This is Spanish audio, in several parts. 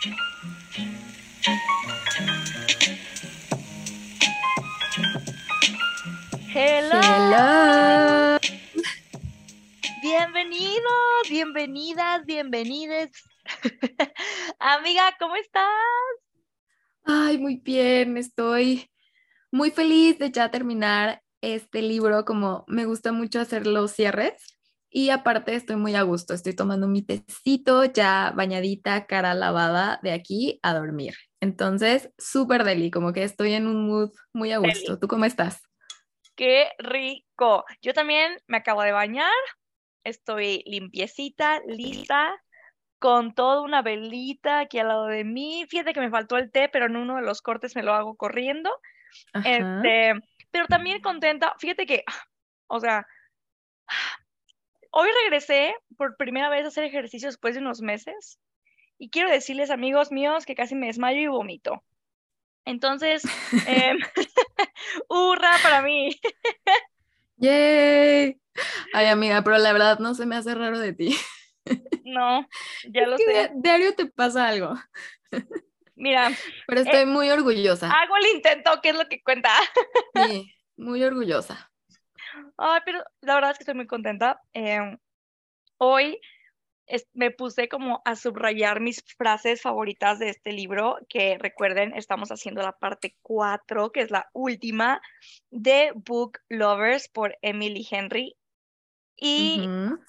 Hello. Hello. Bienvenidos, bienvenidas, bienvenides. Amiga, ¿cómo estás? Ay, muy bien, estoy muy feliz de ya terminar este libro, como me gusta mucho hacer los cierres y aparte estoy muy a gusto, estoy tomando mi tecito ya bañadita, cara lavada de aquí a dormir. Entonces, súper deli, como que estoy en un mood muy a gusto. Deli. ¿Tú cómo estás? Qué rico. Yo también me acabo de bañar, estoy limpiecita, lista, con toda una velita aquí al lado de mí. Fíjate que me faltó el té, pero en uno de los cortes me lo hago corriendo. Ajá. Este, pero también contenta. Fíjate que, o sea, hoy regresé por primera vez a hacer ejercicio después de unos meses y quiero decirles, amigos míos, que casi me desmayo y vomito. Entonces, em, hurra para mí. ¡Yay! Ay, amiga, pero la verdad no se me hace raro de ti. No, ya lo Que sé. di- diario te pasa algo, Mira, pero estoy muy orgullosa. hago el intento, que es lo que cuenta. Sí, muy orgullosa. Ay, pero la verdad es que estoy muy contenta. Em, hoy es- me puse como a subrayar mis frases favoritas de este libro, que recuerden, estamos haciendo la parte 4, que es la última, de Book Lovers por Emily Henry. Y Ujú.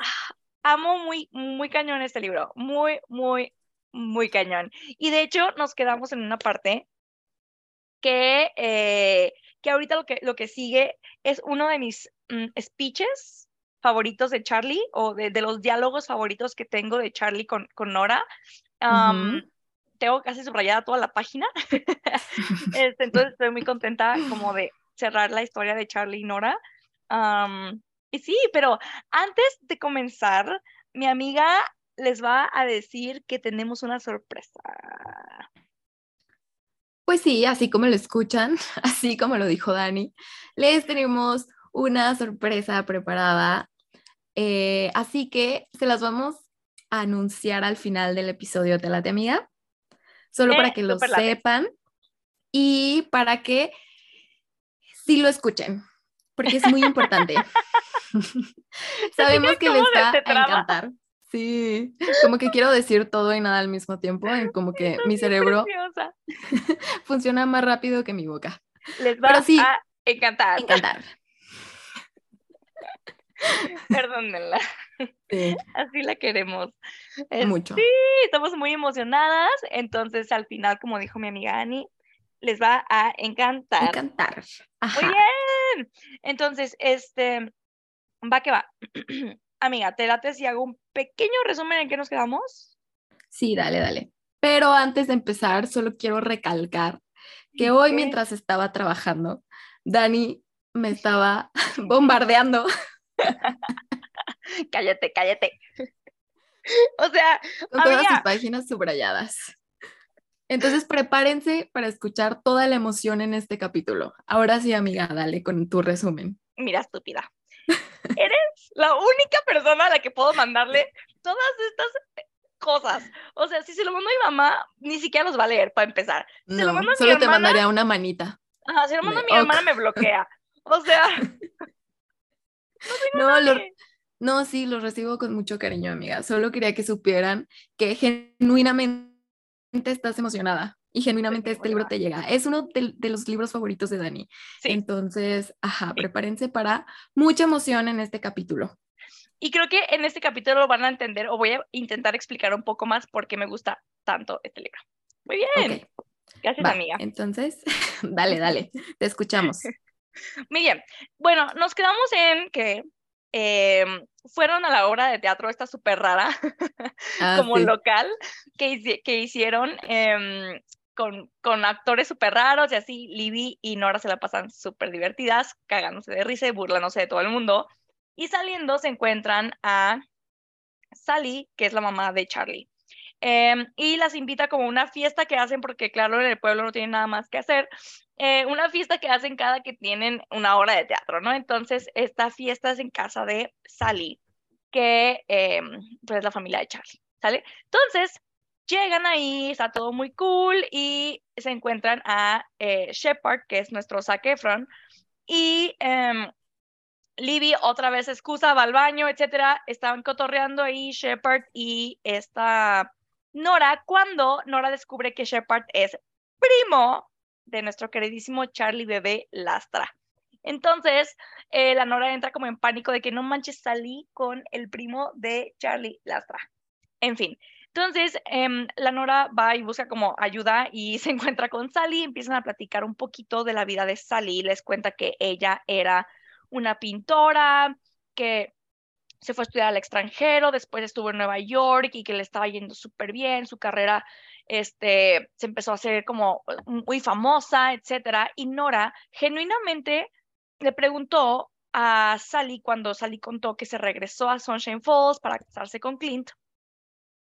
amo muy, muy cañón este libro, muy, muy, muy cañón. Y de hecho nos quedamos en una parte que, eh, que ahorita lo que, lo que sigue es uno de mis mm, speeches favoritos de Charlie o de, de los diálogos favoritos que tengo de Charlie con, con Nora. Tengo casi subrayada toda la página. Este, entonces estoy muy contenta como de cerrar la historia de Charlie y Nora. Am, y sí, pero antes de comenzar, mi amiga les va a decir que tenemos una sorpresa. Pues sí, así como lo escuchan, así como lo dijo Dani, les tenemos una sorpresa preparada. eh, así que se las vamos a anunciar al final del episodio, ¿te late, amiga? Solo para Eh, que lo late. sepan y para que sí lo escuchen, porque es muy importante. Sabemos que les va a encantar. Sí, como que quiero decir todo y nada al mismo tiempo, y como que mi cerebro funciona más rápido que mi boca. Les va Pero sí. a encantar. Encantar. Perdónenla. Sí, Así la queremos. Mucho. Sí, estamos muy emocionadas. Entonces, al final, como dijo mi amiga Ani, les va a encantar. Encantar. Muy Ajá. bien. Entonces, este, va que va. Amiga, ¿te late si hago un pequeño resumen en qué nos quedamos? Sí, dale, dale. Pero antes de empezar, solo quiero recalcar que hoy mientras estaba trabajando, Dani me estaba bombardeando Cállate, cállate. O sea, con todas sus páginas subrayadas. Entonces, prepárense para escuchar toda la emoción en este capítulo. Ahora sí, amiga, dale con tu resumen. mira, estúpida. Eres la única persona a la que puedo mandarle todas estas cosas. O sea, si se lo mando a mi mamá, ni siquiera los va a leer para empezar. Se lo No, mando a mi solo te hermana. mandaría una manita. Ajá, si lo mando a mi hermana, me bloquea. O sea, No, lo-. No, sí, los recibo con mucho cariño, amiga. Solo quería que supieran que genuinamente estás emocionada y genuinamente este libro te llega. Es uno de, de los libros favoritos de Dani. Sí. Entonces, ajá, prepárense para mucha emoción en este capítulo. Y creo que en este capítulo lo van a entender o voy a intentar explicar un poco más por qué me gusta tanto este libro. Muy bien. Gracias, va. amiga. Entonces, dale, dale, te escuchamos. Bien. Bueno, nos quedamos en que em, fueron a la obra de teatro esta súper rara, Ah, como sí. local, que, que hicieron em, con, con actores súper raros y así. Libby y Nora se la pasan súper divertidas, cagándose de risa y burlándose de todo el mundo. Y saliendo se encuentran a Sally, que es la mamá de Charlie. Em, y las invita como a una fiesta que hacen, porque claro, en el pueblo no tienen nada más que hacer, eh, una fiesta que hacen cada que tienen una obra de teatro, ¿no? Entonces, esta fiesta es en casa de Sally, que em, pues es la familia de Charlie, ¿sale? Entonces, llegan ahí, está todo muy cool y se encuentran a eh, Shepard, que es nuestro Zac Efron, y eh, Libby otra vez excusa, va al baño, etcétera. Estaban cotorreando ahí Shepard y esta Nora cuando Nora descubre que Shepard es primo de nuestro queridísimo Charlie Bebé Lastra. Entonces, eh, la Nora entra como en pánico de que no manches, salí con el primo de Charlie Lastra. En fin, entonces em, la Nora va y busca como ayuda y se encuentra con Sally, empiezan a platicar un poquito de la vida de Sally, les cuenta que ella era una pintora, que se fue a estudiar al extranjero, después estuvo en Nueva York y que le estaba yendo súper bien, su carrera este, se empezó a hacer como muy famosa, etcétera. Y Nora genuinamente le preguntó a Sally cuando Sally contó que se regresó a Sunshine Falls para casarse con Clint.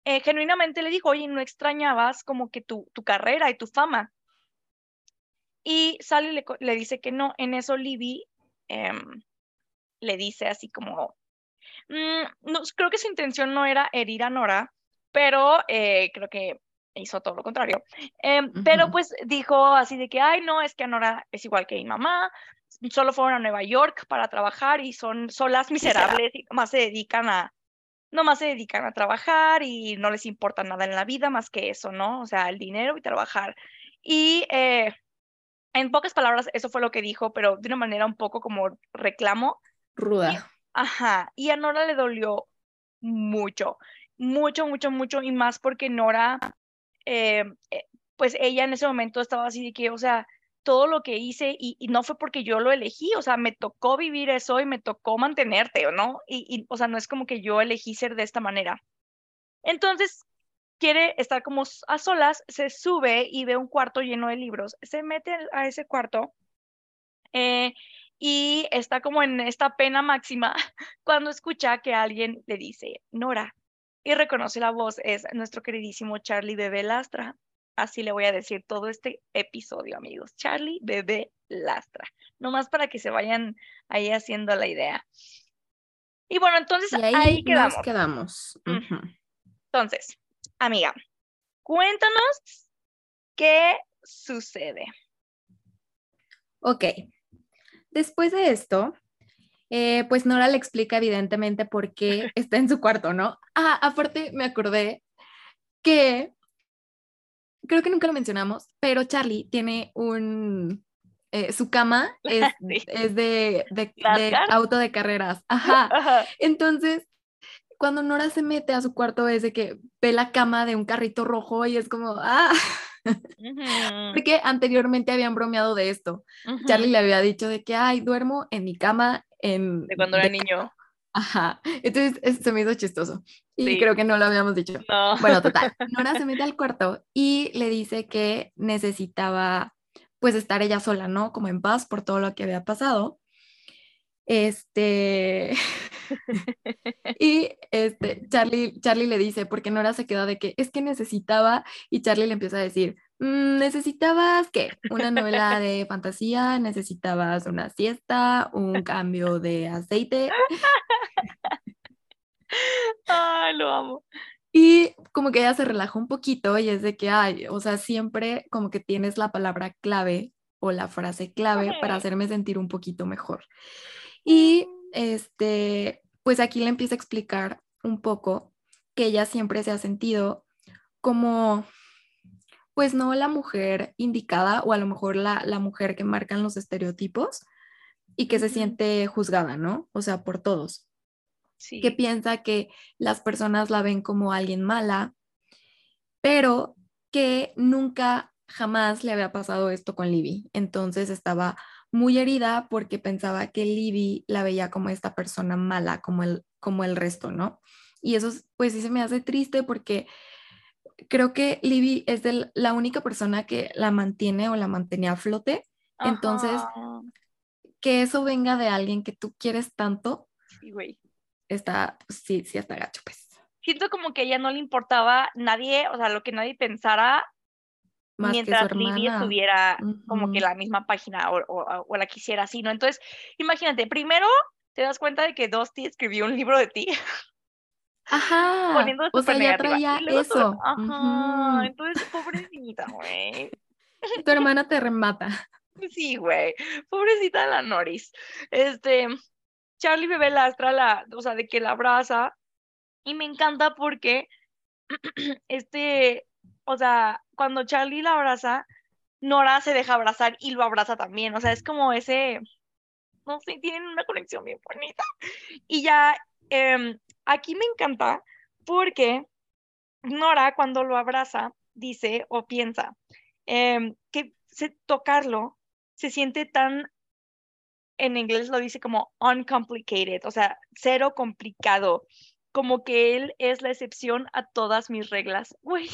Eh, genuinamente le dijo, oye, ¿no extrañabas como que tu, tu carrera y tu fama? Y Sally le, le, dice que no, en eso Libby em, le dice así como, mm, no, creo que su intención no era herir a Nora, pero eh, creo que hizo todo lo contrario. Eh, uh -huh. Pero pues dijo así de que, ay, no, es que Nora es igual que mi mamá, solo fueron a Nueva York para trabajar y son solas miserables y nomás se dedican a, nomás se dedican a trabajar y no les importa nada en la vida más que eso, ¿no? O sea, el dinero y trabajar. Y eh, en pocas palabras, eso fue lo que dijo, pero de una manera un poco como reclamo. Ruda. Y, ajá, y a Nora le dolió mucho, mucho, mucho, mucho, y más porque Nora, eh, eh, pues ella en ese momento estaba así de que, o sea, todo lo que hice y, no fue porque yo lo elegí, o sea, me tocó vivir eso y me tocó mantenerte, ¿no? Y, y, o sea, no es como que yo elegí ser de esta manera. Entonces, quiere estar como a solas, se sube y ve un cuarto lleno de libros, se mete a ese cuarto eh, y está como en esta pena máxima cuando escucha que alguien le dice, Nora, y reconoce la voz, es nuestro queridísimo Charlie Bebé Lastra. Así le voy a decir todo este episodio, amigos. Charlie Bebé Lastra. Nomás para que se vayan ahí haciendo la idea. Y bueno, entonces y ahí, ahí, quedamos. Nos quedamos. Uh -huh. Entonces, amiga, cuéntanos qué sucede. Ok. Después de esto, eh, pues Nora le explica evidentemente por qué está en su cuarto, ¿no? Ah, aparte me acordé que, creo que nunca lo mencionamos, pero Charlie tiene un, eh, su cama es, sí. es de, de, de, auto de carreras. Ajá. Ajá. Entonces, cuando Nora se mete a su cuarto es de que ve la cama de un carrito rojo y es como, ah, porque anteriormente habían bromeado de esto. Uh -huh. Charlie le había dicho de que, ay, duermo en mi cama en... De cuando era de niño. Ajá, entonces se me hizo chistoso y sí. creo que no lo habíamos dicho. No. Bueno, total, Nora se mete al cuarto y le dice que necesitaba pues estar ella sola, ¿no? Como en paz por todo lo que había pasado. Este, y este, Charlie, Charlie le dice, porque Nora se quedó de que es que necesitaba, y Charlie le empieza a decir, necesitabas qué, una novela de fantasía, necesitabas una siesta, un cambio de aceite. Ay, lo amo. Y como que ella se relajó un poquito y es de que, ay, o sea, siempre como que tienes la palabra clave o la frase clave para hacerme sentir un poquito mejor. Y este, pues aquí le empieza a explicar un poco que ella siempre se ha sentido como, pues no la mujer indicada o a lo mejor la, la mujer que marcan los estereotipos y que se siente juzgada, ¿no? O sea, por todos. Sí. Que piensa que las personas la ven como alguien mala, pero que nunca, jamás le había pasado esto con Libby. Entonces estaba muy herida porque pensaba que Libby la veía como esta persona mala, como el, como el resto, ¿no? Y eso pues sí se me hace triste porque creo que Libby es de la única persona que la mantiene o la mantenía a flote. Ajá. Entonces, que eso venga de alguien que tú quieres tanto, sí, güey. está, sí, sí, está gacho, pues. Siento como que a ella no le importaba nadie, o sea, lo que nadie pensara, más mientras Libby estuviera uh -huh. como que la misma página o, o, o, la quisiera así, ¿no? Entonces, imagínate, primero te das cuenta de que Dusty escribió un libro de ti. Ajá. Poniendo o sea, ya traía eso. Ajá, Ujú. entonces, pobrecita, güey. Tu hermana te remata. Sí, güey. Pobrecita la Noris. Este, Charlie bebé lastra la, o sea, de que la abraza. Y me encanta porque, este, o sea, cuando Charlie la abraza, Nora se deja abrazar y lo abraza también. O sea, es como ese, no sé, tienen una conexión bien bonita. Y ya, em, aquí me encanta porque Nora cuando lo abraza dice o piensa em, que se, tocarlo se siente tan, en inglés lo dice como uncomplicated, o sea, cero complicado, como que él es la excepción a todas mis reglas. Güey.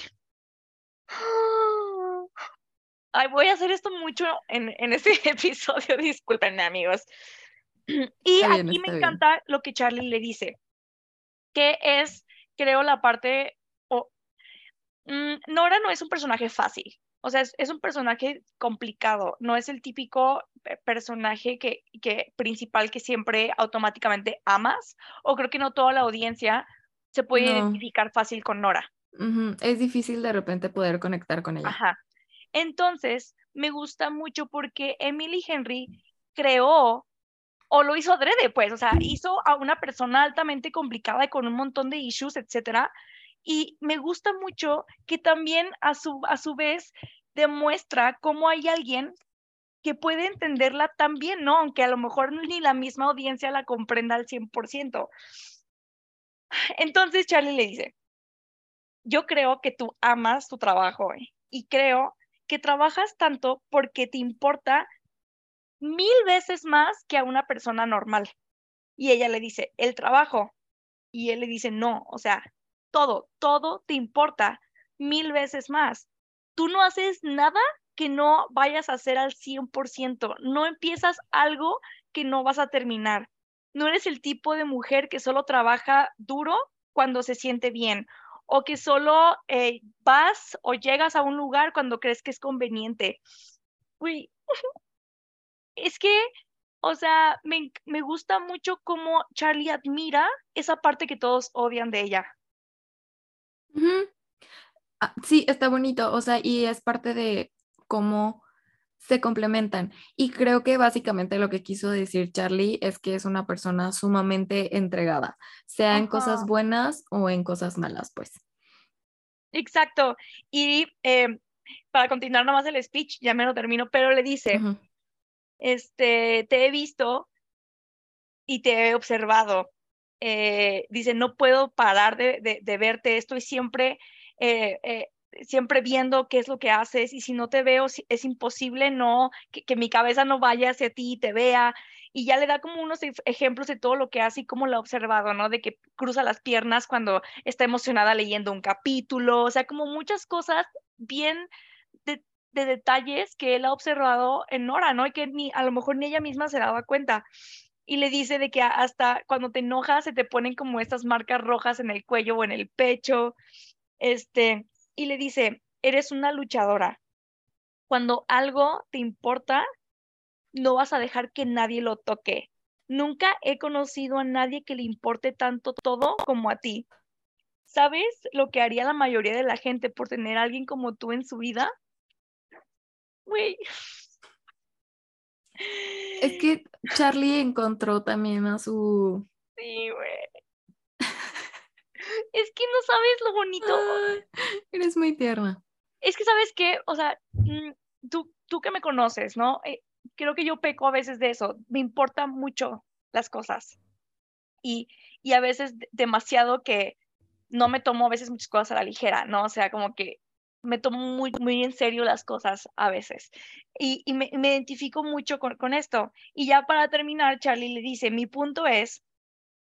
Ay, voy a hacer esto mucho en, en este episodio, discúlpenme amigos. Y bien, aquí me bien. encanta lo que Charlie le dice, que es, creo, la parte, o mm, Nora no es un personaje fácil, o sea, es, es un personaje complicado, no es el típico eh, personaje que, que principal que siempre automáticamente amas, o creo que no toda la audiencia se puede No. identificar fácil con Nora. Es difícil de repente poder conectar con ella. Ajá. Entonces, me gusta mucho porque Emily Henry creó o lo hizo adrede, pues, o sea, hizo a una persona altamente complicada y con un montón de issues, etcétera. Y me gusta mucho que también a su, a su vez demuestra cómo hay alguien que puede entenderla tan bien, ¿no? Aunque a lo mejor ni la misma audiencia la comprenda al 100%. Entonces Charlie le dice, yo creo que tú amas tu trabajo ¿eh? y creo que trabajas tanto porque te importa mil veces más que a una persona normal. Y ella le dice, el trabajo. Y él le dice, no, o sea, todo, todo te importa mil veces más. Tú no haces nada que no vayas a hacer al 100%. No empiezas algo que no vas a terminar. No eres el tipo de mujer que solo trabaja duro cuando se siente bien o que solo eh, vas o llegas a un lugar cuando crees que es conveniente. Uy, es que, o sea, me, me gusta mucho cómo Charlie admira esa parte que todos odian de ella. Ah, sí, está bonito, o sea, y es parte de cómo se complementan. Y creo que básicamente lo que quiso decir Charlie es que es una persona sumamente entregada, sea en cosas buenas o en cosas malas, pues. Exacto. Y eh, para continuar nomás el speech, ya me lo termino, pero le dice. Este, te he visto y te he observado. Eh, dice, no puedo parar de, de, de verte, estoy siempre, eh, eh, siempre viendo qué es lo que haces y si no te veo, es imposible no, que, que mi cabeza no vaya hacia ti y te vea. Y ya le da como unos ej- ejemplos de todo lo que hace y cómo lo ha observado, ¿no? De que cruza las piernas cuando está emocionada leyendo un capítulo, o sea, como muchas cosas bien de, de detalles que él ha observado en Nora, ¿no? Y que ni, a lo mejor ni ella misma se daba cuenta y le dice de que hasta cuando te enojas se te ponen como estas marcas rojas en el cuello o en el pecho, este, y le dice, eres una luchadora. Cuando algo te importa, no vas a dejar que nadie lo toque. Nunca he conocido a nadie que le importe tanto todo como a ti. ¿Sabes lo que haría la mayoría de la gente por tener a alguien como tú en su vida? Güey. Es que Charlie encontró también a su... Sí, güey. Es que no sabes lo bonito. Eres muy tierna. Es que sabes qué, o sea, mm, tú, tú que me conoces, ¿no? Eh, creo que yo peco a veces de eso. Me importan mucho las cosas. Y, y a veces de- demasiado que no me tomo a veces muchas cosas a la ligera, ¿no? O sea, como que me tomo muy, muy en serio las cosas a veces. Y, me identifico mucho con, con esto. Y ya para terminar, Charlie le dice, mi punto es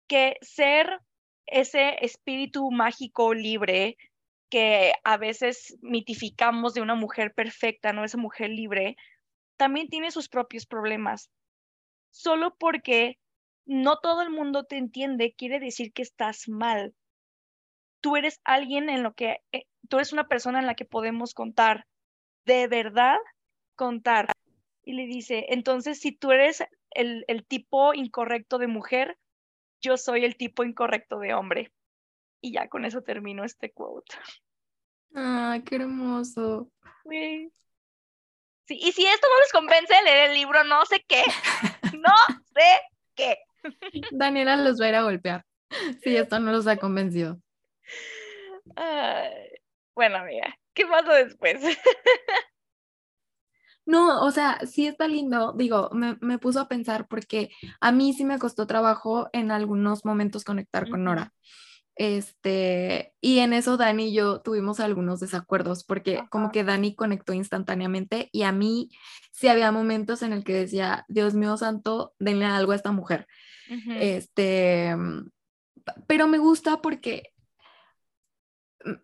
que ser ese espíritu mágico libre que a veces mitificamos de una mujer perfecta, ¿no? Esa mujer libre, también tiene sus propios problemas. Solo porque no todo el mundo te entiende quiere decir que estás mal. Tú eres alguien en lo que, eh, tú eres una persona en la que podemos contar, de verdad contar. Y le dice, entonces si tú eres el, el tipo incorrecto de mujer, yo soy el tipo incorrecto de hombre. Y ya con eso termino este quote. Ah, qué hermoso. Sí. Sí, y si esto no les convence de leer el libro, no sé qué. No sé qué. Daniela los va a ir a golpear. Si esto no los ha convencido. Ay, bueno, amiga, ¿qué pasó después? No, o sea, sí está lindo, digo, me, me puso a pensar porque a mí sí me costó trabajo en algunos momentos conectar con. Nora. Este, y en eso Dani y yo tuvimos algunos desacuerdos porque como que Dani conectó instantáneamente y a mí sí había momentos en el que decía, Dios mío santo, denle algo a esta mujer. Este, pero me gusta porque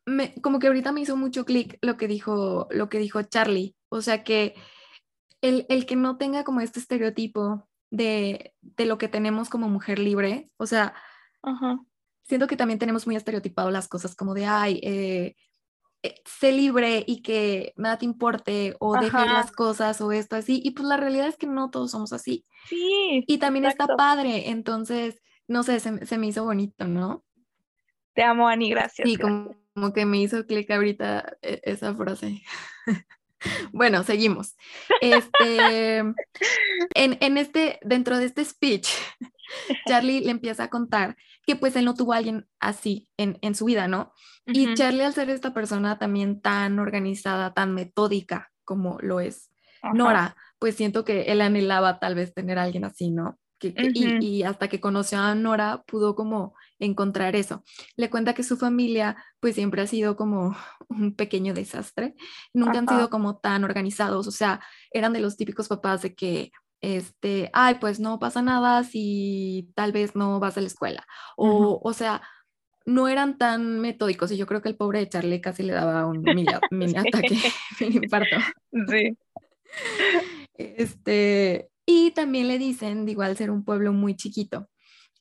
me, como que ahorita me hizo mucho clic lo que dijo, lo que dijo Charlie. O sea que el, el que no tenga como este estereotipo de, de lo que tenemos como mujer libre, o sea, Ajá. siento que también tenemos muy estereotipado las cosas como de, ay, eh, eh, sé libre y que nada te importe o Ajá. las cosas o esto así. Y pues la realidad es que no todos somos así. Sí. Y también está padre, entonces, no sé, se, se me hizo bonito, ¿no? Te amo, Ani, gracias. Sí, gracias. como, como que me hizo clic ahorita e- esa frase. Bueno, seguimos. Este, en, en este, dentro de este speech, Charlie le empieza a contar que pues él no tuvo a alguien así en, en su vida, ¿no? Y. Charlie al ser esta persona también tan organizada, tan metódica como lo es. Nora, pues siento que él anhelaba tal vez tener a alguien así, ¿no? Que, que- y, y hasta que conoció a Nora pudo como encontrar eso. Le cuenta que su familia pues siempre ha sido como un pequeño desastre, nunca han Ajá. sido como tan organizados, o sea, eran de los típicos papás de que, este, ay, pues no pasa nada si tal vez no vas a la escuela, o, o sea, no eran tan metódicos y yo creo que el pobre de Charlie casi le daba un mini, ataque, mini infarto. Sí. Este, y también le dicen, digo, al ser un pueblo muy chiquito,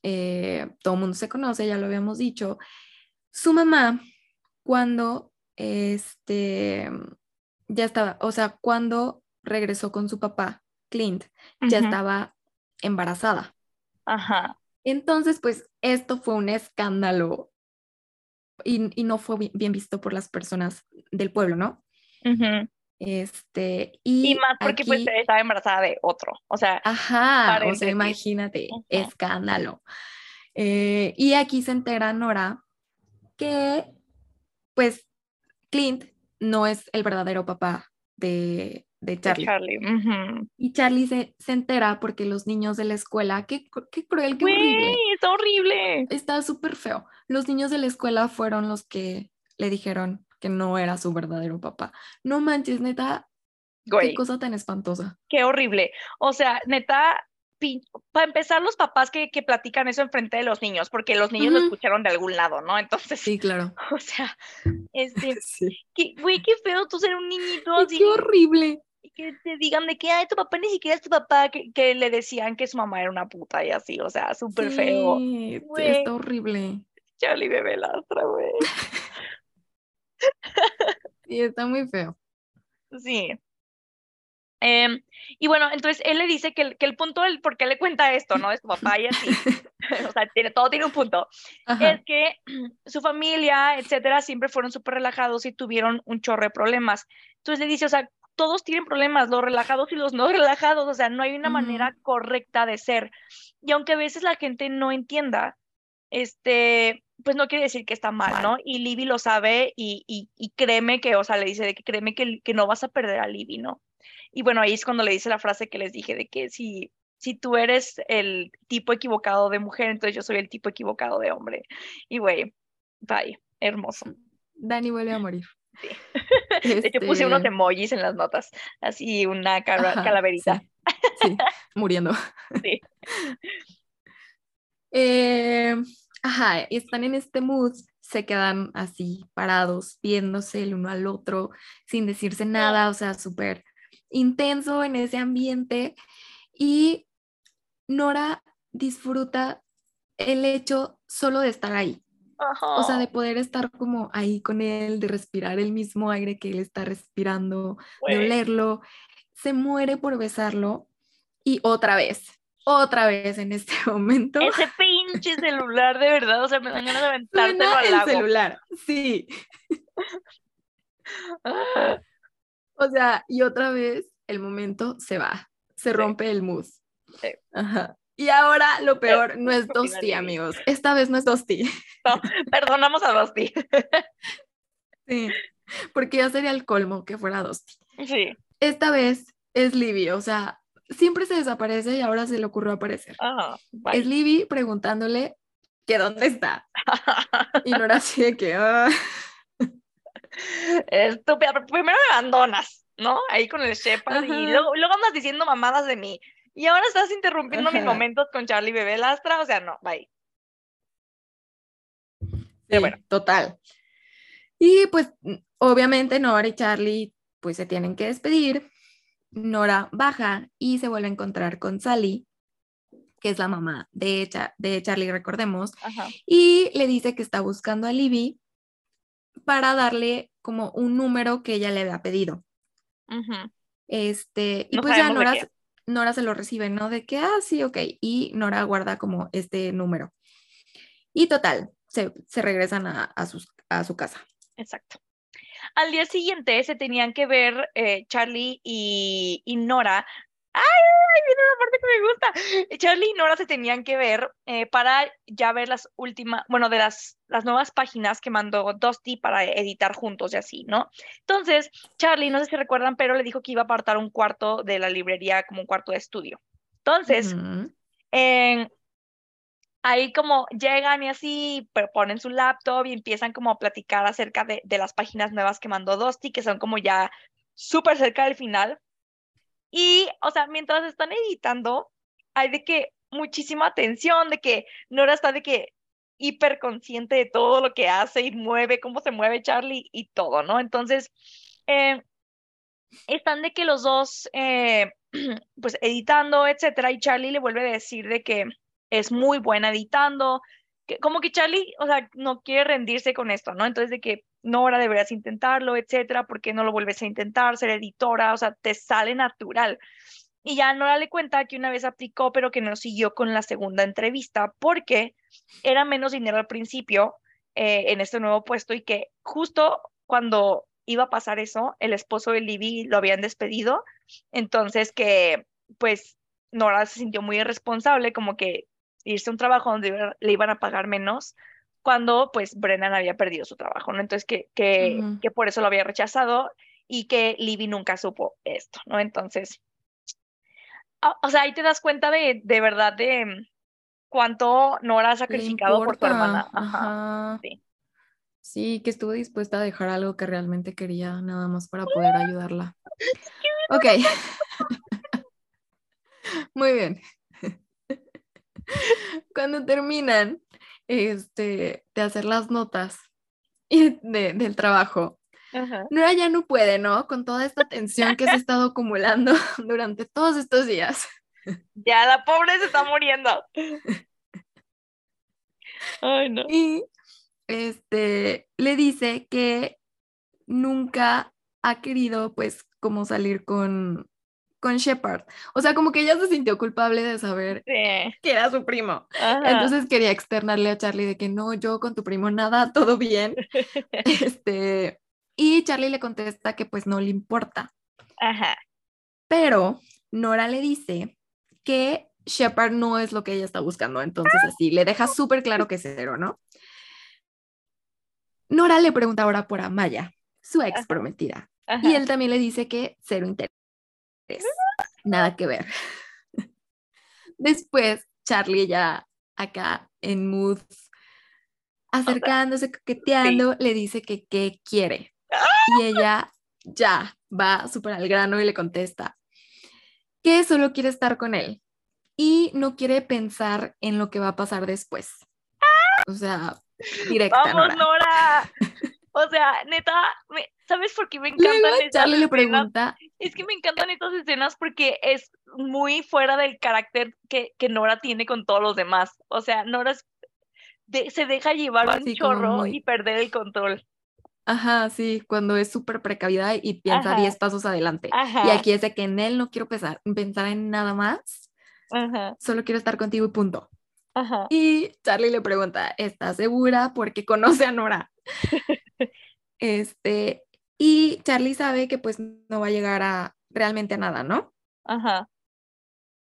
eh, todo el mundo se conoce, ya lo habíamos dicho. Su mamá, cuando este, ya estaba, o sea, cuando regresó con su papá, Clint, ya estaba embarazada. Ajá. Entonces, pues esto fue un escándalo y, y no fue bi- bien visto por las personas del pueblo, ¿no? Este, Y y más porque pues estaba embarazada de otro. O sea, ajá, o sea, imagínate, escándalo. Eh, y aquí se entera Nora que, pues, Clint no es el verdadero papá de, de de Charlie. Charlie. Y Charlie se, se entera porque los niños de la escuela, qué, qué cruel, qué Güey, horrible. está horrible. Está súper feo. Los niños de la escuela fueron los que le dijeron que no era su verdadero papá. No manches, neta, qué Güey, cosa tan espantosa. qué horrible. O sea, neta, para empezar, los papás que, que platican eso enfrente de los niños, porque los niños lo escucharon de algún lado, ¿no? Entonces, Sí, claro. o sea, este, Sí. qué- güey, qué feo tú ser un niñito así qué horrible. y que te digan de que, ay, tu papá ni siquiera es tu papá, que, que le decían que su mamá era una puta y así, o sea, súper feo. Sí, Güey. está horrible. Charlie bebé lastra, güey. Sí, está muy feo. Sí. Em, y bueno, entonces él le dice que el, que el punto del por qué le cuenta esto, ¿no? De su papá y así. o sea, tiene, todo tiene un punto. Ajá. Es que su familia, etcétera, siempre fueron súper relajados y tuvieron un chorro de problemas. Entonces le dice, o sea, todos tienen problemas, los relajados y los no relajados, o sea, no hay una Ujú. manera correcta de ser. Y aunque a veces la gente no entienda, este, pues no quiere decir que está mal, ¿no? Y Libby lo sabe y, y, y créeme que, o sea, le dice de que créeme que, que no vas a perder a Libby, ¿no? Y bueno, ahí es cuando le dice la frase que les dije de que si, si tú eres el tipo equivocado de mujer, entonces yo soy el tipo equivocado de hombre. Y güey, bye, hermoso. Dani vuelve a morir. Sí. De hecho, puse unos Este, emojis en las notas, así una ajá, calaverita. Sí, sí, muriendo. Sí. Eh, ajá, están en este mood, se quedan así parados, viéndose el uno al otro, sin decirse nada, o sea, súper intenso en ese ambiente. Y Nora disfruta el hecho solo de estar ahí, o sea, de poder estar como ahí con él, de respirar el mismo aire que él está respirando, de olerlo, se muere por besarlo y otra vez otra vez en este momento. Ese pinche celular, de verdad, o sea, me dan ganas de aventártelo al el lago. celular, sí. O sea, y otra vez el momento se va, se rompe el mood. Sí. Ajá. Y ahora lo peor, no es Dosti, amigos. Esta vez no es Dosti. no, perdonamos a Dusty. Sí. Porque ya sería el colmo que fuera Dosti. Sí, Esta vez es Libby, o sea, siempre se desaparece y ahora se le ocurrió aparecer. bye. Es Libby preguntándole que dónde está. Y no era así de que, ah, Estúpida, pero primero me abandonas, ¿no? Ahí con el Shepard y luego, luego andas diciendo mamadas de mí. Y ahora estás interrumpiendo mis momentos con Charlie Bebé Lastra, o sea, no, bye. Sí, bueno. total. Y pues mm, obviamente Nora y Charlie pues se tienen que despedir. Nora baja y se vuelve a encontrar con Sally, que es la mamá de, de Charlie, recordemos, Ajá. y le dice que está buscando a Libby para darle como un número que ella le había pedido. Este, y No pues ya Nora, Nora se lo recibe, ¿no? De que, ah, sí, ok. Y Nora guarda como este número. Y total, se, se regresan a, a sus, a su casa. Exacto. Al día siguiente se tenían que ver eh, Charlie y, y Nora. ¡Ay! Viene una parte que me gusta. Charlie y Nora se tenían que ver eh, para ya ver las últimas, bueno, de las, las nuevas páginas que mandó Dusty para editar juntos y así, ¿no? Entonces, Charlie, no sé si recuerdan, pero le dijo que iba a apartar un cuarto de la librería como un cuarto de estudio. Entonces, en- ahí como llegan y así, ponen su laptop y empiezan como a platicar acerca de, de las páginas nuevas que mandó Dusty, que son como ya súper cerca del final. Y, o sea, mientras están editando, hay de que muchísima atención, de que Nora está de que hiper consciente de todo lo que hace y mueve, cómo se mueve Charlie y todo, ¿no? Entonces, eh, están de que los dos, eh, pues editando, etcétera, y Charlie le vuelve a decir de que es muy buena editando, que como que Charlie, o sea, no quiere rendirse con esto, ¿no? Entonces de que Nora deberías intentarlo, etcétera, ¿por qué no lo vuelves a intentar, ser editora? O sea, te sale natural. Y ya Nora le cuenta que una vez aplicó, pero que no siguió con la segunda entrevista porque era menos dinero al principio eh, en este nuevo puesto y que justo cuando iba a pasar eso, el esposo de Libby lo habían despedido, entonces que pues Nora se sintió muy irresponsable, como que irse a un trabajo donde le iban a pagar menos cuando pues Brennan había perdido su trabajo, ¿no? Entonces que, que, que por eso lo había rechazado y que Libby nunca supo esto, ¿no? Entonces, o, o sea, ahí te das cuenta de, de verdad de cuánto Nora ha sacrificado por importa, hermana. Ajá. ajá. sí. Sí, que estuvo dispuesta a dejar algo que realmente quería, nada más para poder ayudarla. Ok. Muy bien. Cuando terminan este, de hacer las notas y de- del trabajo, Ajá. Nora ya no puede, ¿no? Con toda esta tensión que se ha estado acumulando durante todos estos días. Ya la pobre se está muriendo. Ay, no. Y este, le dice que nunca ha querido, pues, como salir con, con Shepard. O sea, como que ella se sintió culpable de saber Sí. que era su primo. Ajá. Entonces quería externarle a Charlie de que no, yo con tu primo nada, todo bien. Este, y Charlie le contesta que pues no le importa. Ajá. Pero Nora le dice que Shepard no es lo que ella está buscando. Entonces así, le deja súper claro que es cero, ¿no? Nora le pregunta ahora por Amaya, su ex prometida. Ajá. Y él también le dice que cero interés. Nada que ver. Después, Charlie ya acá en mood, acercándose, coqueteando, le dice que qué quiere. Y ella ya va súper al grano y le contesta que solo quiere estar con él y no quiere pensar en lo que va a pasar después. O sea, directa, Vamos, Nora. Nora. O sea, neta, me- ¿sabes por qué me encantan Luego estas Charlie le pregunta, Es que me encantan estas escenas porque es muy fuera del carácter que, que Nora tiene con todos los demás. O sea, Nora es- de- se deja llevar un chorro muy- y perder el control. Aja, sí, cuando es súper precavida y piensa Ajá. 10 pasos adelante. Y Ajá. aquí es de que en él no quiero pensar, pensar en nada más, Ajá, Solo quiero estar contigo y punto. ajá. Y Charlie le pregunta, ¿estás segura? Porque conoce a Nora. Este, y Charlie sabe que pues no va a llegar a realmente a nada, ¿no? Ajá.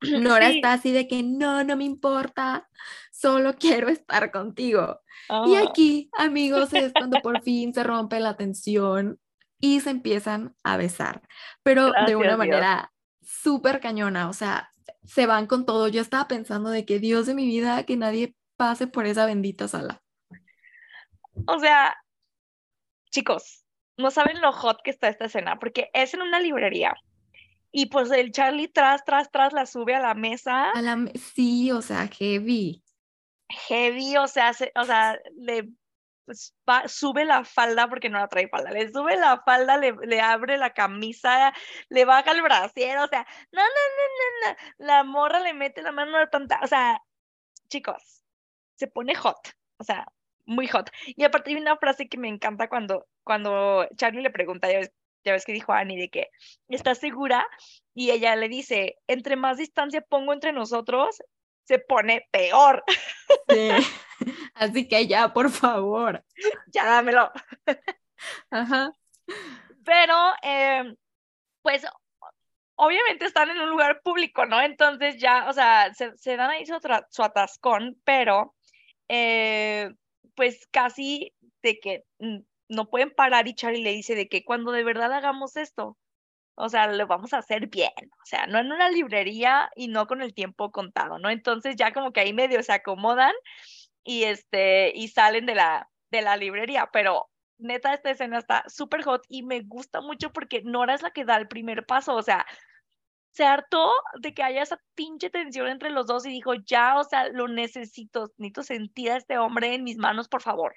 Nora Sí, está así de que no, no me importa, solo quiero estar contigo. Y ajá. aquí, amigos, es cuando por fin se rompe la tensión y se empiezan a besar, pero de una manera súper cañona, o sea, se van con todo. Yo estaba pensando de que Dios de mi vida, que nadie pase por esa bendita sala. O sea, chicos, no saben lo hot que está esta escena, porque es en una librería. Y pues el Charlie tras, tras, tras la sube a la mesa, A la, sí, o sea, heavy. heavy, o sea, se- o sea, le pues, va- sube la falda porque no la trae falda, le sube la falda, le, le abre la camisa, le baja el brasier, o sea, no, no, no, no, no, la morra le mete la mano a la pantalla, o sea, chicos, se pone hot, o sea, muy hot. Y aparte hay una frase que me encanta cuando, cuando Charlie le pregunta, ya ves, ya ves que dijo Annie, de que, ¿estás segura? Y ella le dice, entre más distancia pongo entre nosotros, se pone peor. Sí. Así que ya, por favor. ya dámelo. Ajá. Pero, eh, pues, obviamente están en un lugar público, ¿no? Entonces ya, o sea, se, se dan ahí su, su atascón, pero, eh, pues casi de que mm, no pueden parar y Charlie le dice de que cuando de verdad hagamos esto, o sea, lo vamos a hacer bien, o sea, no en una librería y no con el tiempo contado, ¿no? Entonces ya como que ahí medio se acomodan y este, y salen de la, de la librería, pero neta esta escena está súper hot y me gusta mucho porque Nora es la que da el primer paso, o sea, se hartó de que haya esa pinche tensión entre los dos y dijo, ya, o sea, lo necesito, necesito sentir a este hombre en mis manos, por favor.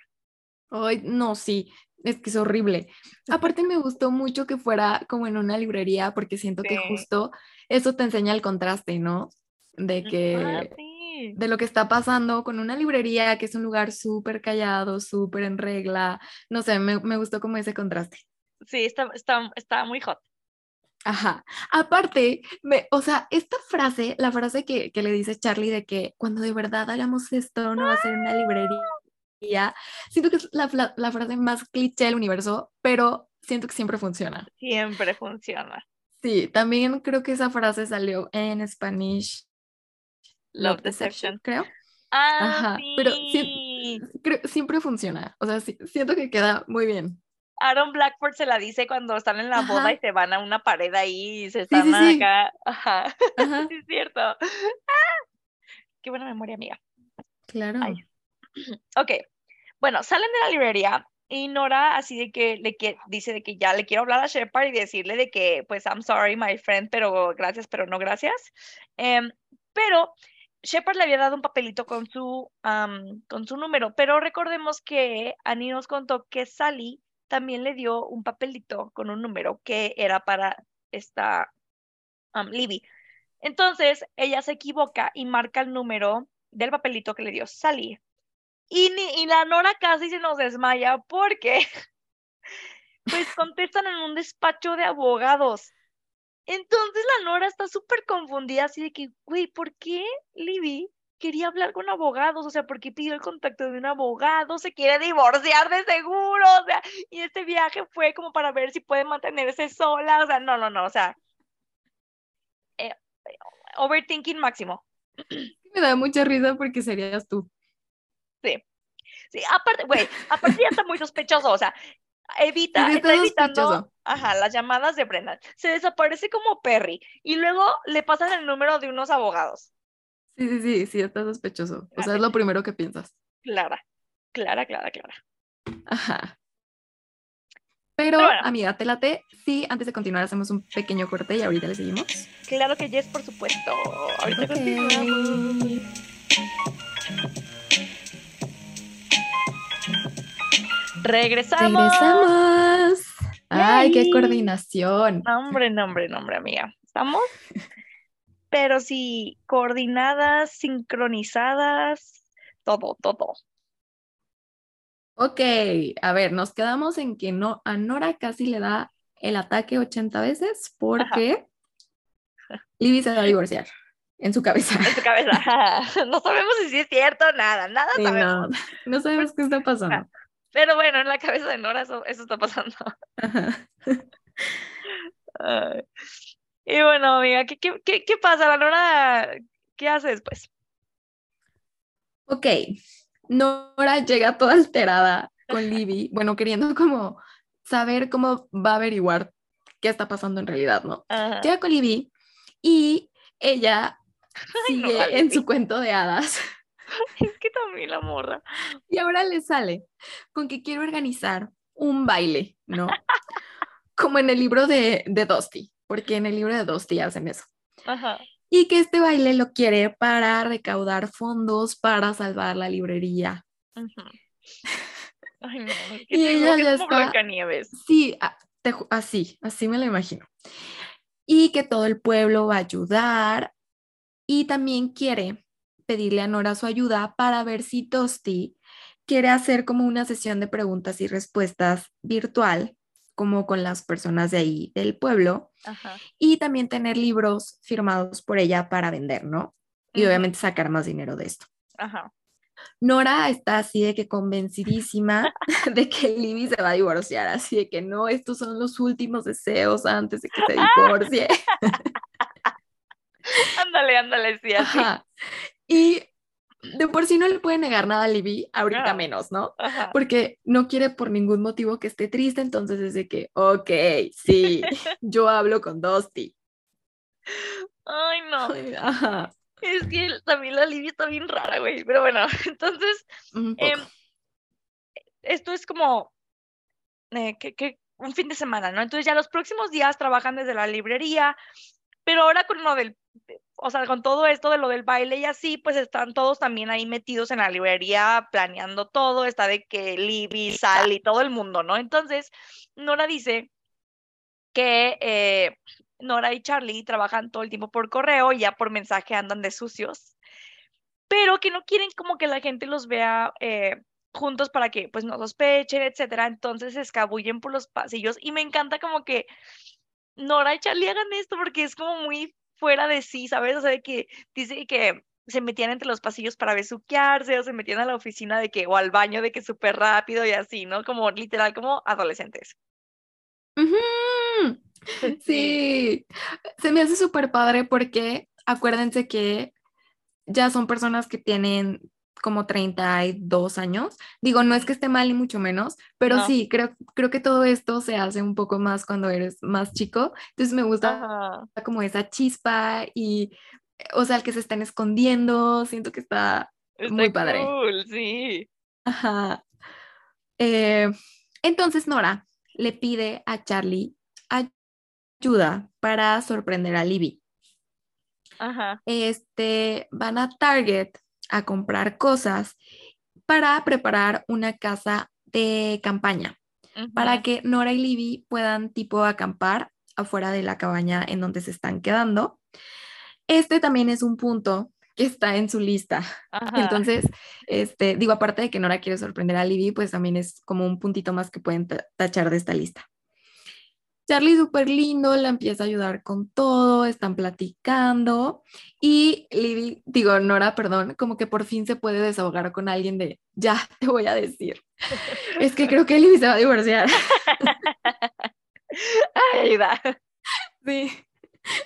Ay, no, sí, es que es horrible. Aparte me gustó mucho que fuera como en una librería porque siento que Sí. justo eso te enseña el contraste, ¿no? De Ah, que sí. de lo que está pasando con una librería que es un lugar súper callado, súper en regla. No sé, me, me gustó como ese contraste. Sí, está, está, está muy hot. Ajá. Aparte, me, o sea, esta frase, la frase que, que le dice Charlie de que cuando de verdad hagamos esto no va a ser una librería, siento que es la, frase más cliché del universo, pero siento que siempre funciona. Siempre funciona. Sí, también creo que esa frase salió en Spanish Love Deception. creo. Ah, Ajá, pero. Creo, siempre funciona. O sea, sí- siento que queda muy bien. Aaron Blackford se la dice cuando están en la boda y se van a una pared ahí y se Sí, están sí, sí. acá. Ajá, Ajá, sí es cierto. Ah, qué buena memoria, amiga. claro. Ay. Ok, bueno, salen de la librería y Nora así de que le que, dice de que ya le quiero hablar a Shepard y decirle de que pues I'm sorry my friend, pero gracias, pero no gracias. Em, pero Shepard le había dado un papelito con su, con su número, pero recordemos que Annie nos contó que Sally también le dio un papelito con un número que era para esta Libby. Entonces ella se equivoca y marca el número del papelito que le dio Sally. Y, ni, y la Nora casi se nos desmaya porque pues contestan en un despacho de abogados. Entonces la Nora está súper confundida, así de que, güey, ¿por qué Libby quería hablar con abogados? O sea, ¿por qué pidió el contacto de un abogado? Se quiere divorciar de seguro, o sea, y este viaje fue como para ver si puede mantenerse sola, o sea, no, no, no, o sea, eh, overthinking máximo. Me da mucha risa porque serías tú. Sí, aparte, güey, aparte ya está muy sospechoso, o sea, evita, Sí, sí está está evitando, ajá, las llamadas de Brendan. Se desaparece como Perry y luego le pasan el número de unos abogados. Sí, sí, sí, sí, está sospechoso. O sea, es lo primero que piensas. Clara, clara, clara, clara. Ajá. Pero, Pero bueno. amiga, te late. Sí, antes de continuar hacemos un pequeño corte y ahorita le seguimos. Claro que yes, por supuesto. Ahorita Ok. continuamos. Regresamos. Regresamos. Ay, qué coordinación. Nombre, nombre, nombre, amiga. ¿Estamos? Pero sí, coordinadas, sincronizadas, todo, todo. Ok, a ver, nos quedamos en que no, a Nora casi le da el ataque 80 veces porque Libby se va a divorciar. en su cabeza. En su cabeza. no sabemos si es cierto, nada, nada sabemos. No, no sabemos qué está pasando. Pero bueno, en la cabeza de Nora eso, eso está pasando. y bueno, amiga, ¿qué, qué, qué, qué pasa? La Nora, ¿qué hace después? Ok, Nora llega toda alterada con Libby, bueno, queriendo como saber cómo va a averiguar qué está pasando en realidad, ¿no? Llega con Libby y ella sigue en su cuento de hadas. Es que también la morra. Y ahora le sale con que quiere organizar un baile, ¿no? Como en el libro de, de Dusty, porque en el libro de Dusty hacen eso. Ajá. Y que este baile lo quiere para recaudar fondos para salvar la librería. Ay, no, y ella ya está. Nieves. Sí, así, así me lo imagino. Y que todo el pueblo va a ayudar. Y también quiere pedirle a Nora su ayuda para ver si Tosti quiere hacer como una sesión de preguntas y respuestas virtual, como con las personas de ahí del pueblo, y también tener libros firmados por ella para vender, ¿no? Y obviamente sacar más dinero de esto. Nora está así de que convencidísima de que Libby se va a divorciar, así de que no, estos son los últimos deseos antes de que se divorcie. ándale, ándale, sí, así. Y de por sí no le puede negar nada a Libby, ahorita menos, ¿no? Porque no quiere por ningún motivo que esté triste, entonces es de que, ok, sí, yo hablo con Dusty. Ay, no. Ajá. Es que también la Libby está bien rara, güey. Pero bueno, entonces, em, esto es como eh, que, un fin de semana, ¿no? Entonces ya los próximos días trabajan desde la librería, pero ahora con lo del o sea, con todo esto de lo del baile y así, pues están todos también ahí metidos en la librería planeando todo, está de que Libby, Sal y todo el mundo, ¿no? Entonces, Nora dice que eh, Nora y Charlie trabajan todo el tiempo por correo y ya por mensaje andan de sucios, pero que no quieren como que la gente los vea eh, juntos para que pues no sospechen, etcétera. Entonces se escabullen por los pasillos y me encanta como que Nora y Charlie hagan esto porque es como muy fuera de sí, ¿sabes? O sea, de que dice que se metían entre los pasillos para besuquearse o se metían a la oficina de que o al baño de que súper rápido y así, ¿no? Como literal como adolescentes. Sí, se me hace súper padre porque acuérdense que ya son personas que tienen como 32 años. Digo, no es que esté mal ni mucho menos, pero sí, creo, creo que todo esto se hace un poco más cuando eres más chico. Entonces me gusta como esa chispa y, o sea, el que se están escondiendo, siento que está, muy padre. Cool, sí. Ajá. Eh, entonces Nora le pide a Charlie ayuda para sorprender a Libby. Ajá. Este, van a Target a comprar cosas para preparar una casa de campaña, para que Nora y Libby puedan tipo acampar afuera de la cabaña en donde se están quedando. Este también es un punto que está en su lista. Entonces, este, digo, aparte de que Nora quiere sorprender a Libby, pues también es como un puntito más que pueden tachar de esta lista. Charlie súper lindo, la empieza a ayudar con todo, están platicando y Libby, digo, Nora, perdón, como que por fin se puede desahogar con alguien de, ya, te voy a decir. es que creo que Libby se va a divorciar. Ayuda. Sí,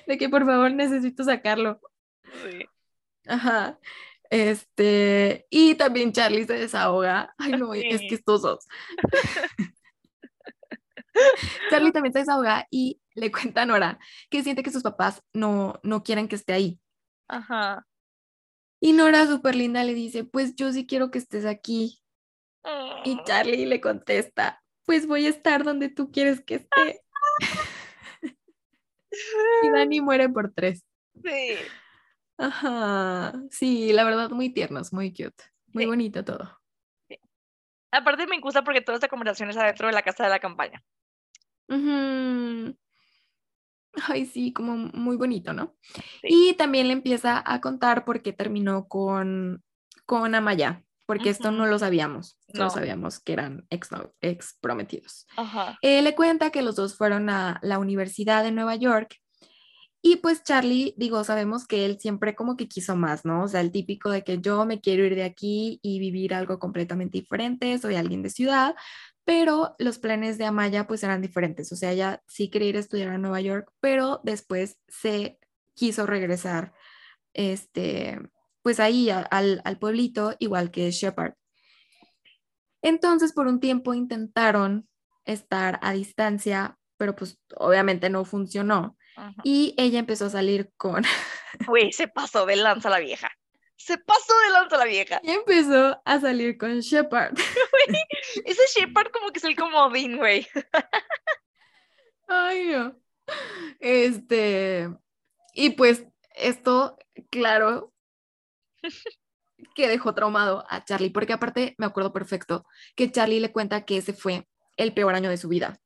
de que por favor necesito sacarlo. Sí. Ajá. Este, y también Charlie se desahoga. Ay, no, es que estos dos. Charlie también se desahoga y le cuenta a Nora que siente que sus papás no, no quieren que esté ahí. Ajá. Y Nora, súper linda, le dice, pues yo sí quiero que estés aquí. Y Mm. Charlie le contesta, pues voy a estar donde tú quieres que esté. y Dani muere por tres. Sí. Ajá, sí, la verdad, muy tiernos, muy cute, muy Sí. bonito todo. Aparte me gusta porque toda esta conversación es adentro de la casa de la campaña. Ujú. Ay, sí, como muy bonito, ¿no? Sí. Y también le empieza a contar por qué terminó con, con Amaya, porque esto no lo sabíamos, solo No. sabíamos que eran ex, ex prometidos. Eh, le cuenta que los dos fueron a la Universidad de Nueva York Y pues Charlie, digo, sabemos que él siempre como que quiso más, ¿no? O sea, el típico de que yo me quiero ir de aquí y vivir algo completamente diferente, soy alguien de ciudad, pero los planes de Amaya pues eran diferentes. O sea, ella sí quería ir a estudiar a Nueva York, pero después se quiso regresar, este, pues ahí al, al pueblito, igual que Shepard. Entonces, por un tiempo intentaron estar a distancia, pero pues obviamente no funcionó. Y ella empezó a salir con... Güey, se pasó de lanza la vieja. Se pasó de lanza la vieja. Y empezó a salir con Shepard. ese Shepard como que es el comodín, güey. Ay, no. Este... Y pues esto, claro, que dejó traumado a Charlie, porque aparte me acuerdo perfecto que Charlie le cuenta que ese fue el peor año de su vida.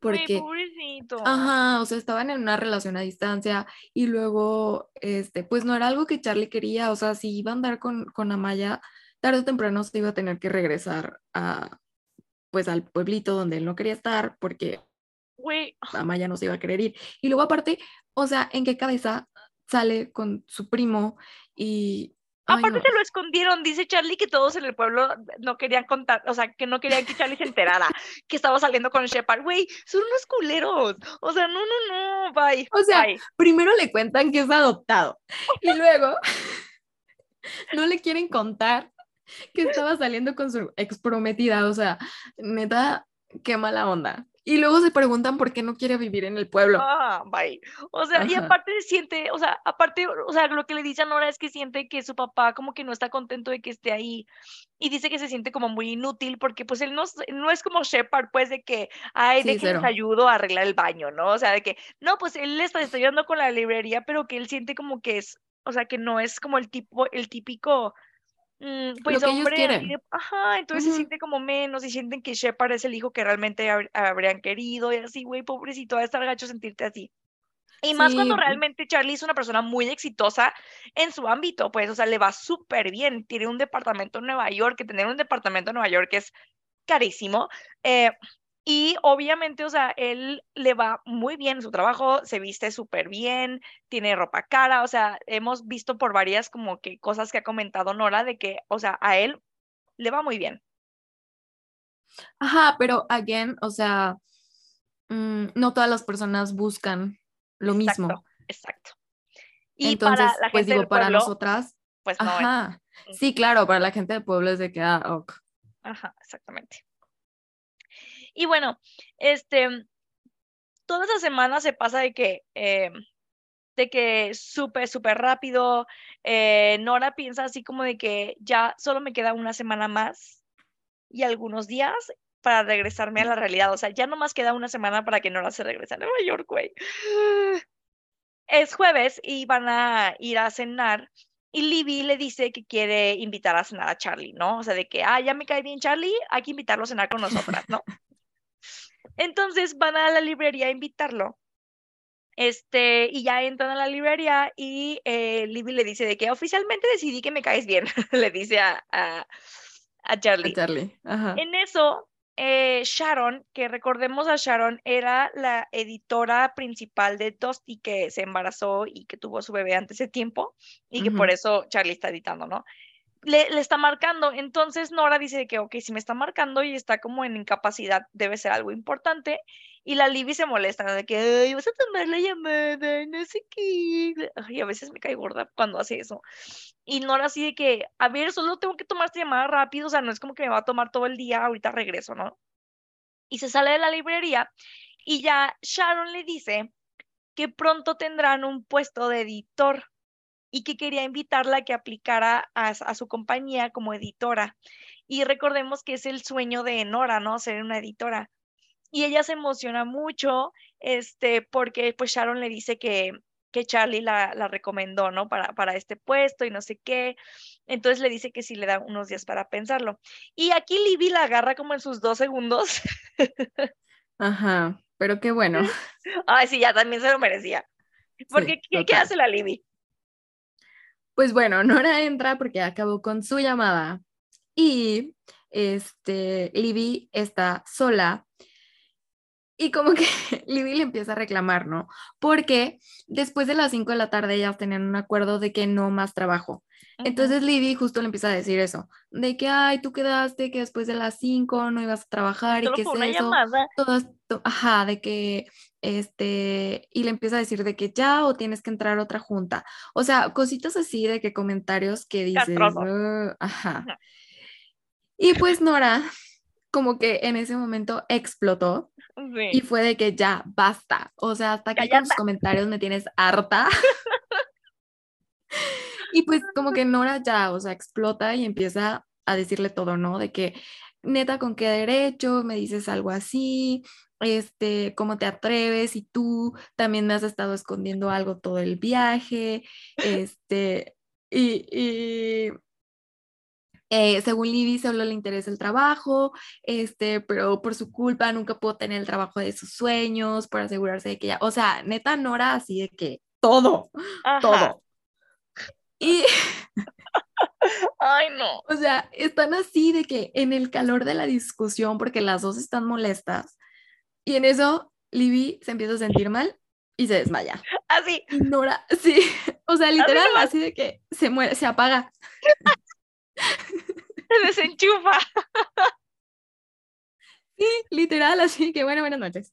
Porque, pobrecito. Ajá, o sea, estaban en una relación a distancia y luego, este, pues no era algo que Charlie quería, o sea, si iba a andar con, con Amaya, tarde o temprano se iba a tener que regresar a, pues al pueblito donde él no quería estar porque. Amaya no se iba a querer ir. Y luego aparte, o sea, ¿en qué cabeza sale con su primo y Aparte se lo escondieron, dice Charlie que todos en el pueblo no querían contar, o sea, que no querían que Charlie se enterara que estaba saliendo con Shepard. Güey, son unos culeros. O sea, no, no, no, bye. O sea, bye. primero le cuentan que es adoptado y luego no le quieren contar que estaba saliendo con su ex prometida. O sea, neta, qué mala onda. Y luego se preguntan por qué no quiere vivir en el pueblo. Ah, bye. O sea, y aparte siente, o sea, aparte, o sea, lo que le dice a Nora es que siente que su papá como que no está contento de que esté ahí. Y dice que se siente como muy inútil porque pues él no, no es como Shepard, pues de que, ay, de que les ayudo a arreglar el baño, ¿no? O sea, de que, no, pues él le está ayudando con la librería, pero que él siente como que es, o sea, que no es como el tipo, el típico Mm, pues hombre, ajá, entonces se siente como menos y sienten que Shepard es el hijo que realmente habrían querido y así, güey, pobrecito, va a estar gacho sentirte así. Y más cuando realmente Charlie es una persona muy exitosa en su ámbito, pues, o sea, le va súper bien. Tiene un departamento en Nueva York, que tener un departamento en Nueva York es carísimo. Eh, y obviamente, o sea, él le va muy bien en su trabajo, se viste súper bien, tiene ropa cara, o sea, hemos visto por varias como que cosas que ha comentado Nora de que, o sea, a él le va muy bien. Ajá, pero again, o sea, mm, no todas las personas buscan lo mismo. Exacto. Y para la pues gente digo, para nosotras, pues no. Ajá. Sí, claro, para la gente del pueblo es de que, ah, ok. Ajá, exactamente. Y bueno, este, toda esa semana se pasa de que, eh, de que súper, súper rápido. Eh, Nora piensa así como de que ya solo me queda una semana más y algunos días para regresarme a la realidad. O sea, ya no más queda una semana para que Nora se regrese a Nueva York, güey. Es jueves y van a ir a cenar y Libby le dice que quiere invitar a cenar a Charlie, ¿no? O sea, de que, ah, ya me cae bien Charlie, hay que invitarlo a cenar con nosotras, ¿no? Entonces van a la librería a invitarlo. Este, y ya entran a la librería y eh, Libby le dice de que oficialmente decidí que me caes bien, le dice a, a, Charlie. Charlie. En eso, eh, Sharon, que recordemos a Sharon, era la editora principal de Dusty que se embarazó y que tuvo su bebé antes de tiempo y que por eso Charlie está editando, ¿no? Le, está marcando. Entonces Nora dice que, ok, si me está marcando y está como en incapacidad, debe ser algo importante. Y la Libby se molesta, de que, ay, vas a tomar la llamada, no sé qué. Y a veces me cae gorda cuando hace eso. Y Nora así de que, a ver, solo tengo que tomar esta llamada rápido, o sea, no es como que me va a tomar todo el día, ahorita regreso, ¿no? Y se sale de la librería y ya Sharon le dice que pronto tendrán un puesto de editor y que quería invitarla a que aplicara a, su compañía como editora. Y recordemos que es el sueño de Nora, ¿no? Ser una editora. Y ella se emociona mucho, este, porque pues Sharon le dice que, que Charlie la, la recomendó, ¿no? Para, para este puesto y no sé qué. Entonces le dice que sí le da unos días para pensarlo. Y aquí Libby la agarra como en sus dos segundos. Ajá, pero qué bueno. Ay, sí, ya también se lo merecía. Porque, ¿qué, ¿qué, hace la Libby? Pues bueno, Nora entra porque acabó con su llamada y este, Libby está sola Y como que Libby le empieza a reclamar, ¿no? Porque después de las 5 de la tarde ellas tenían un acuerdo de que no más trabajo. Entonces Libby justo le empieza a decir eso, de que, ay, tú quedaste que después de las 5 no ibas a trabajar y que es eso. Todas, ajá, de que, este, y le empieza a decir de que ya o tienes que entrar a otra junta. O sea, cositas así de que comentarios que dices, ajá. Y pues Nora, como que en ese momento explotó y fue de que ya, basta. O sea, hasta aquí con tus comentarios me tienes harta. y pues como que Nora ya, o sea, explota y empieza a decirle todo, ¿no? De que, neta, ¿con qué derecho me dices algo así? Este, ¿cómo te atreves? Y tú también me has estado escondiendo algo todo el viaje. Este, y, y eh, según Libby, solo le interesa el trabajo, este, pero por su culpa nunca pudo tener el trabajo de sus sueños, por asegurarse de que ya, o sea, neta Nora así de que todo, todo. Y... Ay, no. O sea, están así de que en el calor de la discusión, porque las dos están molestas, y en eso Libby se empieza a sentir mal y se desmaya. Así. Nora, sí, o sea, literal, así de que se muere, se apaga. Se desenchufa. Sí, literal, así que bueno, buenas noches.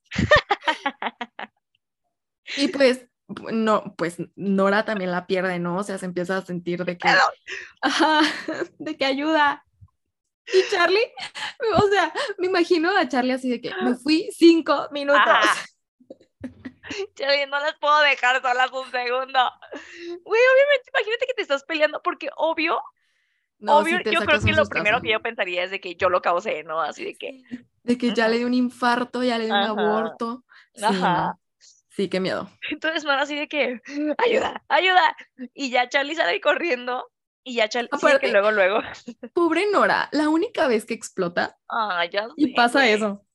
Y pues, no, pues Nora también la pierde, ¿no? O sea, se empieza a sentir de que, ajá, de que ayuda. Y Charlie, o sea, me imagino a Charlie así de que me fui cinco minutos. Charlie, no las puedo dejar solas un segundo. Güey, obviamente, imagínate que te estás peleando porque obvio Obvio, yo creo que lo primero que yo pensaría es de que yo lo causé, ¿no? Así de que... De que ya le dio un infarto, ya le dio un aborto. Sí, Ajá. Sí, qué miedo. Entonces, no, así de que, ayuda, ayuda. Y ya Charlie sale corriendo y ya Charlie, que luego, luego. Pobre Nora, la única vez que explota. Ah, ya Y pasa eso.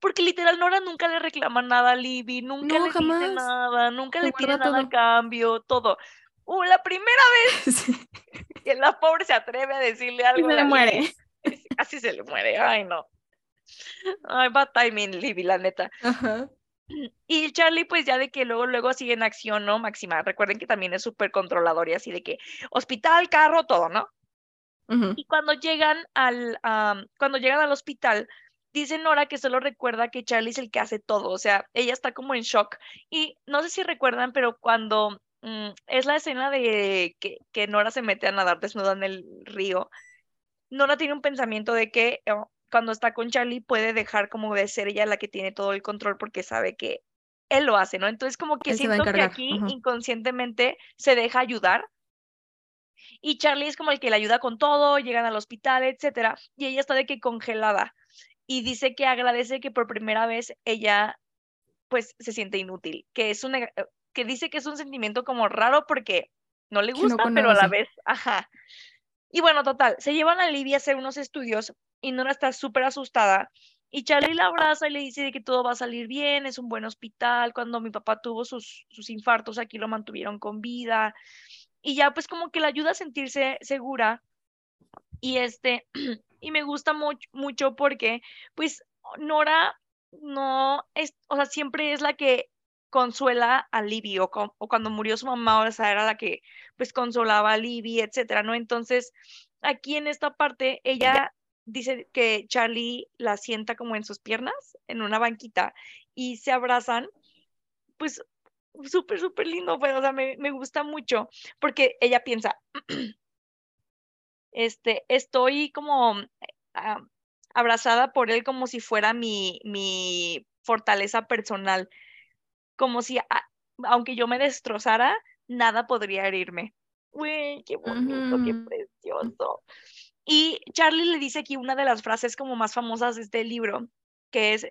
Porque literal Nora nunca le reclama nada a Libby, nunca le dice nada, nunca le pide nada a cambio, todo. Uh, la primera vez que la pobre se atreve a decirle algo. Y se le muere. Así se le muere. Ay, no. Ay, bad timing, Libby, la neta. Y Charlie, pues ya de que luego, luego sigue en acción, ¿no? Máxima. Recuerden que también es súper controlador y así de que hospital, carro, todo, ¿no? Y cuando llegan al, cuando llegan al hospital, dice Nora que solo recuerda que Charlie es el que hace todo, o sea, ella está como en shock. Y no sé si recuerdan, pero cuando Mm, es la escena de que, que, Nora se mete a nadar desnuda en el río. Nora tiene un pensamiento de que oh, cuando está con Charlie puede dejar como de ser ella la que tiene todo el control porque sabe que él lo hace, ¿no? Entonces como que siento que aquí inconscientemente se deja ayudar y Charlie es como el que le ayuda con todo, llegan al hospital, etcétera, y ella está de que congelada y dice que agradece que por primera vez ella pues se siente inútil, que es una que dice que es un sentimiento como raro porque no le gusta, pero a la vez, ajá. Y bueno, total, se llevan a Livia a hacer unos estudios y Nora está súper asustada. Y Charlie la abraza y le dice que todo va a salir bien, es un buen hospital. Cuando mi papá tuvo sus, sus infartos, aquí lo mantuvieron con vida. Y ya pues como que le ayuda a sentirse segura. Y este, y me gusta mucho, mucho porque pues Nora no es, o sea, siempre es la que consuela a Libby o, cuando murió su mamá, o sea, era la que pues consolaba a Libby, etcétera, ¿no? Entonces, aquí en esta parte, ella dice que Charlie la sienta como en sus piernas, en una banquita, y se abrazan, pues súper, súper lindo, pues, o sea, me, me gusta mucho, porque ella piensa, este, estoy como ah, abrazada por él como si fuera mi, mi fortaleza personal como si, aunque yo me destrozara, nada podría herirme. Qué bonito, qué precioso. Y Charlie le dice aquí una de las frases como más famosas de este libro, que es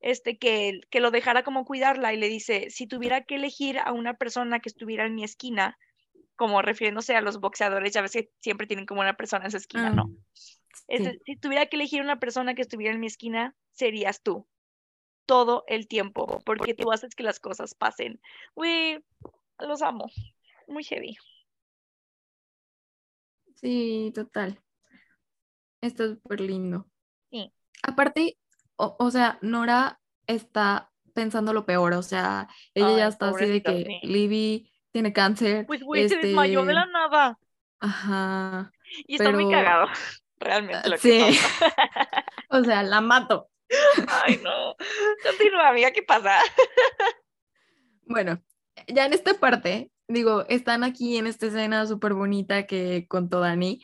este, que, que lo dejara como cuidarla y le dice, si tuviera que elegir a una persona que estuviera en mi esquina, como refiriéndose a los boxeadores, ya ves que siempre tienen como una persona en su esquina, ¿no? Mm, si tuviera que elegir una persona que estuviera en mi esquina, serías tú todo el tiempo, porque tú haces que las cosas pasen. Uy, los amo. Muy heavy. Sí, total. Está súper lindo. Sí. Aparte, o, sea, Nora está pensando lo peor, o sea, ella ya está así de que sí. Libby tiene cáncer. Pues, güey, se desmayó de este, la nada. Ajá, Y está muy cagado, realmente lo que sí, pasa. o sea, la mato. Ay, no. Continúa, amiga, ¿qué pasa? Bueno, ya en esta parte, digo, están aquí en esta escena súper bonita que contó Dani,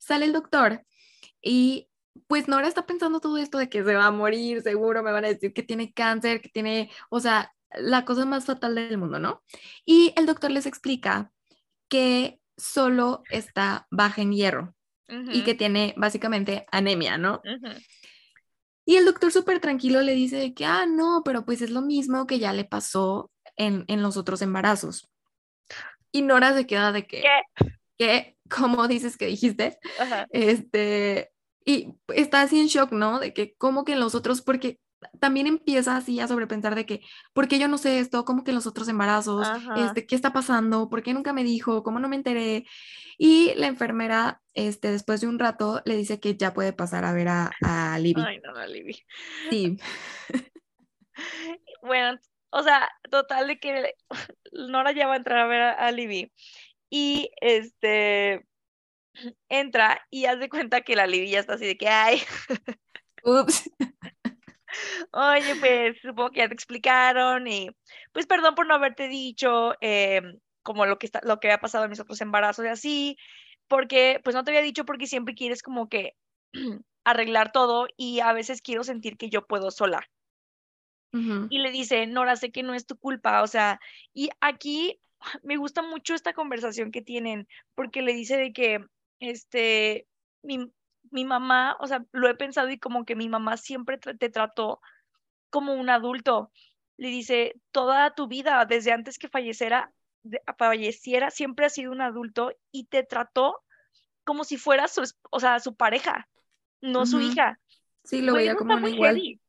sale el doctor y pues Nora está pensando todo esto de que se va a morir, seguro me van a decir que tiene cáncer, que tiene, o sea, la cosa más fatal del mundo, ¿no? Y el doctor les explica que solo está baja en hierro y que tiene básicamente anemia, ¿no? Ujú, ujú. Y el doctor súper tranquilo le dice de que, ah, no, pero pues es lo mismo que ya le pasó en, en los otros embarazos. Y Nora se queda de que, ¿Qué? ¿qué? ¿Cómo dices que dijiste? Este, y está así en shock, ¿no? De que, ¿cómo que en los otros? Porque también empieza así a sobrepensar de que, ¿por qué yo no sé esto? ¿Cómo que en los otros embarazos? Ajá. Este, ¿qué está pasando? ¿Por qué nunca me dijo? ¿Cómo no me enteré? Y la enfermera, este, después de un rato, le dice que ya puede pasar a ver a, a Libby. Ay, no, no, Libby. Sí, Bueno, o sea, total de que Nora ya va a entrar a ver a, a Libby. Y este entra y haz de cuenta que la Libby ya está así de que, ay, ups. oye, pues supongo que ya te explicaron y pues perdón por no haberte dicho eh, como lo que está, lo que había pasado en mis otros embarazos y así, porque pues no te había dicho porque siempre quieres como que arreglar todo y a veces quiero sentir que yo puedo sola. Ujú, y le dice, Nora, sé que no es tu culpa, o sea, y aquí me gusta mucho esta conversación que tienen, porque le dice de que, este, mi, mi mamá, o sea, lo he pensado y como que mi mamá siempre te trató como un adulto. Le dice, toda tu vida, desde antes que falleciera, falleciera, siempre has sido un adulto y te trató como si fuera su, o sea, su pareja, no su hija. Sí, lo veía como muy igual. heavy.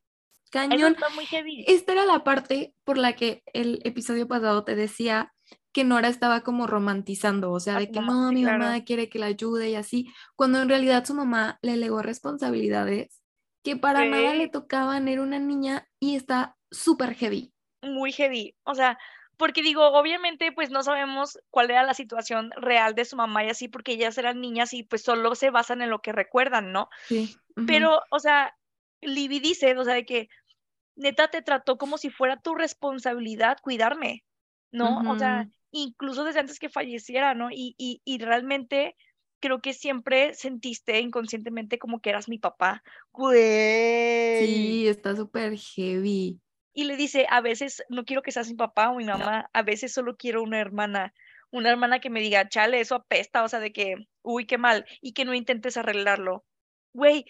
Cañón. está muy heavy. Esta era la parte por la que el episodio pasado te decía que Nora estaba como romantizando, o sea, de que no, mi claro. mamá quiere que la ayude y así, cuando en realidad su mamá le legó responsabilidades que para nada le tocaban, era una niña y está súper heavy. muy heavy. O sea, porque digo, obviamente, pues no sabemos cuál era la situación real de su mamá y así, porque ellas eran niñas y pues solo se basan en lo que recuerdan, ¿no? Sí. ujú, Pero, o sea, Libby dice, o sea, de que neta te trató como si fuera tu responsabilidad cuidarme, ¿no? O sea. Incluso desde antes que falleciera, ¿no? Y, y, y realmente creo que siempre sentiste inconscientemente como que eras mi papá. Güey. Sí, está súper heavy. Y le dice, a veces no quiero que seas mi papá o mi mamá, a veces solo quiero una hermana, una hermana que me diga, chale, eso apesta, o sea, de que, uy, qué mal, y que no intentes arreglarlo. Güey,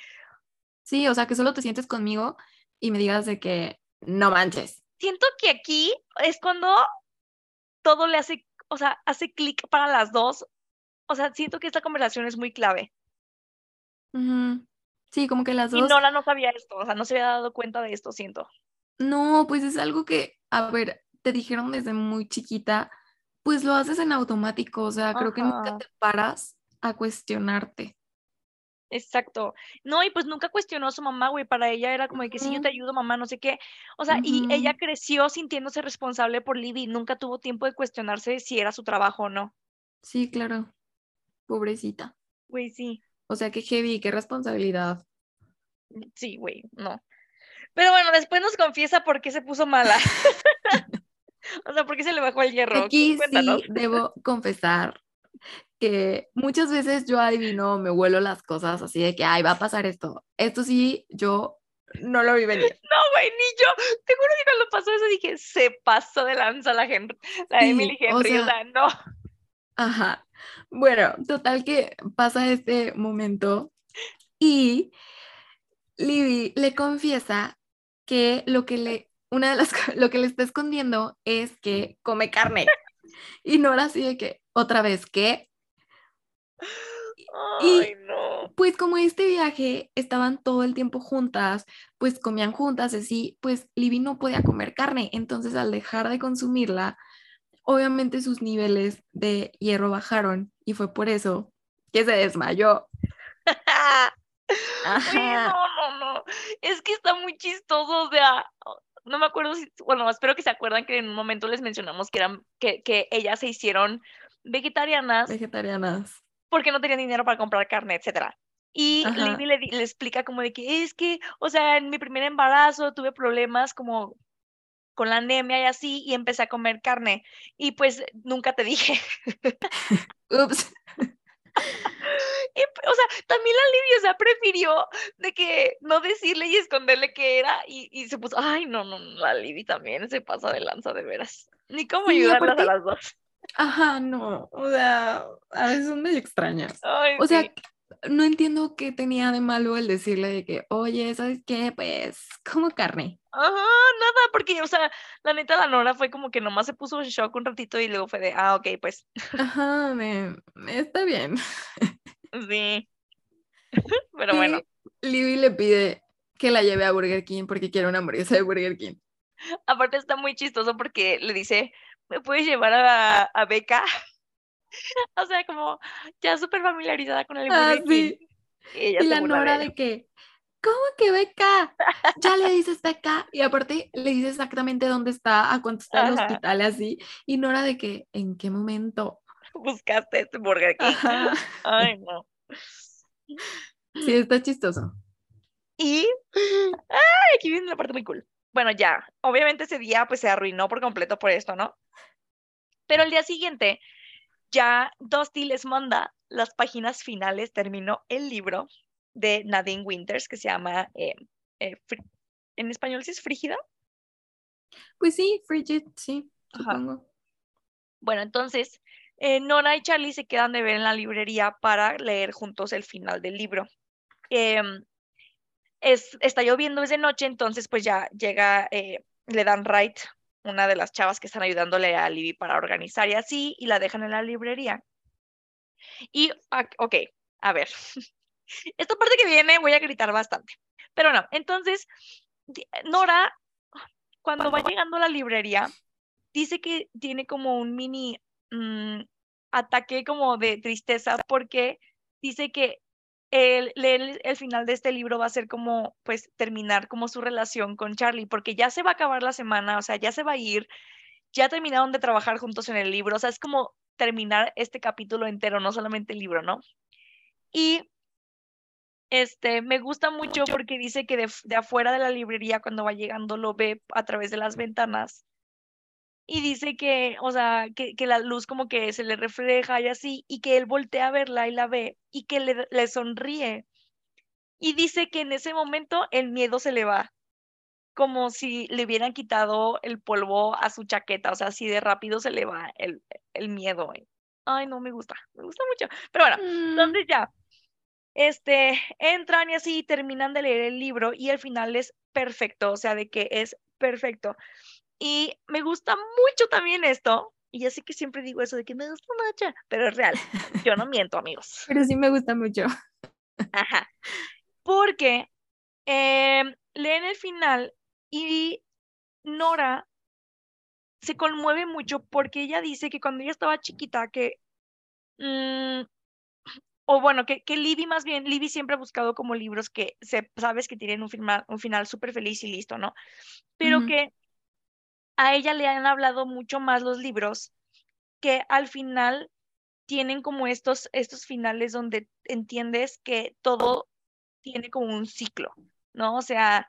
Sí, o sea, que solo te sientes conmigo y me digas de que no manches. siento que aquí es cuando todo le hace, o sea, hace clic para las dos. O sea, siento que esta conversación es muy clave. Ujú. Sí, como que las Y dos. Nora no sabía esto, o sea, no se había dado cuenta de esto, siento. No, pues es algo que, a ver, te dijeron desde muy chiquita, pues lo haces en automático, o sea, creo que nunca te paras a cuestionarte. Exacto. No, y pues nunca cuestionó a su mamá, güey. Para ella era como de que sí, yo te ayudo, mamá, no sé qué. O sea, y ella creció sintiéndose responsable por Libby. Nunca tuvo tiempo de cuestionarse si era su trabajo o no. Sí, claro, pobrecita. Güey, sí, O sea, qué heavy, qué responsabilidad. sí, güey, no. Pero bueno, después nos confiesa por qué se puso mala. o sea, por qué se le bajó el hierro. Aquí sí debo confesar que muchas veces yo adivino, me vuelo las cosas así de que, ay, va a pasar esto. Esto sí, yo no lo vi venir. No, güey, ni yo. Te juro que cuando pasó eso dije, se pasó de lanza la, Henry, la Sí, Emily Henry. O sea, sea, no. Ajá. Bueno, total que pasa este momento y Libby le confiesa que lo que le, una de las, lo que le está escondiendo es que come carne. Y Nora así de que, otra vez, ¿qué? Y Ay, no. pues como este viaje estaban todo el tiempo juntas, pues comían juntas, así, pues Libby no podía comer carne. Entonces al dejar de consumirla, obviamente sus niveles de hierro bajaron y fue por eso que se desmayó. No, no, no. Es que está muy chistoso, o sea, no me acuerdo si, bueno, espero que se acuerdan que en un momento les mencionamos que eran, que, que ellas se hicieron vegetarianas. Vegetarianas. Porque no tenían dinero para comprar carne, etcétera. Y Libby le, le, explica como de que es que, o sea, en mi primer embarazo tuve problemas como con la anemia y así, y empecé a comer carne. Y pues nunca te dije. Ups. Y, o sea, también la Libby, o sea, prefirió de que no decirle y esconderle qué era y, y se puso, ay, no, no, la Libby también se pasa de lanza de veras. Ni cómo ayudarlas a las dos. Ajá, no, o sea, a veces son medio extrañas. o sea, no entiendo qué tenía de malo el decirle de que, oye, ¿sabes qué? Pues, como carne. Ajá, nada, porque, o sea, la neta, la Nora fue como que nomás se puso en shock un ratito y luego fue de, ah, ok, pues. Ajá, me, está bien. Sí. Pero bueno. Libby le pide que la lleve a Burger King porque quiere una hamburguesa de Burger King. Aparte está muy chistoso porque le dice, ¿me puedes llevar a, a Beca? o sea, como ya súper familiarizada con el ah, sí. Y, la Nora de, que, ¿cómo que Beca? Ya le dices Beca. Y aparte le dice exactamente dónde está, a cuánto está el hospital, así. Y Nora de que, ¿en qué momento? Buscaste este Burger King. Ay, no. Sí, está chistoso. Y, ay, aquí viene la parte muy cool. Bueno, ya, obviamente ese día pues se arruinó por completo por esto, ¿no? Pero el día siguiente ya Dusty les manda las páginas finales, terminó el libro de Nadine Winters que se llama, eh, eh, en español ¿sí es Frígida? Pues sí, Frigid, sí, supongo. Bueno, entonces eh, Nora y Charlie se quedan de ver en la librería para leer juntos el final del libro. Em, es, está lloviendo desde noche, entonces pues ya llega, le dan right una de las chavas que están ayudándole a Libby para organizar y así, y la dejan en la librería. Y, ok, a ver, esta parte que viene voy a gritar bastante, pero no, entonces, Nora, cuando va llegando a la librería, dice que tiene como un mini mm, ataque como de tristeza porque dice que el, leer el final de este libro va a ser como, pues, terminar como su relación con Charlie, porque ya se va a acabar la semana, o sea, ya se va a ir, ya terminaron de trabajar juntos en el libro, o sea, es como terminar este capítulo entero, no solamente el libro, ¿no? Y este, me gusta mucho porque dice que de, de afuera de la librería, cuando va llegando, lo ve a través de las ventanas y dice que, o sea, que, que, la luz como que se le refleja y así, y que él voltea a verla y la ve y que le, le sonríe. Y dice que en ese momento el miedo se le va, como si le hubieran quitado el polvo a su chaqueta, o sea, así de rápido se le va el, el miedo. Ay, no me gusta, me gusta mucho. Pero bueno, mm. entonces ya, este, entran y así terminan de leer el libro y el final es perfecto, o sea, de que es perfecto. Y me gusta mucho también esto, y ya sé que siempre digo eso de que me gusta mucho, pero es real. Yo no miento, amigos. Pero sí me gusta mucho. Ajá. Porque em, leen el final y Nora se conmueve mucho porque ella dice que cuando ella estaba chiquita, que, mm, o bueno, que, que Libby más bien, Libby siempre ha buscado como libros que se, sabes que tienen un, final, un final súper feliz y listo, ¿no? Pero que a ella le han hablado mucho más los libros que al final tienen como estos, estos finales donde entiendes que todo tiene como un ciclo, ¿no? O sea,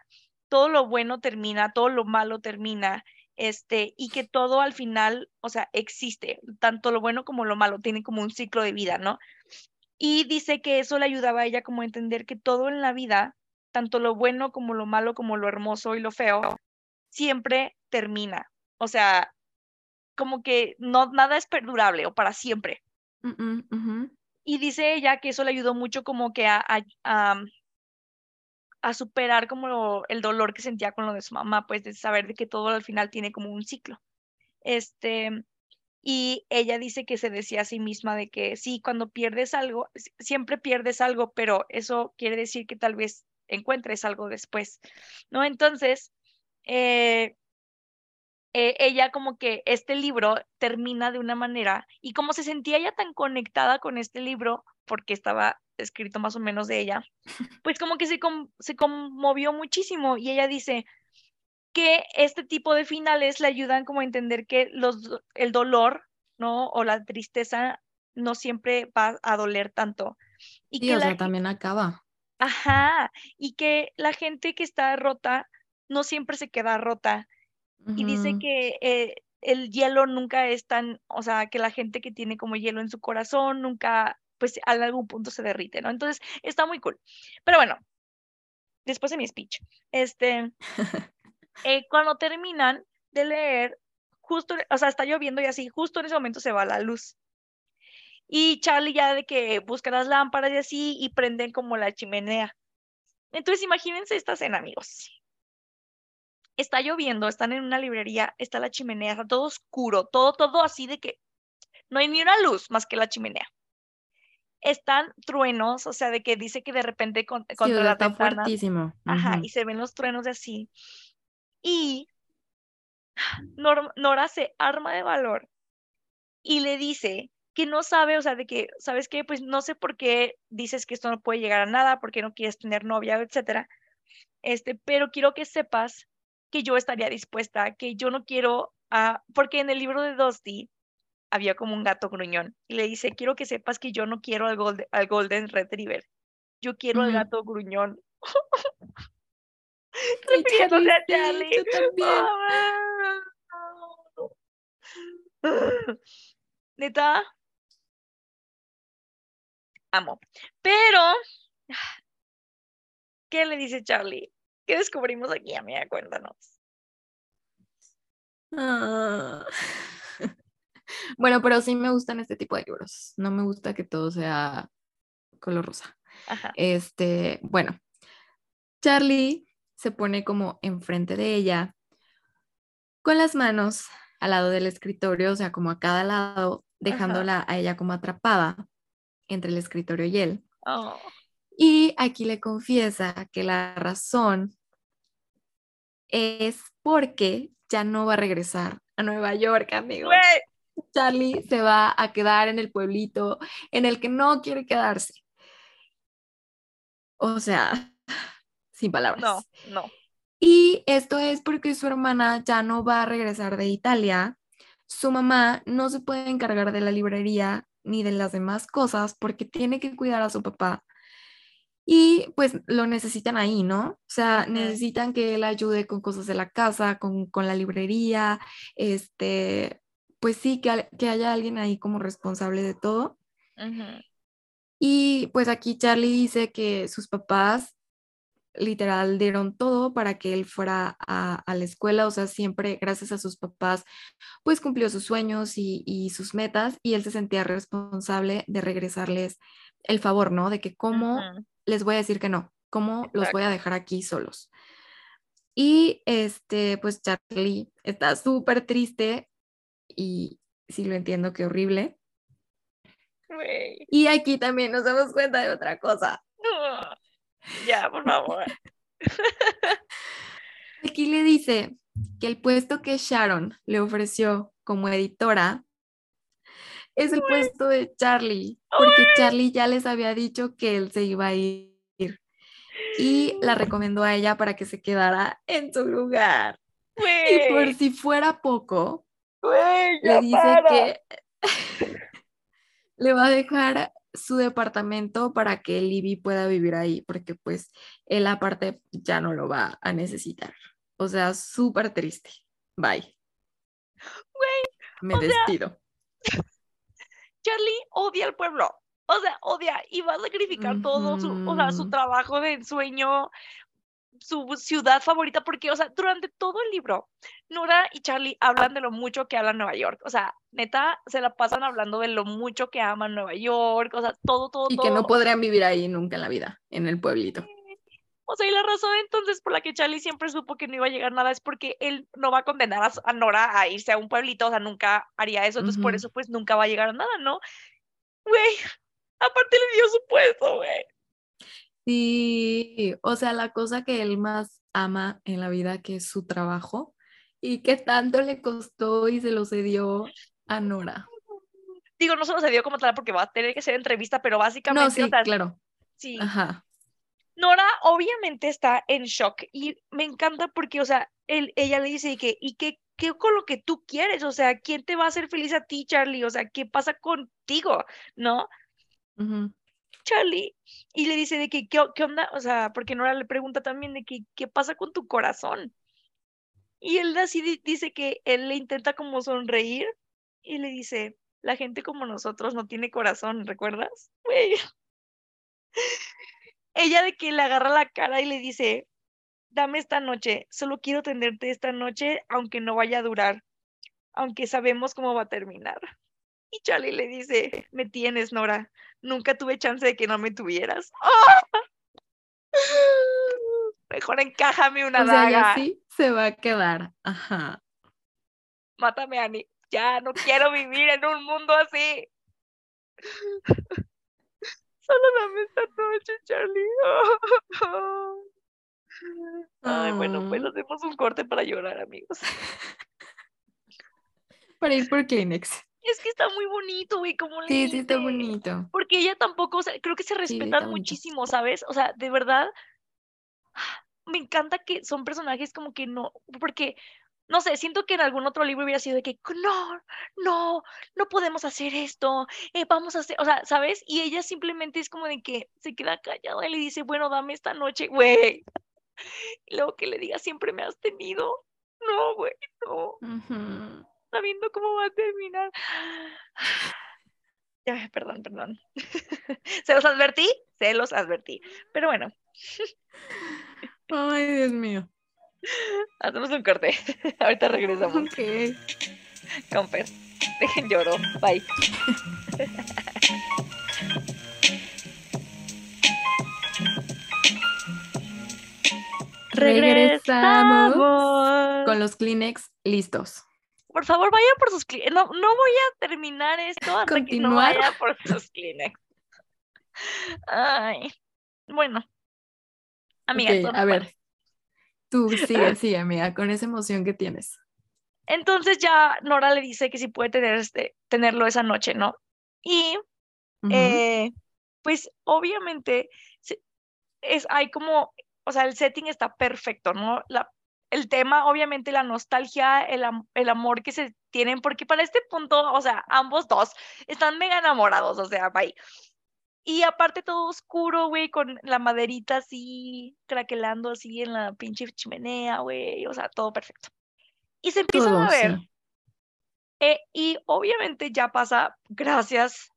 todo lo bueno termina, todo lo malo termina, este, y que todo al final, o sea, existe, tanto lo bueno como lo malo, tiene como un ciclo de vida, ¿no? Y dice que eso le ayudaba a ella como a entender que todo en la vida, tanto lo bueno como lo malo, como lo hermoso y lo feo, siempre termina. O sea, como que no, nada es perdurable o para siempre. Y dice ella que eso le ayudó mucho como que a, a, a, superar como el dolor que sentía con lo de su mamá, pues de saber de que todo al final tiene como un ciclo. Este, y ella dice que se decía a sí misma de que sí, cuando pierdes algo, siempre pierdes algo, pero eso quiere decir que tal vez encuentres algo después, ¿no? Entonces, eh, eh, ella como que este libro termina de una manera y como se sentía ella tan conectada con este libro, porque estaba escrito más o menos de ella, pues como que se, se conmovió muchísimo y ella dice, que este tipo de finales le ayudan como a entender que los, el dolor, ¿no? O la tristeza no siempre va a doler tanto. Y que o sea, también acaba. Ajá, y que la gente que está rota no siempre se queda rota. Y dice que eh, el hielo nunca es tan, o sea, que la gente que tiene como hielo en su corazón nunca, pues a algún punto se derrite, ¿no? Entonces, está muy cool. Pero bueno, después de mi speech, este, eh, cuando terminan de leer, justo, o sea, está lloviendo y así, justo en ese momento se va la luz. Y Charlie ya de que busca las lámparas y así y prenden como la chimenea. Entonces imagínense esta escena, amigos. Está lloviendo, están en una librería, está la chimenea, está todo oscuro, todo, todo así de que no hay ni una luz más que la chimenea. Están truenos, o sea, de que dice que de repente con, contra la está fuertísimo. Ajá, y se ven los truenos de así. Y Nora se arma de valor y le dice que no sabe, o sea, de que, ¿sabes qué? Pues no sé por qué dices que esto no puede llegar a nada, porque no quieres tener novia, etcétera. Este, pero quiero que sepas que yo estaría dispuesta, que yo no quiero, a, porque en el libro de Dusty había como un gato gruñón y le dice, quiero que sepas que yo no quiero al, al Golden Retriever, yo quiero al gato gruñón. Refiriéndose a Charlie. Yo también. Neta, amo. Pero, ¿qué le dice Charlie? ¿Qué descubrimos aquí, amiga? Cuéntanos. Ah. Bueno, pero sí me gustan este tipo de libros. No me gusta que todo sea color rosa. Este, bueno, Charlie se pone como enfrente de ella, con las manos al lado del escritorio, o sea, como a cada lado, dejándola a ella como atrapada entre el escritorio y él. Oh. Y aquí le confiesa que la razón es porque ya no va a regresar a Nueva York, amigo. Charlie se va a quedar en el pueblito en el que no quiere quedarse. O sea, sin palabras. No, no. Y esto es porque su hermana ya no va a regresar de Italia. Su mamá no se puede encargar de la librería ni de las demás cosas porque tiene que cuidar a su papá. Y pues lo necesitan ahí, ¿no? O sea, necesitan que él ayude con cosas de la casa, con, con la librería, este, pues sí, que, que, haya alguien ahí como responsable de todo. Y pues aquí Charlie dice que sus papás literal dieron todo para que él fuera a, la escuela, o sea, siempre gracias a sus papás, pues cumplió sus sueños y, sus metas y él se sentía responsable de regresarles el favor, ¿no? De que cómo les voy a decir que no, cómo los voy a dejar aquí solos. Y este, pues Charlie está súper triste y sí lo entiendo, qué horrible. Y aquí también nos damos cuenta de otra cosa. Ya, por favor. Aquí le dice que el puesto que Sharon le ofreció como editora es el puesto de Charlie, porque Charlie ya les había dicho que él se iba a ir y la recomendó a ella para que se quedara en su lugar. Y por si fuera poco, le dice que le va a dejar su departamento para que Libby pueda vivir ahí, porque pues él aparte ya no lo va a necesitar. O sea, súper triste. Bye. Me despido. Charlie odia al pueblo. O sea, odia y va a sacrificar todo su, o sea, su trabajo de ensueño, su ciudad favorita, porque, o sea, durante todo el libro, Nora y Charlie hablan de lo mucho que hablan Nueva York. O sea, neta, se la pasan hablando de lo mucho que aman Nueva York, o sea, todo, todo. Y que no podrían vivir ahí nunca en la vida, en el pueblito. O sea, y la razón entonces por la que Charlie siempre supo que no iba a llegar nada es porque él no va a condenar a, Nora a irse a un pueblito, o sea, nunca haría eso, entonces por eso pues nunca va a llegar a nada, ¿no? Güey, aparte le dio su puesto, güey. Sí, o sea, la cosa que él más ama en la vida, que es su trabajo, y que tanto le costó y se lo cedió a Nora. Digo, no se lo cedió como tal porque va a tener que ser entrevista, pero básicamente. No, sí, claro. Sí. Ajá. Nora obviamente está en shock y me encanta porque, o sea, él, ella le dice que, ¿y qué, qué con lo que tú quieres? O sea, ¿quién te va a hacer feliz a ti, Charlie? O sea, ¿qué pasa contigo? ¿No? Charlie, y le dice de que, ¿qué, ¿qué, onda? O sea, porque Nora le pregunta también de que, ¿qué pasa con tu corazón? Y él así dice que él le intenta como sonreír y le dice, la gente como nosotros no tiene corazón, ¿recuerdas? Ella de que le agarra la cara y le dice, dame esta noche, solo quiero tenerte esta noche, aunque no vaya a durar, aunque sabemos cómo va a terminar. Y Charlie le dice, me tienes, Nora, nunca tuve chance de que no me tuvieras. Mejor encájame una o daga. sí se va a quedar. Ajá. Mátame, Annie. Ya no quiero vivir en un mundo así. Solo dame esta noche, Charlie. Ay, bueno, pues ah. hacemos un corte para llorar, amigos. Para ir por Kleenex. Es que está muy bonito, güey, como Sí, sí, está bonito. Porque ella tampoco, o sea, creo que se respetan muchísimo, ¿sabes? O sea, de verdad, me encanta que son personajes como que no, porque, no sé, siento que en algún otro libro hubiera sido de que, no, no, no podemos hacer esto, eh, vamos a hacer, o sea, ¿sabes? Y ella simplemente es como de que se queda callada y le dice, bueno, dame esta noche, güey. Y luego que le diga, siempre me has tenido. No, güey, no. Sabiendo cómo va a terminar. Ya, perdón, perdón. ¿Se los advertí? Se los advertí. Pero bueno. Ay, Dios mío. Hacemos un corte. Ahorita regresamos. Ok. Comper. Dejen lloro. Bye. Regresamos con los Kleenex listos. Por favor, vayan por sus Kleenex. No, no voy a terminar esto hasta Continuar. que no vaya por sus Kleenex. Ay. Bueno, Amiga, a ver. Tú sigue, sigue, amiga, con esa emoción que tienes. Entonces ya Nora le dice que si puede tener este, tenerlo esa noche, ¿no? Y eh, pues obviamente es, hay como, o sea, el setting está perfecto, ¿no? La, el tema, obviamente, la nostalgia, el, el amor que se tienen, porque para este punto, o sea, ambos dos están mega enamorados, o sea, bye. Y aparte todo oscuro, güey, con la maderita así, craquelando así en la pinche chimenea, güey, o sea, todo perfecto. Y se empiezan a ver. Eh, y obviamente ya pasa, gracias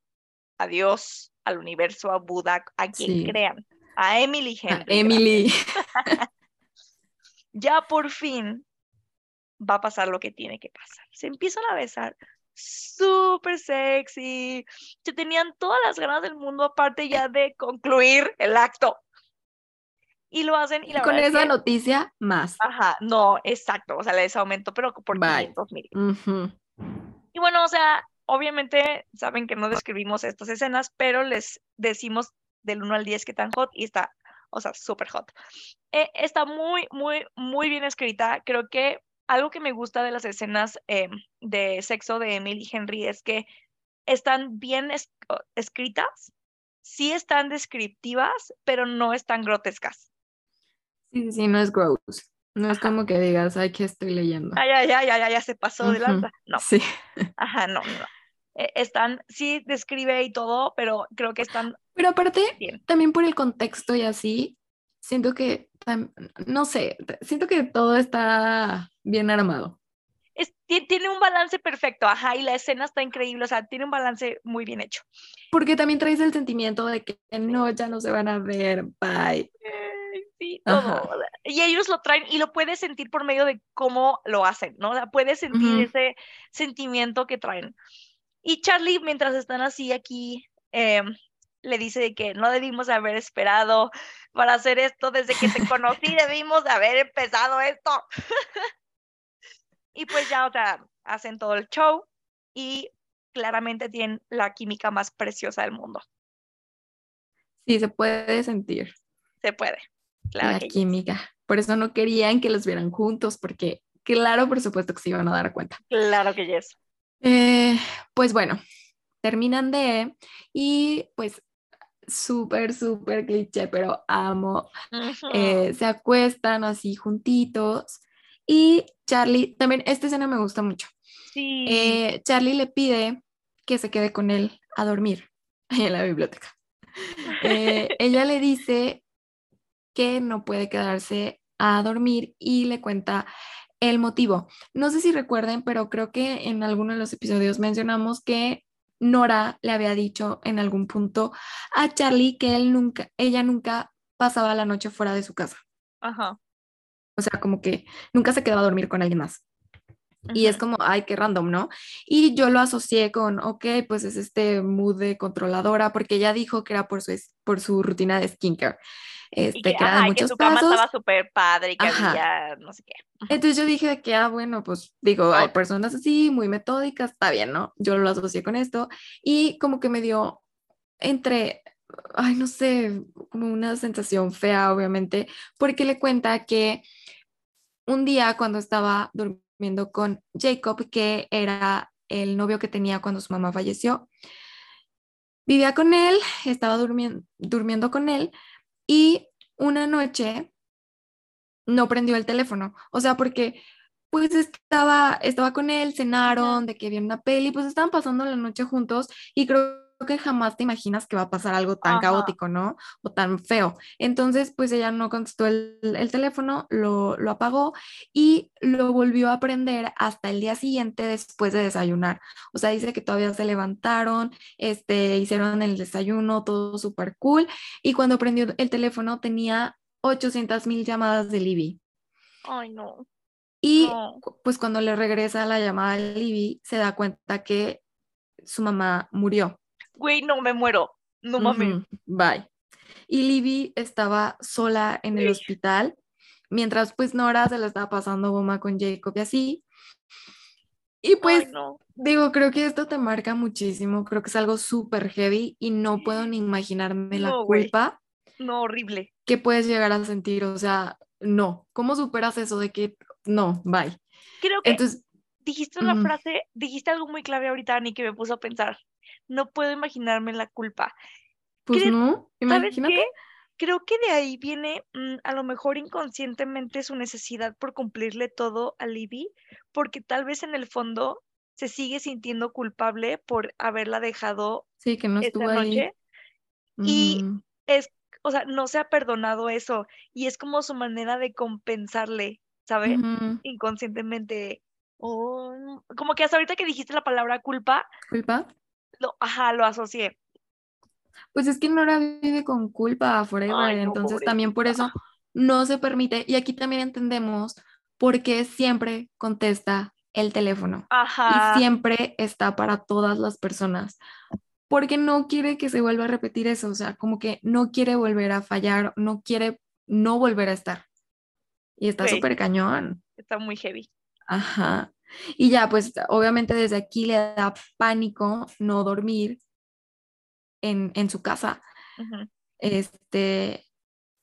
a Dios, al universo, a Buda, a quien crean, a Emily Henry. Emily. ya por fin va a pasar lo que tiene que pasar. Se empiezan a besar súper sexy. Se tenían todas las ganas del mundo aparte ya de concluir el acto. Y lo hacen y, con esa noticia más. Ajá, no, exacto, o sea, les aumentó pero por 500 mil. Y bueno, o sea, obviamente saben que no describimos estas escenas, pero les decimos del 1 al 10 que tan hot y está, o sea, súper hot. Eh, está muy, muy, muy bien escrita. Creo que algo que me gusta de las escenas eh, de sexo de Emily Henry es que están bien escritas, sí están descriptivas, pero no están grotescas. Sí, sí, no es gross. No es como que digas, ay, que estoy leyendo. Ay, ya, ya, ya, ya, se pasó de lanza. No. Sí. Ajá, no, no. E, están, sí describe y todo, pero creo que están. Pero aparte, también por el contexto y así, siento que, no sé, siento que todo está bien armado. tiene un balance perfecto, ajá, y la escena está increíble, o sea, tiene un balance muy bien hecho. Porque también traes el sentimiento de que no, ya no se van a ver, bye. Sí, todo. Y ellos lo traen y lo puedes sentir por medio de cómo lo hacen, ¿no? O sea, puedes sentir ese sentimiento que traen. Y Charlie, mientras están así aquí, eh, le dice que no debimos haber esperado para hacer esto desde que te conocí, debimos de haber empezado esto. y pues ya, o sea, hacen todo el show y claramente tienen la química más preciosa del mundo. Sí, se puede sentir. Se puede. la química. Por eso no querían que los vieran juntos, porque claro, por supuesto que se iban a dar cuenta. Claro que yes. Eh, pues bueno, terminan de y pues súper, súper cliché, pero amo. Eh, se acuestan así juntitos. Y Charlie, también esta escena me gusta mucho. sí. Eh, Charlie le pide que se quede con él a dormir en la biblioteca. Eh, ella le dice que no puede quedarse a dormir y le cuenta el motivo. No sé si recuerden, pero creo que en alguno de los episodios mencionamos que Nora le había dicho en algún punto a Charlie que él nunca, ella nunca pasaba la noche fuera de su casa. Ajá. O sea, como que nunca se quedaba a dormir con alguien más. Y es como, ay, qué random, ¿no? Y yo lo asocié con, ok, pues es este mood de controladora, porque ella dijo que era por su, por su rutina de skincare, Y este, que, que era de ajá, que su cama pasos. estaba súper padre y que Ajá. había no sé qué. Entonces yo dije que, ah, bueno, pues digo, hay personas así, muy metódicas, está bien, ¿no? Yo lo asocié con esto y como que me dio entre, ay, no sé, como una sensación fea, obviamente, porque le cuenta que un día cuando estaba durmiendo con Jacob, que era el novio que tenía cuando su mamá falleció, vivía con él, estaba durmiendo, con él y una noche no prendió el teléfono. O sea, porque pues estaba, estaba con él, cenaron, de que vieron una peli, pues estaban pasando la noche juntos y creo que jamás te imaginas que va a pasar algo tan Ajá. caótico, ¿no? O tan feo. Entonces, pues ella no contestó el, el teléfono, lo, lo apagó y lo volvió a prender hasta el día siguiente después de desayunar. O sea, dice que todavía se levantaron, este, hicieron el desayuno, todo súper cool. Y cuando prendió el teléfono tenía 800 mil llamadas de Libby. Ay, no. Y No. pues cuando le regresa la llamada de Libby, se da cuenta que su mamá murió. Güey, no, me muero. No mames. Ujú, Bye. Y Libby estaba sola en el Güey. hospital, mientras pues Nora se la estaba pasando bomba con Jacob y así. Y pues Ay, no. digo, creo que esto te marca muchísimo, creo que es algo súper heavy y no puedo ni imaginarme la No, güey. culpa No, horrible. que puedes llegar a sentir, o sea, no, ¿cómo superas eso de que no, bye? Creo que Entonces, dijiste una mm, frase, dijiste algo muy clave ahorita, Ani, que me puso a pensar. No puedo imaginarme la culpa. pues ¿Crees- no, ¿Sabes imagínate. qué? Creo que de ahí viene mm, a lo mejor inconscientemente su necesidad por cumplirle todo a Libby, porque tal vez en el fondo se sigue sintiendo culpable por haberla dejado Sí, que no estuvo ahí. noche y Ujú, es, o sea, no se ha perdonado eso y es como su manera de compensarle, ¿sabes? Inconscientemente. Oh, como que hasta ahorita que dijiste la palabra culpa, ¿Culpa? Lo, ajá, lo asocié. Pues es que Nora vive con culpa forever, Ay, no, entonces también por eso no se permite. Y aquí también entendemos por qué siempre contesta el teléfono y Ajá, siempre está para todas las personas, porque no quiere que se vuelva a repetir eso, o sea, como que no quiere volver a fallar, no quiere no volver a estar. Y está súper cañón. está muy heavy. Ajá. Y ya, pues obviamente desde aquí le da pánico no dormir en, en su casa. Este,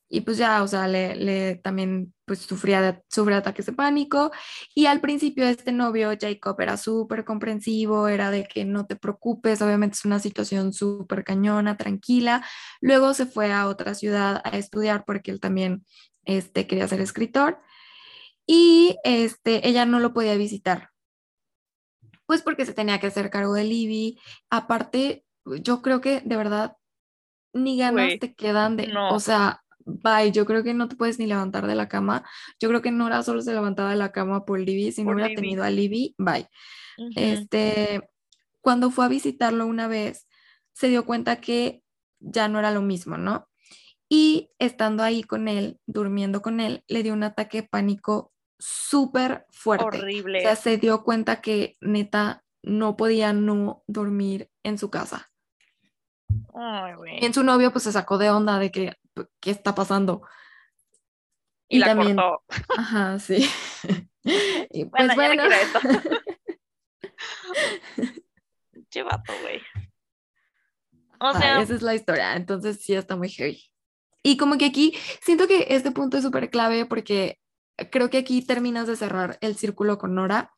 y pues ya, o sea, le, le también pues sufría de, sufre ataques de pánico. Y al principio este novio, Jacob, era súper comprensivo, era de que no te preocupes, obviamente es una situación súper cañona, tranquila. Luego se fue a otra ciudad a estudiar porque él también este, quería ser escritor. Y este, ella no lo podía visitar, pues porque se tenía que hacer cargo de Libby. Aparte, yo creo que de verdad ni ganas Güey, te quedan de, o no. sea, bye, yo creo que no te puedes ni levantar de la cama. Yo creo que Nora solo se levantaba de la cama por Libby, si no Por hubiera Libby. tenido a Libby, bye. Este, cuando fue a visitarlo una vez, se dio cuenta que ya no era lo mismo, ¿no? Y estando ahí con él, durmiendo con él, le dio un ataque de pánico súper fuerte. O sea, Horrible. se dio cuenta que neta no podía no dormir en su casa. Ay, Y güey. en su novio pues se sacó de onda de que, ¿qué está pasando? Y Y la también, cortó. ajá, sí. Y Bueno, pues bueno, queda esto. Che vato, güey. O sea, esa es la historia, entonces sí está muy heavy. Y como que aquí siento que este punto es súper clave porque creo que aquí terminas de cerrar el círculo con Nora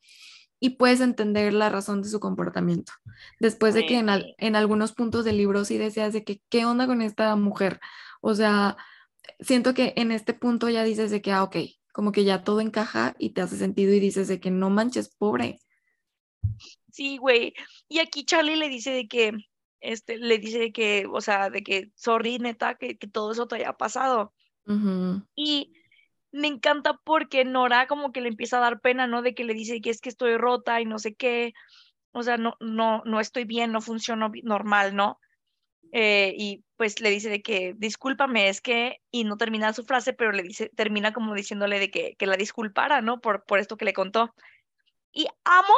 y puedes entender la razón de su comportamiento. Después de que en, Sí. en algunos puntos del libro sí deseas de que, ¿qué onda con esta mujer? O sea, siento que en este punto ya dices de que, ah, ok, como que ya todo encaja y te hace sentido y dices de que no manches, pobre. Sí, güey. Y aquí Charlie le dice de que, este, le dice de que, o sea, de que, sorry, neta, que, que todo eso te haya pasado. Ujú, Y me encanta porque Nora como que le empieza a dar pena, ¿no? De que le dice que es que estoy rota y no sé qué. O sea, no, no, no estoy bien, no funciono normal, ¿no? Eh, y pues le dice de que, discúlpame, es que, y no termina su frase, pero le dice, termina como diciéndole de que, que la disculpara, ¿no? Por, por esto que le contó. Y amo,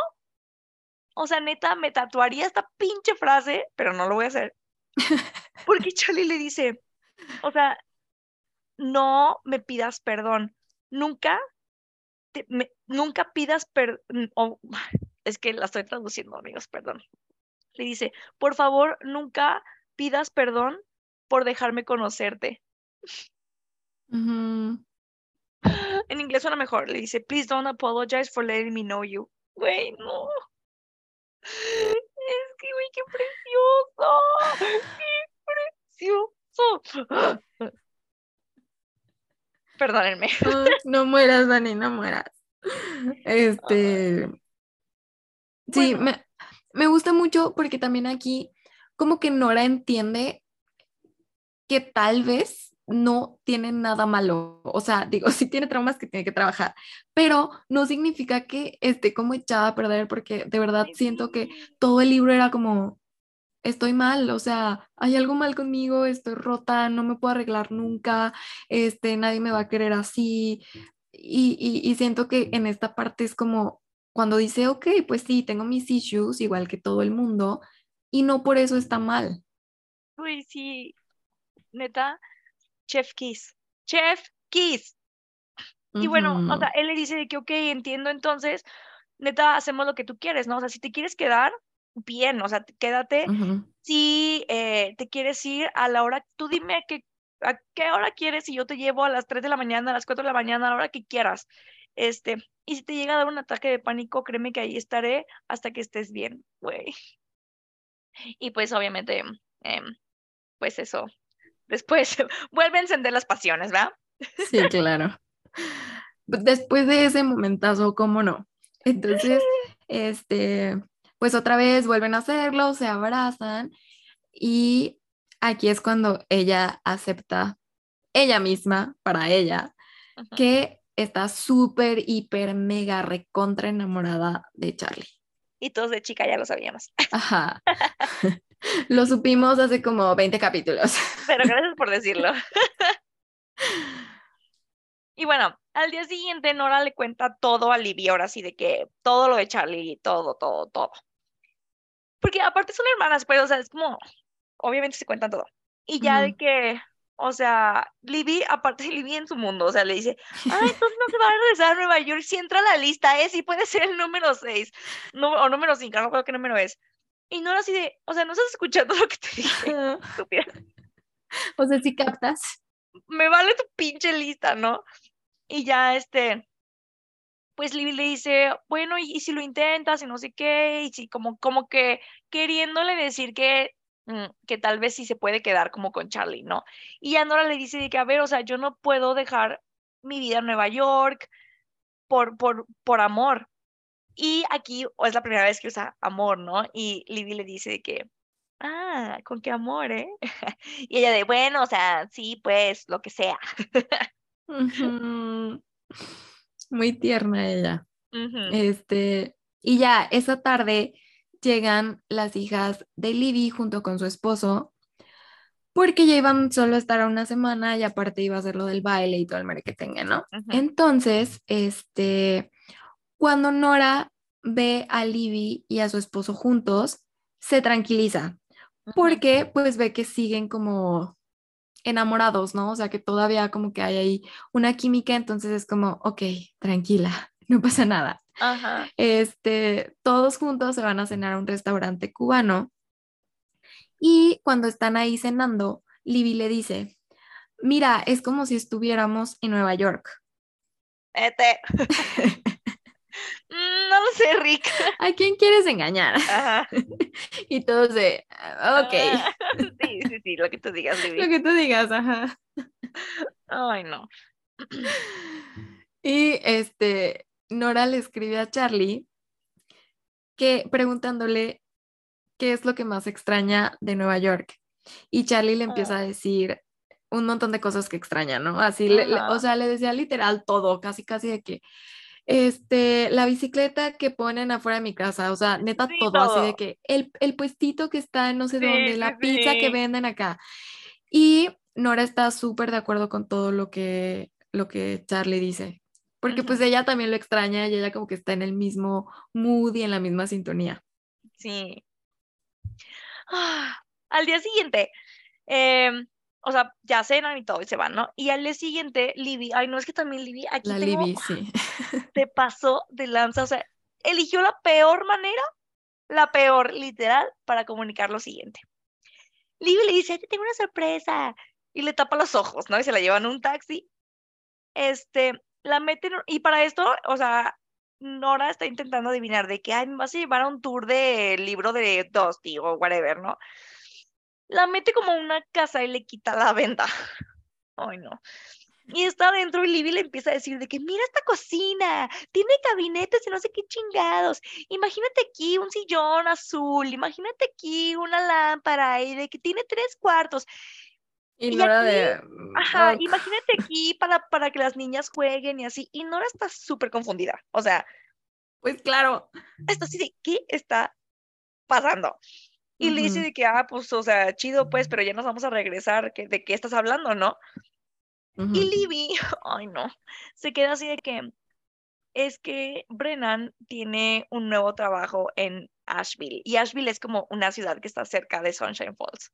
o sea, neta, me tatuaría esta pinche frase, pero no lo voy a hacer. Porque Charlie le dice, o sea, no me pidas perdón. Nunca, te- me- nunca pidas perdón. es que la estoy traduciendo, amigos, perdón. Le dice, por favor, nunca pidas perdón por dejarme conocerte. En inglés suena mejor. Le dice, please don't apologize for letting me know you. Güey, no. Es que, güey, qué precioso. Qué precioso. Perdónenme. No mueras, Dani, no mueras. Este, sí, me, me gusta mucho porque también aquí como que Nora entiende que tal vez no tiene nada malo. O sea, digo, sí tiene traumas que tiene que trabajar, pero no significa que esté como echada a perder porque de verdad siento que todo el libro era como, estoy mal, o sea, hay algo mal conmigo, estoy rota, no me puedo arreglar nunca, este, nadie me va a querer así. Y, y, y siento que en esta parte es como cuando dice, ok, pues sí, tengo mis issues, igual que todo el mundo, y no por eso está mal. Uy, sí. Neta, Chef Kiss. Chef Kiss. Y bueno, o sea, él le dice de que, ok, entiendo entonces, neta, hacemos lo que tú quieres, ¿no? O sea, si te quieres quedar, bien, o sea, quédate. Si eh, te quieres ir a la hora, tú dime a qué, a qué hora quieres y yo te llevo a las 3 de la mañana, a las 4 de la mañana, a la hora que quieras. Este, y si te llega a dar un ataque de pánico, créeme que ahí estaré hasta que estés bien, güey. Y pues obviamente, em, pues eso, después vuelve a encender las pasiones, ¿verdad? Sí, claro. Después de ese momentazo, ¿cómo no? Entonces, este, pues otra vez vuelven a hacerlo, se abrazan y aquí es cuando ella acepta ella misma, para ella, que está súper, hiper, mega, recontra enamorada de Charlie. Y todos de chica ya lo sabíamos. Ajá. Lo supimos hace como 20 capítulos. Pero gracias por decirlo. Y bueno, al día siguiente Nora le cuenta todo a Libby, ahora sí, de que todo lo de Charlie, todo, todo, todo. Porque aparte son hermanas, pues, o sea, es como, obviamente se cuentan todo. Y ya de Ujú. que, o sea, Libby, aparte Libby en su mundo, o sea, le dice, ah, entonces no se va a regresar a Nueva York, si entra a la lista, ¿eh? Sí puede ser el número 6, o número 5, no me acuerdo qué número es. Y Nora así de, o sea, no estás escuchando lo que te dije, estúpida. O sea, si captas. Me vale tu pinche lista, ¿no? Y ya, este, pues Libby le dice, bueno, y, y si lo intentas y no sé qué, y si como, como que queriéndole decir que, mm, que tal vez sí se puede quedar como con Charlie, ¿no? Y ya le dice de que, a ver, o sea, yo no puedo dejar mi vida en Nueva York por, por, por amor. Y aquí o es la primera vez que usa amor, ¿no? Y Libby le dice de que, ah, ¿con qué amor, eh? Y ella de, bueno, o sea, sí, pues, lo que sea. Muy tierna ella. Este, y ya esa tarde llegan las hijas de Libby junto con su esposo, porque ya iban solo a estar una semana y aparte iba a ser lo del baile y todo el tenga, ¿no? ujú. Entonces, este, cuando Nora ve a Libby y a su esposo juntos, se tranquiliza, porque pues ve que siguen como enamorados, ¿no? O sea, que todavía como que hay ahí una química, entonces es como, ok, tranquila, no pasa nada. Ajá. Este, todos juntos se van a cenar a un restaurante cubano y cuando están ahí cenando, Libby le dice, mira, es como si estuviéramos en Nueva York. Este. Mm, no lo sé, Rick. ¿A quién quieres engañar? Ajá. y todos de, "Ah, ok. Ah, sí, sí, sí, lo que tú digas, Lo Libby. que tú digas, ajá. Ay, no. Y este, Nora le escribe a Charlie que preguntándole qué es lo que más extraña de Nueva York. Y Charlie le empieza a decir un montón de cosas que extraña, ¿no? Así, le- o sea, le decía literal todo, casi, casi de que, este, la bicicleta que ponen afuera de mi casa, o sea, neta Sí, todo, así de que el, el puestito que está en no sé Sí, dónde, sí, la pizza que venden acá. Y Nora está súper de acuerdo con todo lo que, lo que Charlie dice, porque pues ella también lo extraña y ella como que está en el mismo mood y en la misma sintonía. Sí. Ah, al día siguiente, em, o sea, ya cenan y todo y se van, ¿no? Y al día siguiente, Libby, ay, no, es que también Libby, aquí La tengo, Libby, sí. se pasó de lanza, o sea, eligió la peor manera, la peor, literal, para comunicar lo siguiente. Libby le dice, te tengo una sorpresa, y le tapa los ojos, ¿no? Y se la llevan en un taxi, este, la meten, y para esto, o sea, Nora está intentando adivinar de que, ay, me vas a llevar a un tour de libro de Dusty o whatever, ¿no? La mete como a una casa y le quita la venda. Ay, no. Y está adentro y Libby le empieza a decir de que mira esta cocina, tiene gabinetes y no sé qué chingados. Imagínate aquí un sillón azul, imagínate aquí una lámpara y de que tiene tres cuartos. Y Y Nora aquí, de... Ajá, imagínate aquí para, para que las niñas jueguen y así. Y Nora está súper confundida. O sea, Pues claro. está así de, ¿qué está pasando? Y le dice de que, ah, pues, o sea, chido, pues, pero ya nos vamos a regresar, que, ¿de qué estás hablando, no? Y Ujú. Libby, ay no, se queda así de que es que Brennan tiene un nuevo trabajo en Asheville y Asheville es como una ciudad que está cerca de Sunshine Falls.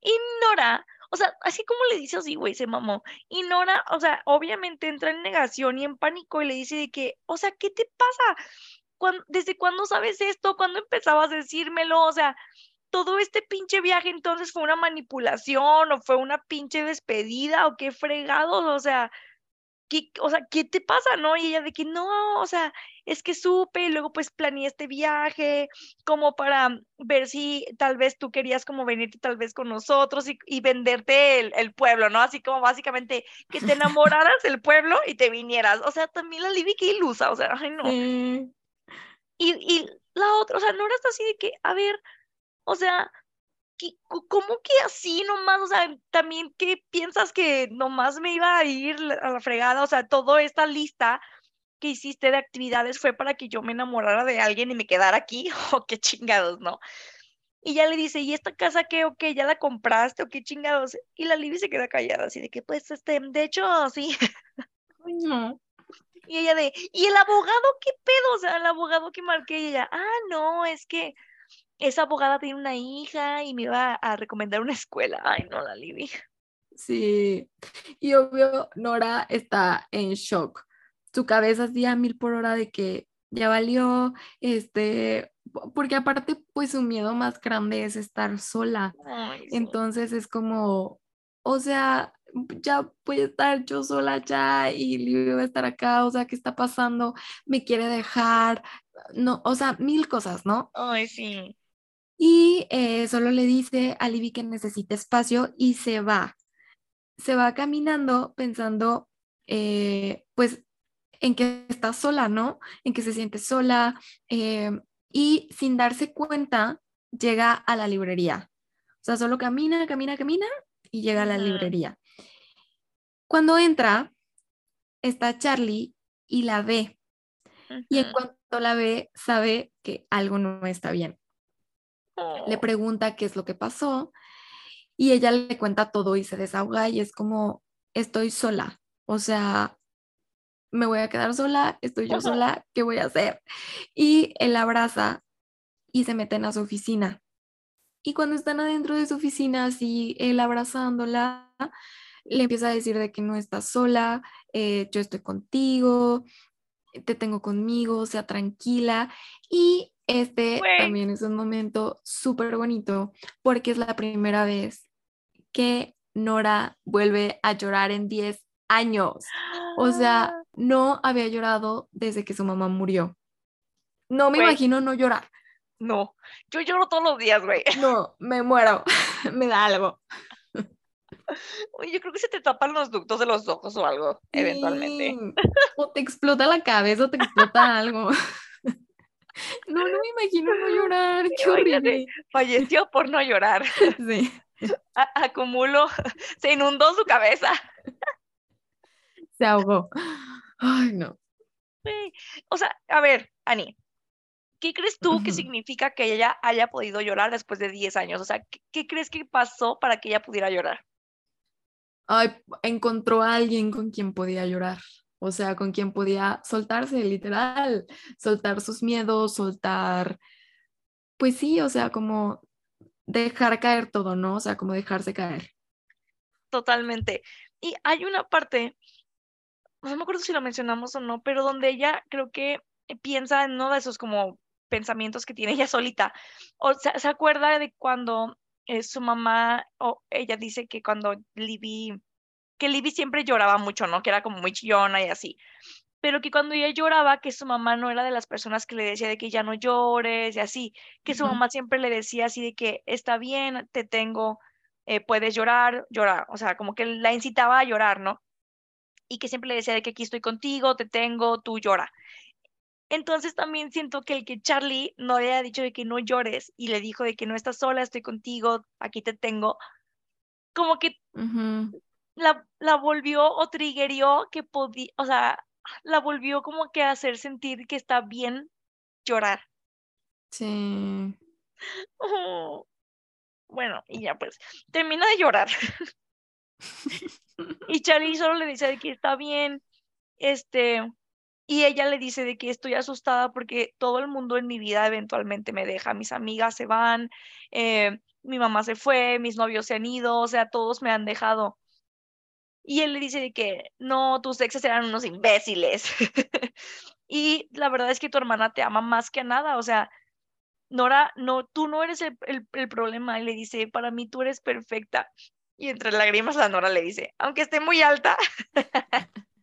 Y Nora, o sea, así como le dice así, güey, se mamó. Y Nora, o sea, obviamente entra en negación y en pánico y le dice de que, o sea, ¿qué te pasa? ¿Cuán- ¿Desde cuándo sabes esto? ¿Cuándo empezabas a decírmelo? O sea, todo este pinche viaje entonces fue una manipulación o fue una pinche despedida o qué fregados, o sea, ¿qué, o sea, ¿qué te pasa, no? Y ella de que no, o sea, es que supe y luego pues planeé este viaje como para ver si tal vez tú querías como venirte tal vez con nosotros y, y venderte el, el pueblo, ¿no? Así como básicamente que te enamoraras del pueblo y te vinieras. O sea, también la Libby qué ilusa, o sea, ay no. Y, y la otra, o sea, Nora está así de que, a ver, o sea, ¿qué- co- ¿cómo que así nomás? O sea, también, ¿qué piensas que nomás me iba a ir a la fregada? O sea, toda esta lista que hiciste de actividades fue para que yo me enamorara de alguien y me quedara aquí, o qué chingados, ¿no? Y ya le dice, ¿y esta casa qué o qué? ¿Ya la compraste o qué chingados? Y la Libby se queda callada, así de que, pues, este, de hecho, sí. No. Y ella de, ¿y el abogado qué pedo? O sea, el abogado que marqué y ella, ah, no, es que esa abogada tiene una hija y me iba a recomendar una escuela. Ay, no, la Libby. Sí. Y obvio, Nora está en shock. Su cabeza así a mil por hora de que ya valió, este, po- porque aparte, pues su miedo más grande es estar sola. Ay, sí. Entonces es como, o sea, ya voy a estar yo sola ya y Livia va a estar acá, o sea, ¿qué está pasando? Me quiere dejar, no, o sea, mil cosas, ¿no? Ay, sí. Y eh, solo le dice a Libby que necesita espacio y se va. Se va caminando pensando, eh, pues, en que está sola, ¿no? En que se siente sola eh, y sin darse cuenta llega a la librería. O sea, solo camina, camina, camina y llega a la librería. Cuando entra, está Charlie y la ve. Y en cuanto la ve, sabe que algo no está bien le Oh, pregunta qué es lo que pasó y ella le cuenta todo y se desahoga y es como, estoy sola, o sea, me voy a quedar sola, estoy yo sola, ¿qué voy a hacer? Y él abraza y se meten a su oficina. Y cuando están adentro de su oficina, así él abrazándola, le empieza a decir de que no estás sola, eh, yo estoy contigo, te tengo conmigo, sea tranquila. Y este también es un momento súper bonito porque es la primera vez que Nora vuelve a llorar en 10 años. O sea, no había llorado desde que su mamá murió. No me imagino no llorar. No, yo lloro todos los días, güey. No, me muero, me da algo. Oye, yo creo que se te tapan los ductos de los ojos o algo, eventualmente. O te explota la cabeza o te explota algo. No, no me imagino no llorar. Qué horrible. Falleció por no llorar. Sí. acumulo, se inundó su cabeza. Se ahogó. Ay, no. O sea, a ver, Ani, ¿qué crees tú que significa que ella haya podido llorar después de 10 años? O sea, ¿qué, crees que pasó para que ella pudiera llorar? Ay, encontró a alguien con quien podía llorar. O sea, con quien podía soltarse, literal, soltar sus miedos, soltar, pues sí, o sea, como dejar caer todo, ¿no? O sea, como dejarse caer. Totalmente. Y hay una parte, no me acuerdo si lo mencionamos o no, pero donde ella creo que piensa en uno de esos como pensamientos que tiene ella solita. O sea, se acuerda de cuando eh, su mamá, o ella dice que cuando Libby, que Libby siempre lloraba mucho, ¿no? Que era como muy chillona y así pero que cuando ella lloraba, que su mamá no era de las personas que le decía de que ya no llores y así, que su mamá siempre le decía así de que está bien, te tengo, eh, puedes llorar, llorar, o sea, como que la incitaba a llorar, ¿no? Y que siempre le decía de que aquí estoy contigo, te tengo, tú llora. Entonces también siento que el que Charlie no le haya dicho de que no llores y le dijo de que no estás sola, estoy contigo, aquí te tengo, como que la, la volvió o triggerió que podía, o sea, la volvió como que a hacer sentir que está bien llorar. Sí. Oh. Bueno, y ya pues, termina de llorar. y Charlie solo le dice de que está bien, este, y ella le dice de que estoy asustada porque todo el mundo en mi vida eventualmente me deja, mis amigas se van, eh, mi mamá se fue, mis novios se han ido, o sea, todos me han dejado. Y él le dice que no, tus exes eran unos imbéciles. y la verdad es que tu hermana te ama más que nada. O sea, Nora, no, tú no eres el, el, problema. Y le dice, para mí tú eres perfecta. Y entre lágrimas la Nora le dice, aunque esté muy alta.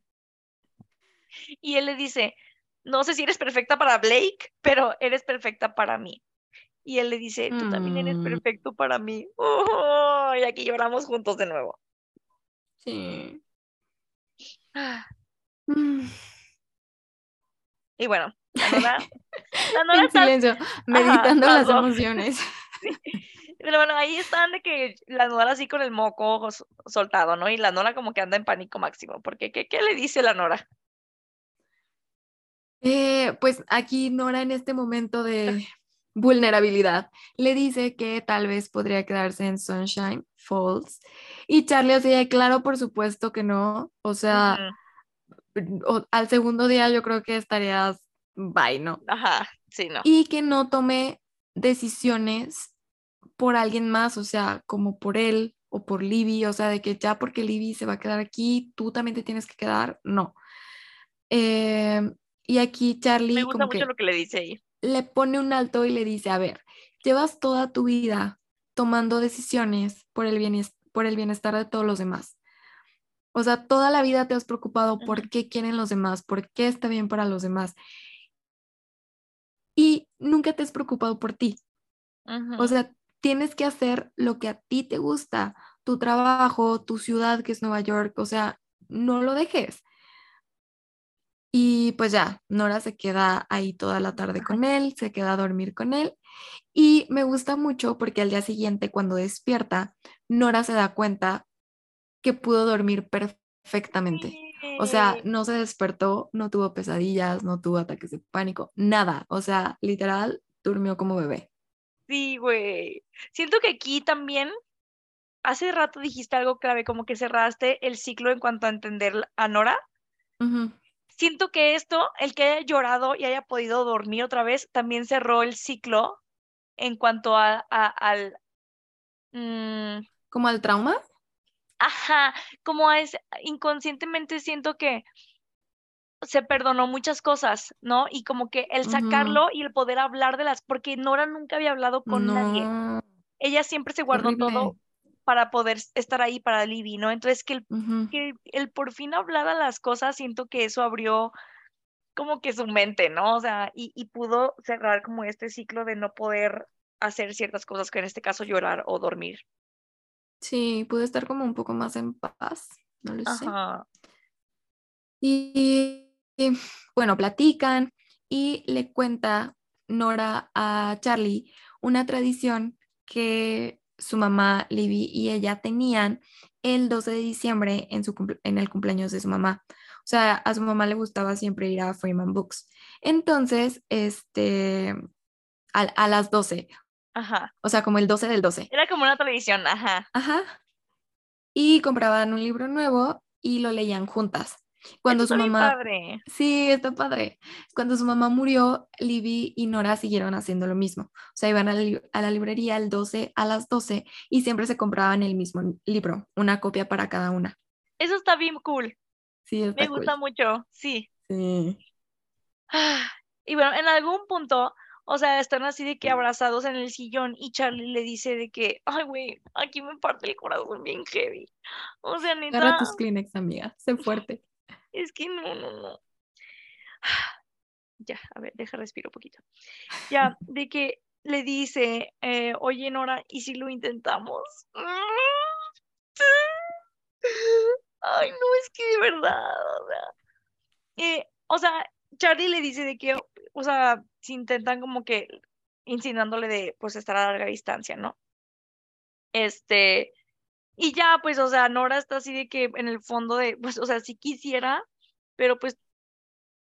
y él le dice, no sé si eres perfecta para Blake, pero eres perfecta para mí. Y él le dice, tú también eres mm. perfecto para mí. y aquí lloramos juntos de nuevo. Sí. Mm. Y bueno, la Nora, en silencio, meditando las emociones. Pero bueno, ahí están de que la Nora así con el moco soltado, ¿no? Y la Nora como que anda en pánico máximo. Porque, ¿qué, qué le dice la Nora? Eh, pues aquí Nora en este momento de vulnerabilidad, le dice que tal vez podría quedarse en Sunshine Falls. Y Charlie así claro, por supuesto que no. O sea, al segundo día yo creo que estarías bye, ¿no? Ajá, sí, no. Y que no tome decisiones por alguien más, o sea, como por él o por Libby, o sea, de que ya porque Libby se va a quedar aquí, tú también te tienes que quedar, no. Em, y aquí Charlie... Me gusta mucho lo que le dice ahí le pone un alto y le dice, a ver, llevas toda tu vida tomando decisiones por el, bienestar, por el bienestar de todos los demás. O sea, toda la vida te has preocupado por qué quieren los demás, por qué está bien para los demás. Y nunca te has preocupado por ti. O sea, tienes que hacer lo que a ti te gusta, tu trabajo, tu ciudad que es Nueva York, o sea, no lo dejes. Y pues ya, Nora se queda ahí toda la tarde con él, se queda a dormir con él. Y me gusta mucho porque al día siguiente, cuando despierta, Nora se da cuenta que pudo dormir perfectamente. O sea, no se despertó, no tuvo pesadillas, no tuvo ataques de pánico, nada. O sea, literal, durmió como bebé. Sí, güey. Siento que aquí también, hace rato dijiste algo clave, como que cerraste el ciclo en cuanto a entender a Nora siento que esto, el que haya llorado y haya podido dormir otra vez, también cerró el ciclo en cuanto a, al... Mm, ¿Como al trauma? Ajá, como es, inconscientemente siento que se perdonó muchas cosas, ¿no? Y como que el sacarlo y el poder hablar de las, porque Nora nunca había hablado con nadie. Ella siempre se guardó todo para poder estar ahí para Libby, ¿no? Entonces que el, que el por fin hablara las cosas, siento que eso abrió como que su mente, ¿no? O sea, y, y pudo cerrar como este ciclo de no poder hacer ciertas cosas, que en este caso llorar o dormir. Sí, pude estar como un poco más en paz, no lo sé. Y, y, bueno, platican y le cuenta Nora a Charlie una tradición que su mamá Libby y ella tenían el 12 de diciembre en, su en el cumpleaños de su mamá. O sea, a su mamá le gustaba siempre ir a Freeman Books. Entonces, este, a, a las 12, Ajá. o sea, como el 12 del 12. Era como una televisión, ajá. Ajá. Y compraban un libro nuevo y lo leían juntas. Cuando Eso su mamá padre. Sí, está padre. Cuando su mamá murió, Libby y Nora siguieron haciendo lo mismo. O sea, iban a la, li- a la librería el 12 a las 12 y siempre se compraban el mismo libro, una copia para cada una. Eso está bien cool. Sí, está Me gusta mucho, sí. Sí. Ah, Y bueno, en algún punto, o sea, están así de que abrazados en el sillón y Charlie le dice de que, ay, güey, aquí me parte el corazón bien heavy. O sea, Agarra neta, tus Kleenex, amiga. Sé fuerte. Es que no, no, no. Ya, a ver, deja respiro un poquito. Ya, de que le dice, eh, oye, Nora, ¿y si lo intentamos? Ay, no, es que de verdad, o sea, eh, o sea, Charlie le dice de que, o sea, si intentan como que insinuándole de, pues, estar a larga distancia, ¿no? Este, y ya, pues, o sea, Nora está así de que en el fondo de, pues, o sea, si quisiera, pero pues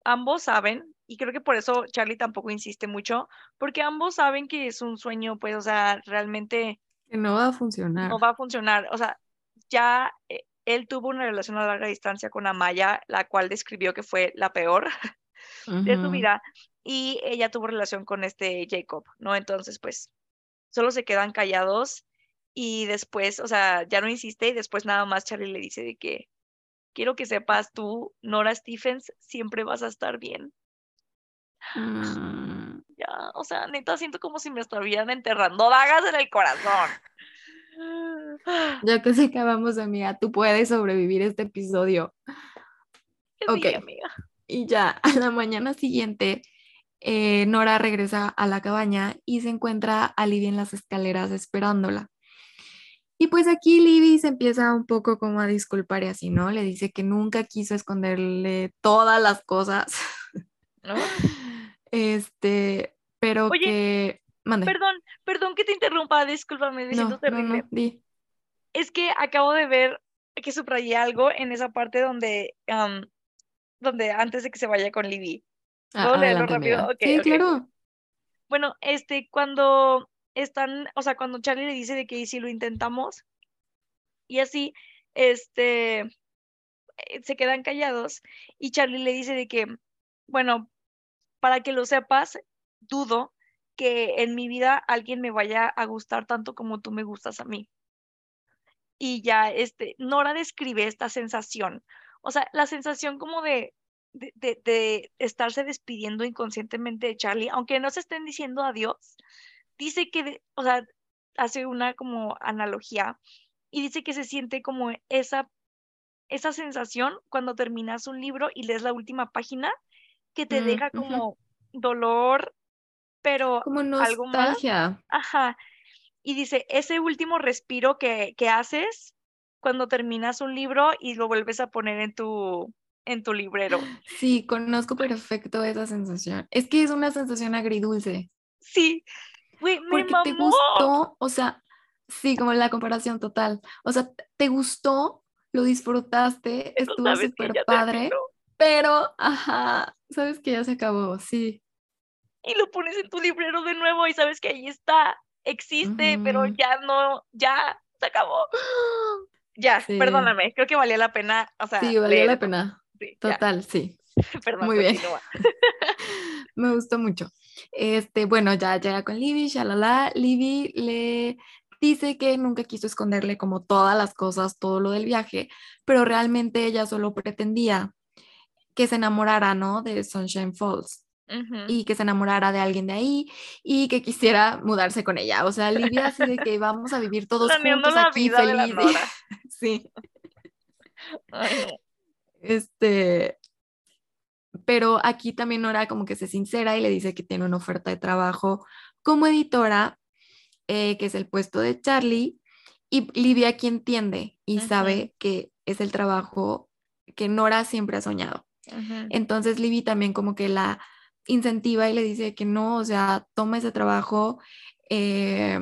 ambos saben, y creo que por eso Charlie tampoco insiste mucho, porque ambos saben que es un sueño, pues, o sea, realmente Que no va a funcionar. no va a funcionar. O sea, ya eh, él tuvo una relación a larga distancia con Amaya, la cual describió que fue la peor de su vida, y ella tuvo relación con este Jacob, ¿no? Entonces, pues, solo se quedan callados y después, o sea, ya no insiste y después nada más Charlie le dice de que quiero que sepas tú, Nora Stephens, siempre vas a estar bien. Mm, Ya, o sea, neta, siento como si me estuvieran enterrando dagas en el corazón. Ya que se acabamos, amiga, tú puedes sobrevivir este episodio. Ok. amiga. Y ya a la mañana siguiente, eh, Nora regresa a la cabaña y se encuentra a Libby en las escaleras esperándola. Y pues aquí Libby se empieza un poco como a disculpar y así, ¿no? Le dice que nunca quiso esconderle todas las cosas. ¿No? Este, pero Oye, que... Mande. Perdón, perdón que te interrumpa, discúlpame, me siento No, no, terrible. no, di. Es que acabo de ver que subrayé algo en esa parte donde, donde antes de que se vaya con Libby. Ah, ¿Puedo leerlo adelante, rápido? amiga. Ok, Sí, claro. Bueno, este, cuando están, o sea, cuando Charlie le dice de que "¿Y si lo intentamos, y así, este, eh, se quedan callados, y Charlie le dice de que, bueno, para que lo sepas, dudo que en mi vida alguien me vaya a gustar tanto como tú me gustas a mí. Y ya, este, Nora describe esta sensación, o sea, la sensación como de, de, de- de estarse despidiendo inconscientemente de Charlie, aunque no se estén diciendo adiós, dice que, o sea, hace una como analogía y dice que se siente como esa, esa sensación cuando terminas un libro y lees la última página que te Mm, deja como dolor, pero Como algo más. nostalgia. Ajá. Y dice, ese último respiro que, que haces cuando terminas un libro y lo vuelves a poner en tu, en tu librero. Sí, conozco perfecto esa sensación. Es que es una sensación agridulce. Sí, Porque te gustó, o sea, sí, como la comparación total. O sea, te gustó, lo disfrutaste, estuvo súper padre, pero, ajá, sabes que ya se acabó, sí. Y lo pones en tu librero de nuevo y sabes que ahí está, existe, pero ya no, ya se acabó. Ya, Sí. perdóname, creo que valía la pena, o sea, Sí, leer la pena. Sí, ya, Total, sí. perdón, Muy bien. Me gustó mucho. Este, bueno, ya llega con Libby, shalala. Libby le dice que nunca quiso esconderle como todas las cosas, todo lo del viaje, pero realmente ella solo pretendía que se enamorara, ¿no? De Sunshine Falls. Y que se enamorara de alguien de ahí y que quisiera mudarse con ella. O sea, Livia así de que vamos a vivir todos Planeando juntos la aquí vida de la sí. Ay. Este, pero aquí también Nora como que se sincera y le dice que tiene una oferta de trabajo como editora, eh, que es el puesto de Charlie, y Livia aquí entiende y sabe que es el trabajo que Nora siempre ha soñado. Entonces Libby también como que la incentiva y le dice que no, o sea, toma ese trabajo, eh,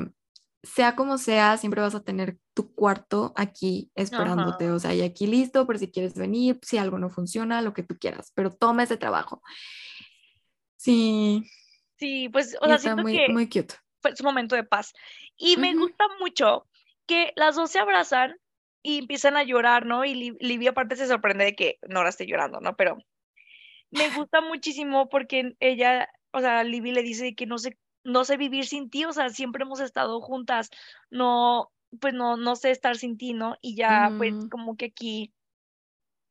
sea como sea, siempre vas a tener tu cuarto aquí esperándote, Ajá. o sea, y aquí listo, por si quieres venir, si algo no funciona, lo que tú quieras, pero toma ese trabajo. Sí, Sí, pues, o sea, está siento muy, que muy cute. fue su momento de paz. Y me Ujú. gusta mucho que las dos se abrazan y empiezan a llorar, ¿no? Y Li- Livia aparte se sorprende de que Nora esté llorando, ¿no? Pero me gusta muchísimo porque ella, o sea, Livia le dice que no sé, no sé vivir sin ti, o sea, siempre hemos estado juntas, no, pues no, no sé estar sin ti, ¿no? Y ya, pues como que aquí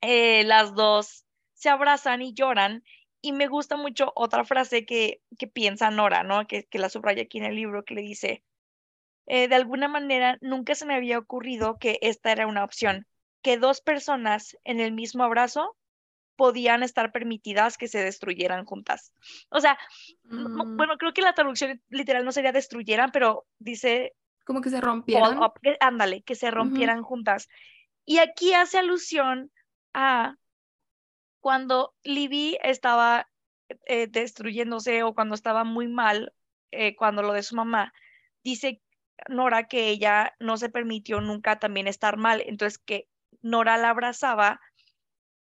eh, las dos se abrazan y lloran. Y me gusta mucho otra frase que, que piensa Nora, ¿no? Que, que la subraya aquí en el libro, que le dice, eh, de alguna manera nunca se me había ocurrido que esta era una opción, que dos personas en el mismo abrazo podían estar permitidas que se destruyeran juntas. O sea, Mm, bueno, creo que la traducción literal no sería destruyeran, pero dice como que se up, que- ándale, que se rompieran juntas. Y aquí hace alusión a cuando Libby estaba eh, destruyéndose o cuando estaba muy mal, eh, cuando lo de su mamá, dice Nora que ella no se permitió nunca también estar mal, entonces que Nora la abrazaba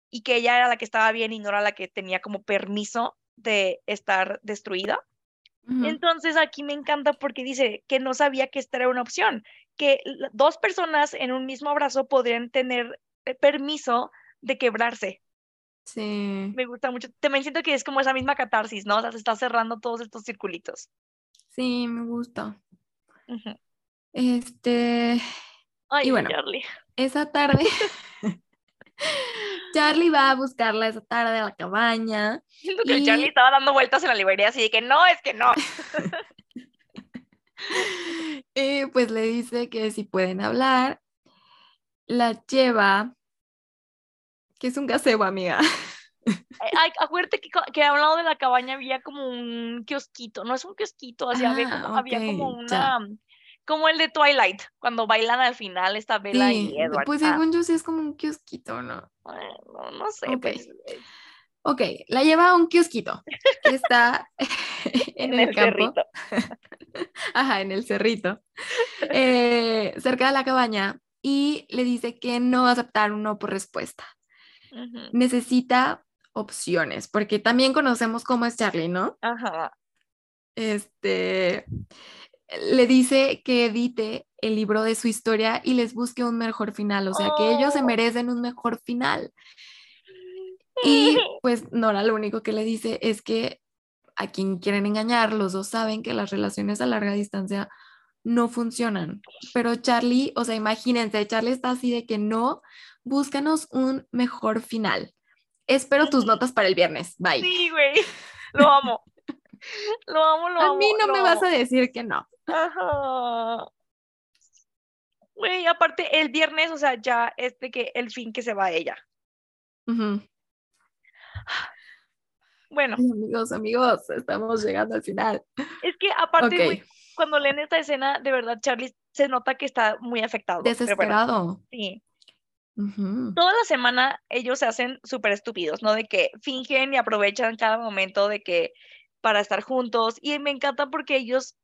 y que ella era la que estaba bien y Nora la que tenía como permiso de estar destruida. Entonces aquí me encanta porque dice que no sabía que esta era una opción, que dos personas en un mismo abrazo podrían tener eh, permiso de quebrarse. Sí, Me gusta mucho. También siento que es como esa misma catarsis, ¿no? O sea, se está cerrando todos estos circulitos. sí, me gusta. Este, Ay, Y bueno. Charlie. esa tarde, Charlie va a buscarla esa tarde a la cabaña. Siento que Y- Charlie estaba dando vueltas en la librería así de que no, es que no. Y pues le dice que si pueden hablar, la lleva, que es un gazebo, amiga. Ay, ay, acuérdate que, que a un lado de la cabaña había como un kiosquito. No es un kiosquito, así había, Ah, como, había como ya. Como el de Twilight, cuando bailan al final está Bella Sí, y Edward. pues Ah, según yo sí es como un kiosquito, ¿no? bueno, no sé, Ok. pues, Ok, la lleva a un kiosquito que está en, en el, el campo, cerrito. ajá, en el cerrito, eh, cerca de la cabaña, y le dice que no va a aceptar un no por respuesta. Ujú. Necesita opciones, porque también conocemos cómo es Charlie, ¿no? Ajá. Este, le dice que edite el libro de su historia y les busque un mejor final, o sea, que ellos se Oh. merecen un mejor final. Y pues Nora lo único que le dice es que a quien quieren engañar, los dos saben que las relaciones a larga distancia no funcionan. Pero Charlie, o sea, imagínense, Charlie está así de que no, búscanos un mejor final. Espero tus notas para el viernes. Bye. Sí, güey. Lo amo. Lo amo, lo amo. a mí no me vas a decir que no. Ajá. Güey, aparte, el viernes, o sea, ya es de que el fin que se va ella. Bueno, Ay, amigos, amigos, estamos llegando al final. es que aparte, cuando leen esta escena, de verdad, Charlie se nota que está muy afectado. bueno, desesperado. sí. Toda la semana ellos se hacen súper estúpidos, ¿no? De que fingen y aprovechan cada momento de que para estar juntos. Y me encanta porque ellos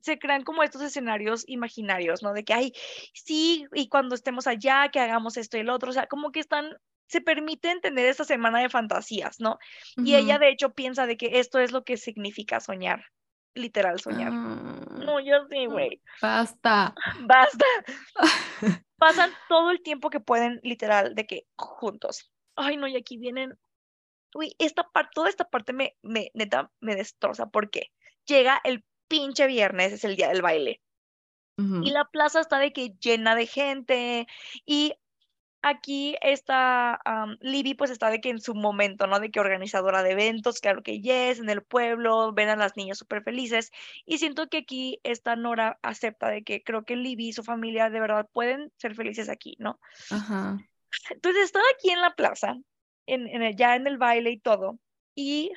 se crean como estos escenarios imaginarios, ¿no? De que, ay, sí, y cuando estemos allá, que hagamos esto y el otro. O sea, como que están, se permiten tener esta semana de fantasías, ¿no? Y ella de hecho piensa de que esto es lo que significa soñar, literal soñar. No, yo sí, güey. Basta. Basta. Pasan todo el tiempo que pueden, literal, de que juntos. Ay, no, y aquí vienen. Uy, esta parte, toda esta parte me, me, neta, me destroza porque llega el pinche viernes, es el día del baile. Y la plaza está de que llena de gente. Y aquí está Libby, pues está de que en su momento, ¿no? De que organizadora de eventos, claro que yes, en el pueblo, ven a las niñas súper felices. Y siento que aquí esta Nora acepta de que creo que Libby y su familia de verdad pueden ser felices aquí, ¿no? Ajá. Entonces estaba aquí en la plaza, en, en ya en el baile y todo. Y.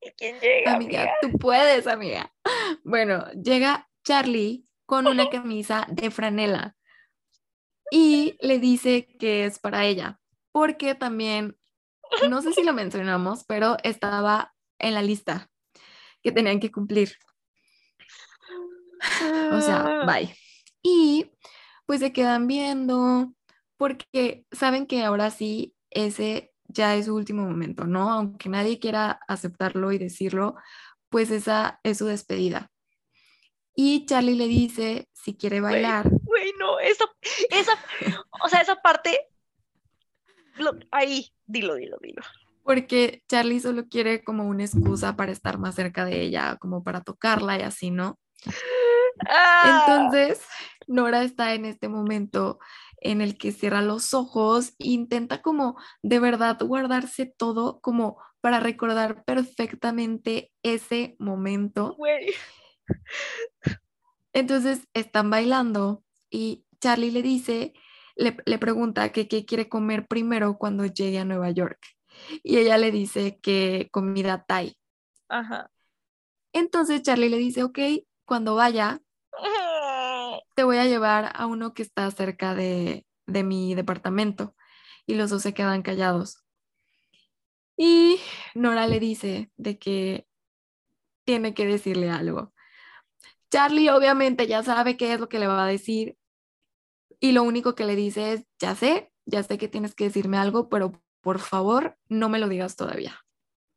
¿Y quién llega? amiga, tú puedes, amiga. Bueno, llega Charlie con una camisa de franela y le dice que es para ella, porque también, no sé si lo mencionamos, pero estaba en la lista que tenían que cumplir. O sea, bye. Y pues se quedan viendo, porque saben que ahora sí, ese ya es su último momento, ¿no? Aunque nadie quiera aceptarlo y decirlo, pues esa es su despedida. Y Charlie le dice si quiere bailar. Güey, no, esa, esa, o sea, esa parte, ahí, dilo, dilo, dilo. Porque Charlie solo quiere como una excusa para estar más cerca de ella, como para tocarla y así, ¿no? Ah. Entonces, Nora está en este momento en el que cierra los ojos e intenta como de verdad guardarse todo como para recordar perfectamente ese momento. Entonces están bailando y Charlie le dice, le, pregunta que qué quiere comer primero cuando llegue a Nueva York. Y ella le dice que comida Thai. Ajá. Entonces Charlie le dice, ok, cuando vaya, te voy a llevar a uno que está cerca de, de mi departamento. Y los dos se quedan callados. Y Nora le dice de que tiene que decirle algo. Charlie obviamente ya sabe qué es lo que le va a decir y lo único que le dice es, ya sé, ya sé que tienes que decirme algo, pero por favor no me lo digas todavía.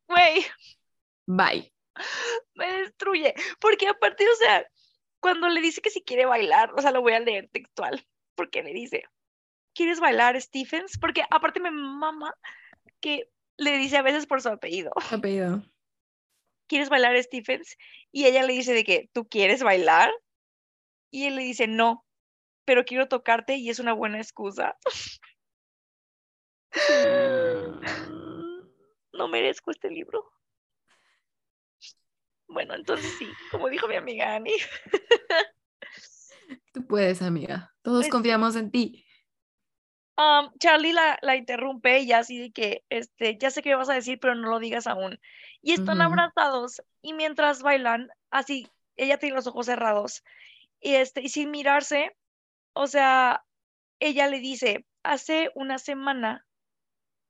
Güey. Bye. Me destruye. Porque aparte, o sea, cuando le dice que si quiere bailar, o sea, lo voy a leer textual, porque le dice, ¿quieres bailar, Stephens? Porque aparte me mama que le dice a veces por su apellido. Apellido. ¿quieres bailar Stephens? Y ella le dice de que, ¿tú quieres bailar? Y él le dice, no, pero quiero tocarte y es una buena excusa. no merezco este libro. Bueno, entonces sí, como dijo mi amiga Annie. Tú puedes, amiga. Todos pues confiamos en ti. Charlie la, la, interrumpe y así de que, este, ya sé qué vas a decir, pero no lo digas aún. Y están abrazados y mientras bailan, así, ella tiene los ojos cerrados y, este, y sin mirarse, o sea, ella le dice, hace una semana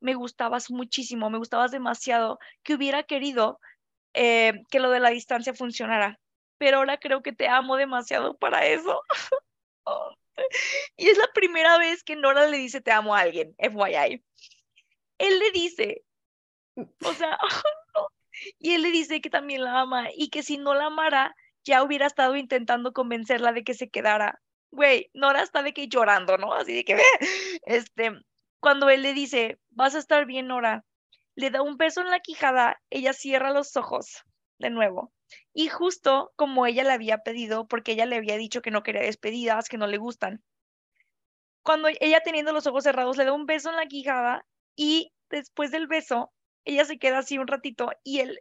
me gustabas muchísimo, me gustabas demasiado, que hubiera querido eh, que lo de la distancia funcionara, pero ahora creo que te amo demasiado para eso. Oh. Y es la primera vez que Nora le dice te amo a alguien, FYI. Él le dice, o sea, y él le dice que también la ama y que si no la amara, ya hubiera estado intentando convencerla de que se quedara. Güey, Nora está de que llorando, ¿no? Así de que, este, cuando él le dice, vas a estar bien, Nora, le da un beso en la quijada, ella cierra los ojos de nuevo y justo como ella le había pedido, porque ella le había dicho que no quería despedidas, que no le gustan. Cuando ella teniendo los ojos cerrados le da un beso en la quijada y después del beso, ella se queda así un ratito y él,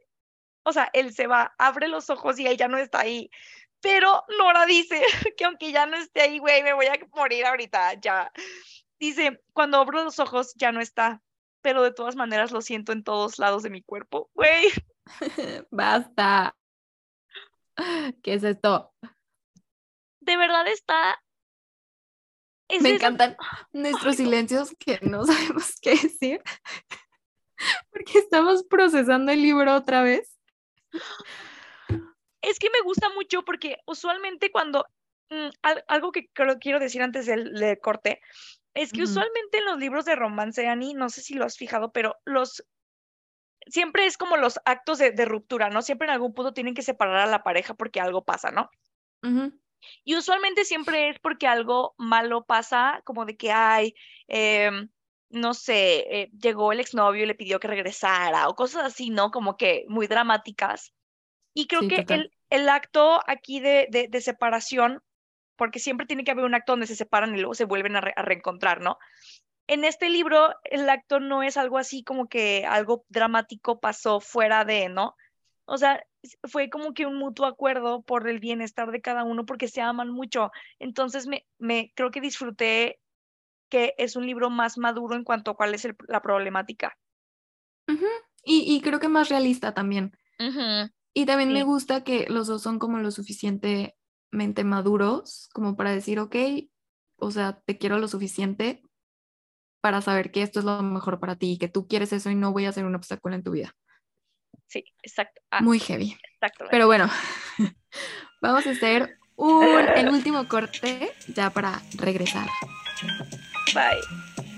o sea, él se va, abre los ojos y ella no está ahí. Pero Nora dice que aunque ya no esté ahí, güey, me voy a morir ahorita, ya. Dice, cuando abro los ojos ya no está, pero de todas maneras lo siento en todos lados de mi cuerpo, güey. Basta. ¿Qué es esto? De verdad está. Me encantan nuestros silencios que no sabemos qué decir. Porque estamos procesando el libro otra vez. Es que me gusta mucho porque usualmente cuando mm, algo que quiero decir antes del, corte es que usualmente en los libros de romance, Annie, no sé si lo has fijado, pero los siempre es como los actos de, ruptura, ¿no? Siempre en algún punto tienen que separar a la pareja porque algo pasa, ¿no? Y usualmente siempre es porque algo malo pasa, como de que, ay, em, no sé, eh, llegó el exnovio y le pidió que regresara o cosas así, ¿no? Como que muy dramáticas. Y creo que el, el, acto aquí de, de, de separación porque siempre tiene que haber un acto donde se separan y luego se vuelven a, a reencontrar, ¿no? En este libro, el acto no es algo así como que algo dramático pasó fuera de, ¿no? O sea, fue como que un mutuo acuerdo por el bienestar de cada uno porque se aman mucho. Entonces, me, me creo que disfruté que es un libro más maduro en cuanto a cuál es el- la problemática. Ujú. y, y creo que más realista también. Y también me gusta que los dos son como lo suficientemente maduros como para decir, ok, o sea, te quiero lo suficiente para saber que esto es lo mejor para ti y que tú quieres eso y no voy a ser un obstáculo en tu vida. Sí, exacto. Ah, Muy heavy. exacto. Pero bueno, vamos a hacer un, el último corte ya para regresar. Bye.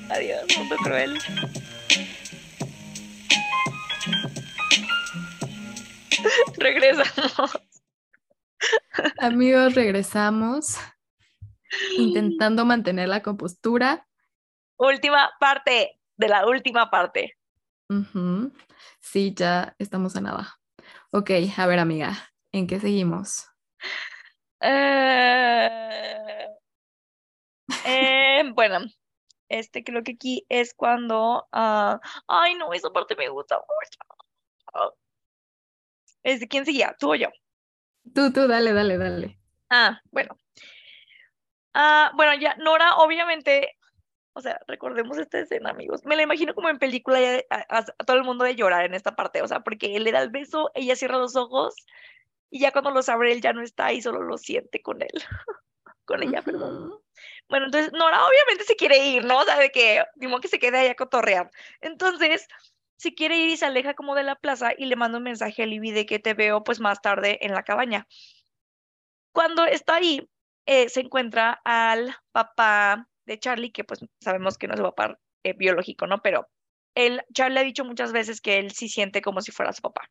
Adiós, mundo cruel. Regresamos. Amigos, regresamos intentando mantener la compostura. Última parte de la última parte. Sí, ya estamos a nada. Ok, a ver, amiga, ¿en qué seguimos? Eh, eh, bueno, este creo que aquí es cuando. ah, ay, no, esa parte me gusta mucho. Este, ¿quién seguía? ¿Tú o yo? Tú, tú, dale, dale, dale. Ah, bueno. Ah, bueno, ya, Nora, obviamente, o sea, recordemos esta escena, amigos. Me la imagino como en película, ya de- a, todo el mundo de llorar en esta parte, o sea, porque él le da el beso, ella cierra los ojos y ya cuando los abre él ya no está y solo lo siente con él, con ella, perdón. Bueno, entonces Nora obviamente se quiere ir, ¿no? O sea, de que, digo que se quede ahí a cotorrear. Entonces, se quiere ir y se aleja como de la plaza y le manda un mensaje a Libby de que te veo pues más tarde en la cabaña. Cuando está ahí, eh, se encuentra al papá de Charlie, que pues sabemos que no es su papá eh, biológico, ¿no? Pero él, Charlie ha dicho muchas veces que él sí siente como si fuera su papá.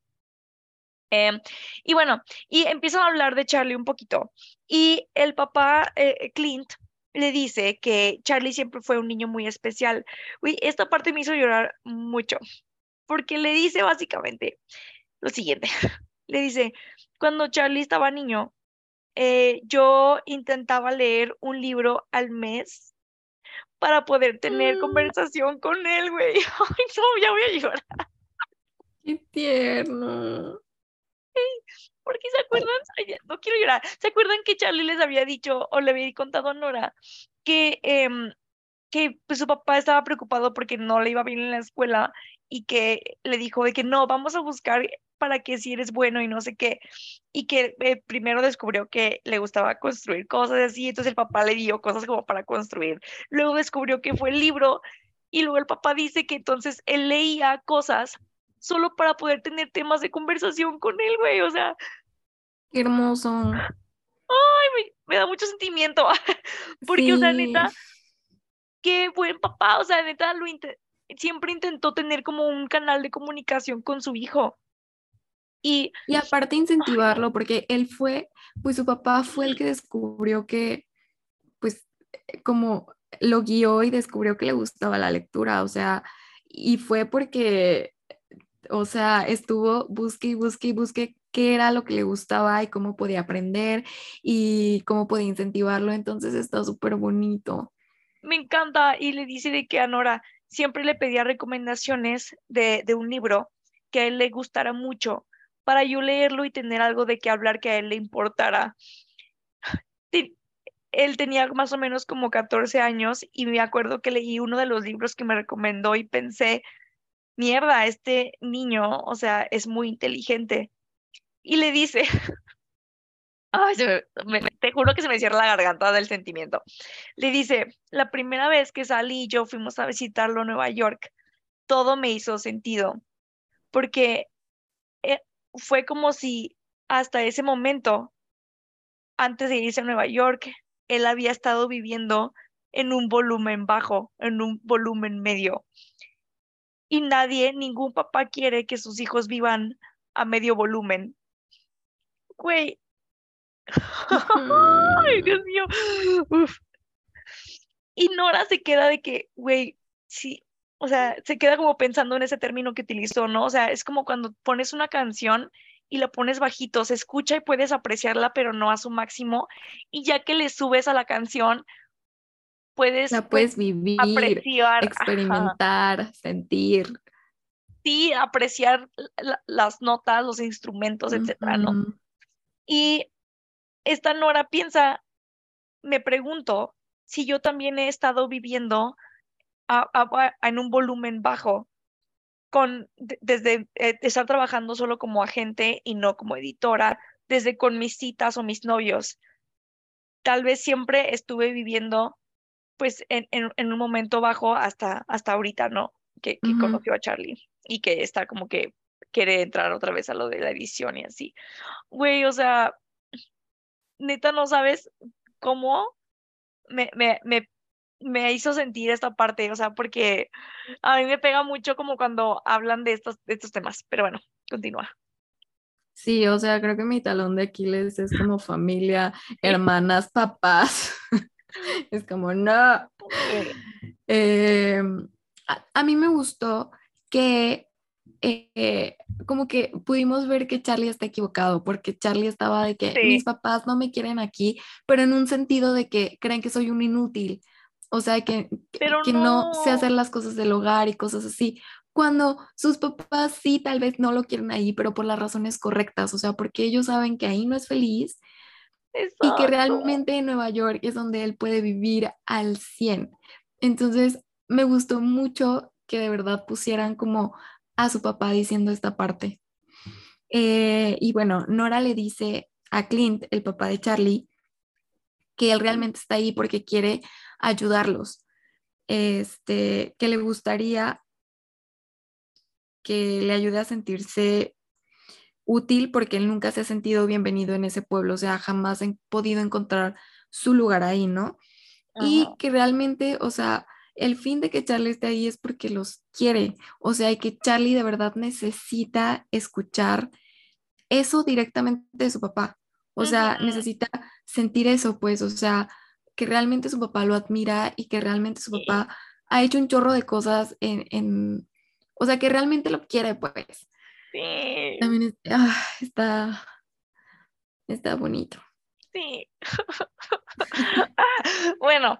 Em, y bueno, y empiezan a hablar de Charlie un poquito. Y el papá, eh, Clint, le dice que Charlie siempre fue un niño muy especial. Uy, esta parte me hizo llorar mucho, porque le dice básicamente lo siguiente. Le dice, cuando Charlie estaba niño, eh, yo intentaba leer un libro al mes para poder tener Mm. conversación con él, güey. Ay, no, ya voy a llorar. Qué tierno. Porque se acuerdan, Ay, no quiero llorar, ¿se acuerdan que Charlie les había dicho o le había contado a Nora que, em, que pues, su papá estaba preocupado porque no le iba bien en la escuela y que le dijo de que no, vamos a buscar para que si eres bueno y no sé qué, y que eh, primero descubrió que le gustaba construir cosas así, entonces el papá le dio cosas como para construir, luego descubrió que fue el libro y luego el papá dice que entonces él leía cosas solo para poder tener temas de conversación con él, güey, o sea, Qué hermoso. me, me da mucho sentimiento, porque, o sea, neta, qué buen papá, o sea, neta, lo siempre intentó tener como un canal de comunicación con su hijo. Y Y aparte incentivarlo, porque él fue, pues su papá fue el que descubrió que, pues, eh, como lo guió y descubrió que le gustaba la lectura, o sea, y fue porque, o sea, estuvo busque y busque y busque qué era lo que le gustaba y cómo podía aprender y cómo podía incentivarlo, entonces está súper bonito. me encanta, y le dice de que a Nora siempre le pedía recomendaciones de, un libro que a él le gustara mucho para yo leerlo y tener algo de qué hablar que a él le importara. Él tenía más o menos como 14 años y me acuerdo que leí uno de los libros que me recomendó y pensé, mierda, este niño, o sea, es muy inteligente. Y le dice, ay, me- te juro que se me cierra la garganta del sentimiento. Le dice, la primera vez que salí yo fuimos a visitarlo a Nueva York, todo me hizo sentido, porque eh, fue como si hasta ese momento, antes de irse a Nueva York, él había estado viviendo en un volumen bajo, en un volumen medio. Y nadie, ningún papá quiere que sus hijos vivan a medio volumen. Güey. Ay, Dios mío. Uf. Y Nora se queda de que, güey, sí, o sea, se queda como pensando en ese término que utilizó, ¿no? O sea, es como cuando pones una canción y lo pones bajito, se escucha y puedes apreciarla, pero no a su máximo. Y ya que le subes a la canción, puedes, La pues, puedes vivir, apreciar, ajá. experimentar, sentir. sí, apreciar la- las notas, los instrumentos, etcétera, ¿no? Ujú. Y esta Nora piensa, me pregunto si yo también he estado viviendo a- a- a- en un volumen bajo, con, de- desde eh, estar trabajando solo como agente y no como editora, desde con mis citas o mis novios. Tal vez siempre estuve viviendo pues en, en- en un momento bajo hasta, hasta ahorita, ¿no? Que, conoció a Charlie y que está como que quiere entrar otra vez a lo de la edición y así. Güey, o sea, neta no sabes cómo me, me, me, me hizo sentir esta parte, o sea, porque a mí me pega mucho como cuando hablan de estos, de estos temas, pero bueno, continúa. Sí, o sea, creo que mi talón de Aquiles es como familia, hermanas, papás. Es como, no. Eh, a, a mí me gustó que eh, como que pudimos ver que Charlie está equivocado, porque Charlie estaba de que Sí. mis papás no me quieren aquí, pero en un sentido de que creen que soy un inútil, o sea, que, Pero que no sé hacer las cosas del hogar y cosas así, cuando sus papás sí tal vez no lo quieren ahí, pero por las razones correctas, o sea, porque ellos saben que ahí no es feliz y que realmente en Nueva York es donde él puede vivir al 100. Entonces, me gustó mucho que de verdad pusieran como a su papá diciendo esta parte. Eh, y bueno, Nora le dice a Clint, el papá de Charlie, que él realmente está ahí porque quiere ayudarlos. Este, que le gustaría que le ayude a sentirse útil porque él nunca se ha sentido bienvenido en ese pueblo, o sea, jamás han podido encontrar su lugar ahí, ¿no? Y que realmente, o sea, el fin de que Charlie esté ahí es porque los quiere, o sea, y que Charlie de verdad necesita escuchar eso directamente de su papá, o sea, necesita sentir eso, pues, o sea, que realmente su papá lo admira y que realmente su papá ha hecho un chorro de cosas en, en o sea, que realmente lo quiere, pues. Sí, También es- ah, está, está bonito. sí. Bueno,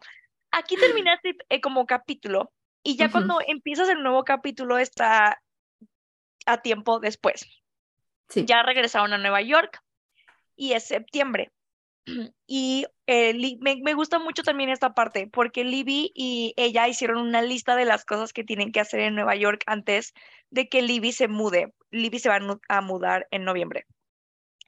aquí termina este eh, como capítulo y ya cuando empiezas el nuevo capítulo está a tiempo después. Sí. Ya regresaron a Nueva York y es septiembre. Y eh, me, me gusta mucho también esta parte porque Libby y ella hicieron una lista de las cosas que tienen que hacer en Nueva York antes de que Libby se mude. Libby se va a mudar en noviembre.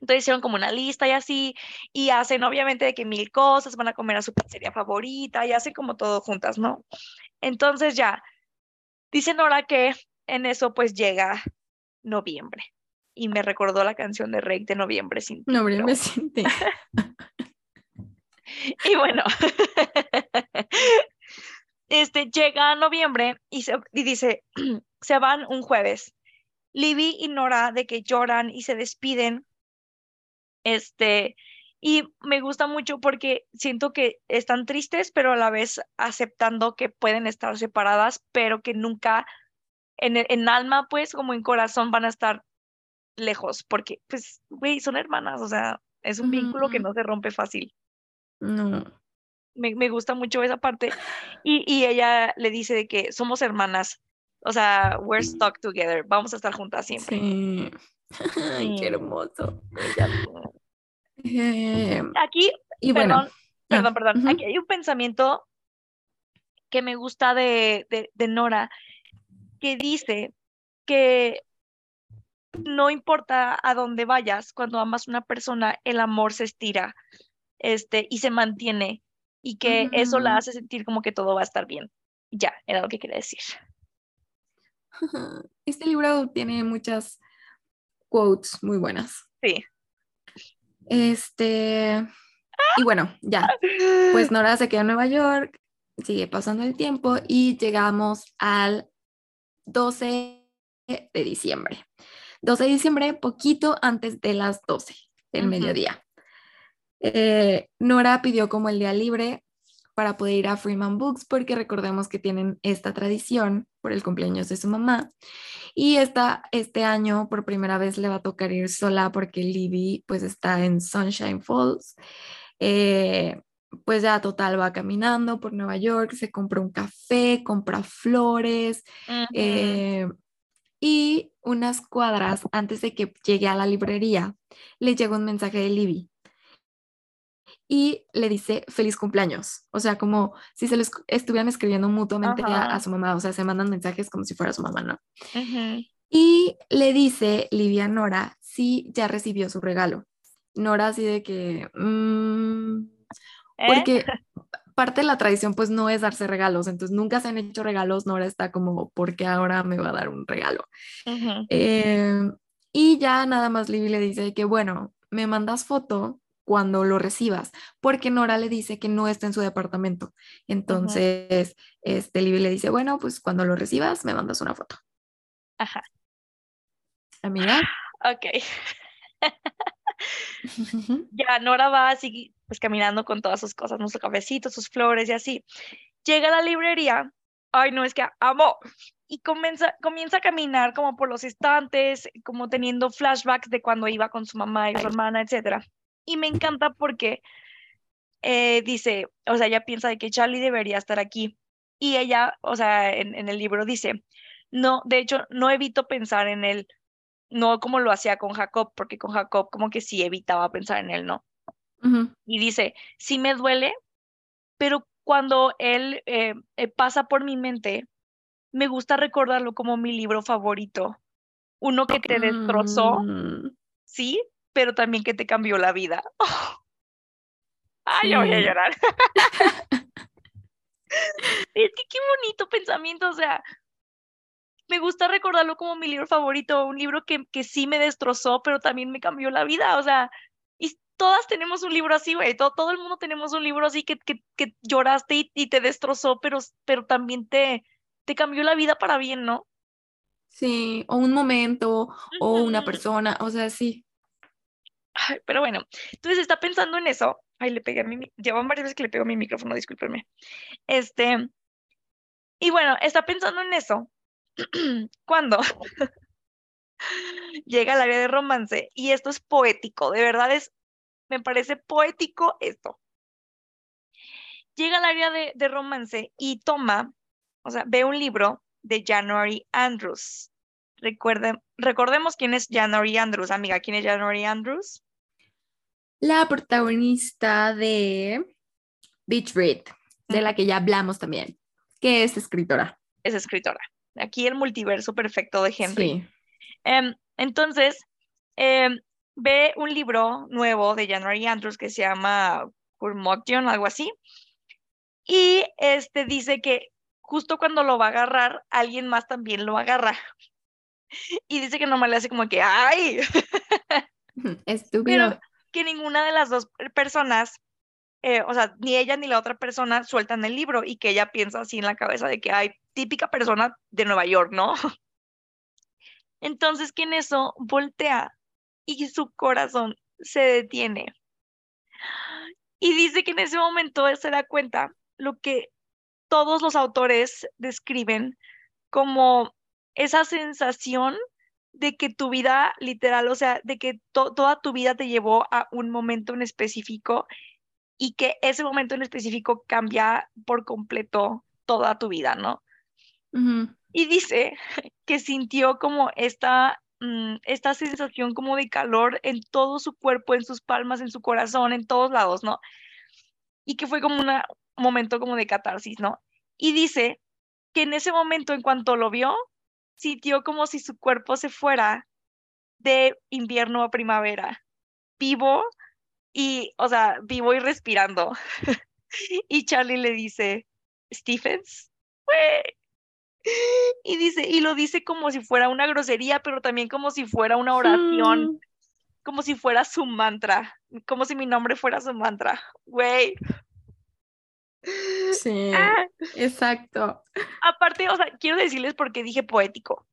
Entonces hicieron como una lista y así, y hacen obviamente de que mil cosas, van a comer a su pizzería favorita y hacen como todo juntas, ¿no? Entonces ya, dicen ahora que en eso pues llega noviembre. Y me recordó la canción de Rake de Noviembre sin ti, No, hombre, pero- me siente. Y bueno, este llega noviembre y, se, y dice, se van un jueves. Libby y Nora de que lloran y se despiden. Este, y me gusta mucho porque siento que están tristes, pero a la vez aceptando que pueden estar separadas, pero que nunca en, en alma, pues, como en corazón, van a estar lejos, porque, pues, güey, son hermanas, o sea, es un vínculo que no se rompe fácil No. me, me gusta mucho esa parte. Y, y ella le dice de que somos hermanas, o sea, we're stuck together, vamos a estar juntas siempre. Sí. Ay, qué hermoso. Mm. Eh, Aquí, y bueno, perdón, perdón, perdón, ujú. aquí hay un pensamiento que me gusta de, de, de Nora, que dice que no importa a dónde vayas, cuando amas a una persona, el amor se estira este, y se mantiene, y que eso la Ujú. hace sentir como que todo va a estar bien. Ya, era lo que quería decir. este libro tiene muchas quotes muy buenas. Sí. Este, y bueno, ya, pues Nora se queda en Nueva York, sigue pasando el tiempo y llegamos al 12 de diciembre. 12 de diciembre, poquito antes de las 12 del Ujú. mediodía. Eh, Nora pidió como el día libre para poder ir a Freeman Books porque recordemos que tienen esta tradición por el cumpleaños de su mamá. Y esta, este año por primera vez le va a tocar ir sola porque Libby pues está en Sunshine Falls. Eh, pues ya total va caminando por Nueva York, se compra un café, compra flores eh, y unas cuadras antes de que llegue a la librería le llega un mensaje de Libby y le dice feliz cumpleaños. O sea, como si se les estuvieran escribiendo mutuamente a, su mamá. O sea, se mandan mensajes como si fuera su mamá, ¿no? Y le dice Livia Nora si ya recibió su regalo. Nora así de que... Mm", ¿Eh? Porque parte de la tradición pues no es darse regalos. Entonces nunca se han hecho regalos. Nora está como, ¿por qué ahora me va a dar un regalo? Em, y ya nada más Livia le dice que, bueno, me mandas foto cuando lo recibas, porque Nora le dice que no está en su departamento. Entonces, este Libby le dice, bueno, pues cuando lo recibas me mandas una foto. Ajá. Amiga. Ok. ya Nora va así, pues caminando con todas sus cosas, sus cafecitos, sus flores y así. Llega a la librería, ay no, es que amo, y comienza, comienza a caminar como por los estantes, como teniendo flashbacks de cuando iba con su mamá y su hermana, etcétera. Y me encanta porque eh, dice, o sea, ella piensa de que Charlie debería estar aquí. Y ella, o sea, en, el libro dice, no, de hecho, no evito pensar en él, no como lo hacía con Jacob, porque con Jacob como que sí evitaba pensar en él, ¿no? Y dice, sí me duele, pero cuando él eh, eh, pasa por mi mente, me gusta recordarlo como mi libro favorito, uno que te destrozó, mm. ¿sí? Pero también que te cambió la vida. Ay, yo voy a llorar. es que qué bonito pensamiento, o sea, me gusta recordarlo como mi libro favorito, un libro que, que sí me destrozó, pero también me cambió la vida, o sea, y todas tenemos un libro así, güey, todo, todo el mundo tenemos un libro así que, que, que lloraste y, te destrozó, pero, pero también te, te cambió la vida para bien, ¿no? Sí, o un momento, o una persona, o sea, sí pero bueno, entonces está pensando en eso. Ay, le pegué a mi, llevan varias veces que le pego a mi micrófono, discúlpenme. Este, y bueno, está pensando en eso cuando llega al área de romance y esto es poético, de verdad es, me parece poético esto. Llega al área de, de romance y toma, o sea, ve un libro de January Andrews. Recordemos quién es January Andrews, amiga. ¿Quién es January Andrews? La protagonista de Beach Read, de la que ya hablamos también, que es escritora. Es escritora. Aquí el multiverso perfecto de Henry. Sí. Em, entonces, em, ve un libro nuevo de January Andrews que se llama Curmudgeon, algo así, y este dice que justo cuando lo va a agarrar, alguien más también lo agarra. Y dice que nomás le hace como que, ¡ay! Estúpido que ninguna de las dos personas, eh, o sea, ni ella ni la otra persona sueltan el libro y que ella piensa así en la cabeza de que hay típica persona de Nueva York, ¿no? Entonces que en eso voltea y su corazón se detiene. Y dice que en ese momento se da cuenta lo que todos los autores describen como esa sensación de que tu vida literal, o sea, de que toda tu vida te llevó a un momento en específico y que ese momento en específico cambia por completo toda tu vida, ¿no? Y dice que sintió como esta, mm, esta sensación como de calor en todo su cuerpo, en sus palmas, en su corazón, en todos lados, ¿no? Y que fue como un momento como de catarsis, ¿no? Y dice que en ese momento, en cuanto lo vio, sintió como si su cuerpo se fuera de invierno a primavera, vivo y, o sea, vivo y respirando. y Charlie le dice, Stephens, y dice, y lo dice como si fuera una grosería, pero también como si fuera una oración, mm. como si fuera su mantra, como si mi nombre fuera su mantra, güey. Sí, ah. exacto. Aparte, o sea, quiero decirles porque dije poético.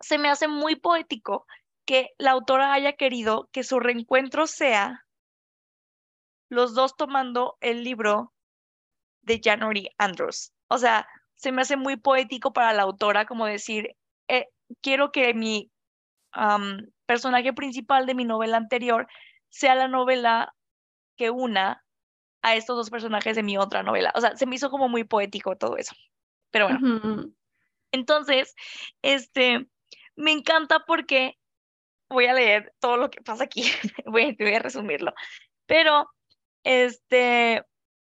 Se me hace muy poético que la autora haya querido que su reencuentro sea los dos tomando el libro de January Andrews. O sea, se me hace muy poético para la autora como decir, eh, quiero que mi personaje principal de mi novela anterior sea la novela que una a estos dos personajes de mi otra novela. O sea, se me hizo como muy poético todo eso. Pero bueno. Entonces, este, me encanta porque voy a leer todo lo que pasa aquí. voy, voy a resumirlo. Pero, este,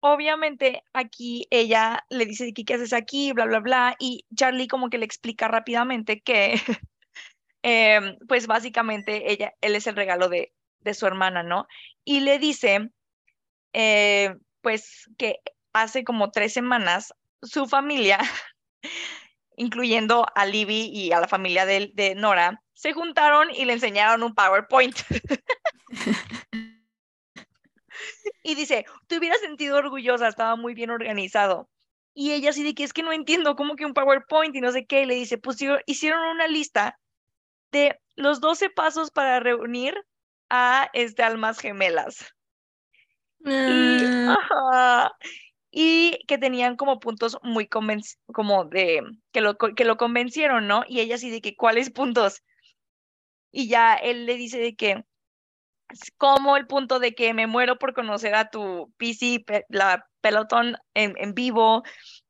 obviamente aquí ella le dice, ¿qué, haces aquí? Bla, bla, bla. Y Charlie como que le explica rápidamente que, em, pues básicamente ella, él es el regalo de, de su hermana, ¿no? Y le dice, eh, pues que hace como tres semanas su familia, incluyendo a Libby y a la familia de, Nora, se juntaron y le enseñaron un PowerPoint. y dice, te hubiera sentido orgullosa, estaba muy bien organizado. Y ella así de que es que no entiendo cómo que un PowerPoint y no sé qué. Y le dice, pues hicieron una lista de los 12 pasos para reunir a este, almas gemelas. Ah. Y, que tenían como puntos muy como de que lo, que lo convencieron, ¿no? Y ella así de que, ¿cuáles puntos? Y ya él le dice de que, como el punto de que me muero por conocer a tu PC, la pelotón en, en vivo,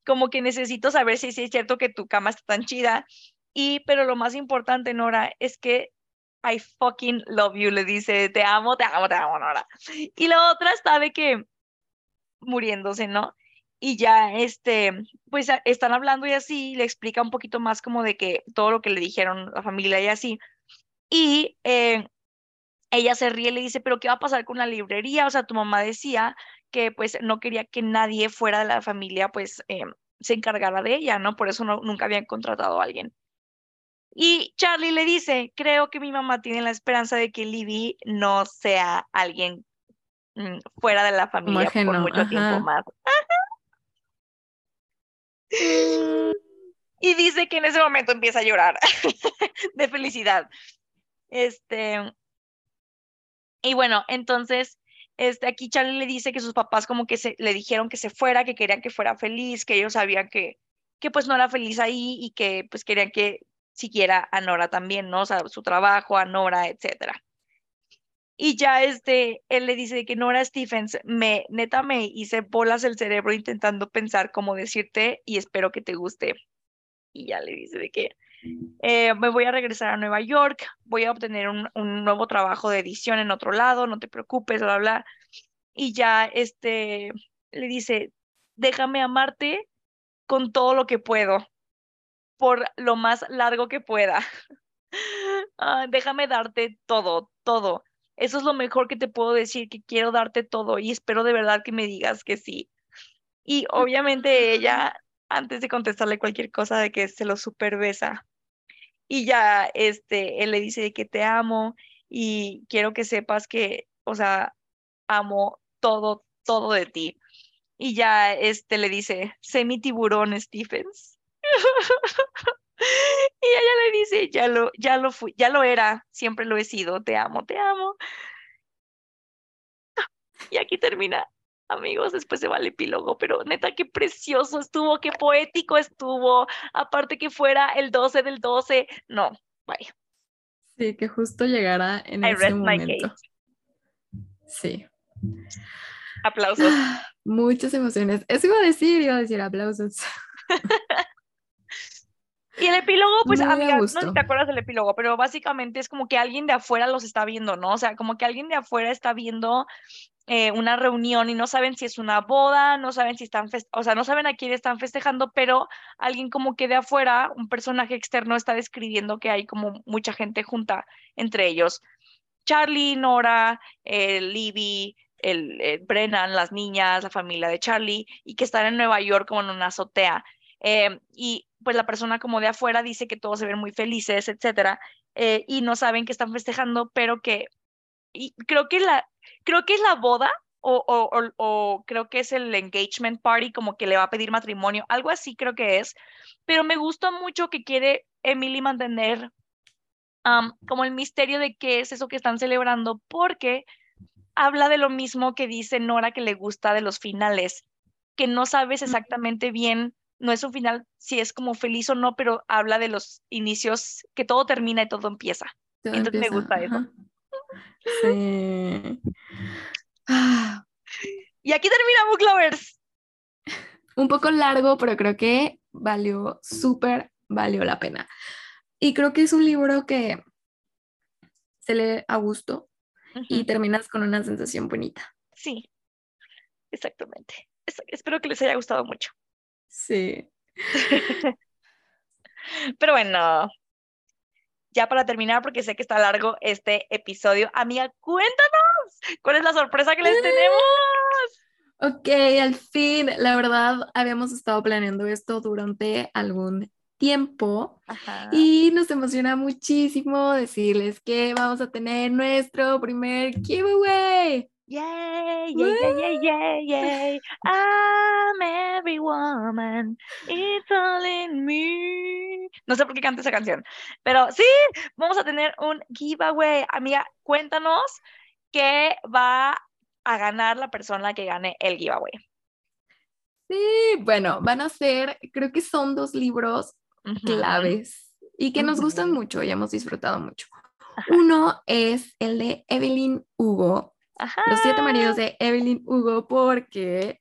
como que necesito saber si, si es cierto que tu cama está tan chida. Y, pero lo más importante, Nora, es que I fucking love you, le dice, te amo, te amo, te amo, Nora. Y la otra está de que muriéndose, ¿no? Y ya, este, pues están hablando y así, le explica un poquito más como de que todo lo que le dijeron la familia y así. Y eh, ella se ríe y le dice, pero ¿qué va a pasar con la librería? O sea, tu mamá decía que pues no quería que nadie fuera de la familia pues eh, se encargara de ella, ¿no? Por eso nunca habían contratado a alguien. Y Charlie le dice, creo que mi mamá tiene la esperanza de que Libby no sea alguien mm, fuera de la familia por mucho tiempo más. y dice que en ese momento empieza a llorar de felicidad. Este, y bueno, entonces, este, aquí Charlie le dice que sus papás como que se, le dijeron que se fuera, que querían que fuera feliz, que ellos sabían que, que pues no era feliz ahí y que pues querían que siguiera a Nora también, ¿no? O su trabajo, a Nora, etcétera. Y ya este, él le dice que Nora Stephens, me, neta me hice bolas el cerebro intentando pensar cómo decirte y espero que te guste. Y ya le dice de que eh, me voy a regresar a Nueva York, voy a obtener un, un, nuevo trabajo de edición en otro lado, no te preocupes, bla, bla. Y ya este le dice, déjame amarte con todo lo que puedo, por lo más largo que pueda. Ah, déjame darte todo, todo. Eso es lo mejor que te puedo decir, que quiero darte todo y espero de verdad que me digas que sí. Y obviamente ella, antes de contestarle cualquier cosa, de que se lo superbesa. Y ya, este, él le dice que te amo y quiero que sepas que, o sea, amo todo, todo de ti. Y ya, este, le dice, sé mi tiburón, Stephens. y ella le dice, ya lo, ya lo fui, ya lo era, siempre lo he sido, te amo, te amo. Y aquí termina amigos, después se va el epílogo, pero neta, qué precioso estuvo, qué poético estuvo, aparte que fuera el 12 del 12, no, vaya. Sí, que justo llegara en ese momento. Sí. Aplausos. Muchas emociones. Eso iba a decir, iba a decir aplausos. Y el epílogo, pues, amiga, no sé si te acuerdas del epílogo, pero básicamente es como que alguien de afuera los está viendo, ¿no? O sea, como que alguien de afuera está viendo eh, una reunión y no saben si es una boda, no saben si están, o sea, no saben a quién están festejando, pero alguien como que de afuera, un personaje externo está describiendo que hay como mucha gente junta entre ellos. Charlie, Nora, eh, Libby, el, eh, Brennan, las niñas, la familia de Charlie, y que están en Nueva York como en una azotea. y pues la persona como de afuera dice que todos se ven muy felices, etcétera, y no saben que están festejando, pero que y creo que la creo que es la boda o, o, o, creo que es el engagement party, como que le va a pedir matrimonio, algo así creo que es, pero me gusta mucho que quiere Emily mantener como el misterio de qué es eso que están celebrando, porque habla de lo mismo que dice Nora que le gusta de los finales. que no sabes exactamente bien, no es un final si es como feliz o no, pero habla de los inicios, que todo termina y todo empieza. Entonces me gusta eso. Sí. Y aquí termina Book Lovers. Un poco largo, pero creo que valió súper, valió la pena. Y creo que es un libro que se lee a gusto y terminas con una sensación bonita. Sí, exactamente. espero que les haya gustado mucho. Sí. Pero bueno, ya para terminar, porque sé que está largo este episodio, amiga, cuéntanos cuál es la sorpresa que les tenemos. Ok, al fin, la verdad, habíamos estado planeando esto durante algún tiempo y nos emociona muchísimo decirles que vamos a tener nuestro primer giveaway. Yay, yay, yay, yay, yay, I'm every woman, it's all in me. No sé por qué canta esa canción, pero sí, vamos a tener un giveaway. Amiga, cuéntanos qué va a ganar la persona que gane el giveaway. Sí, bueno, van a ser, creo que son dos libros claves y que nos gustan mucho y hemos disfrutado mucho. Uno es el de Evelyn Hugo, los siete maridos de Evelyn Hugo, porque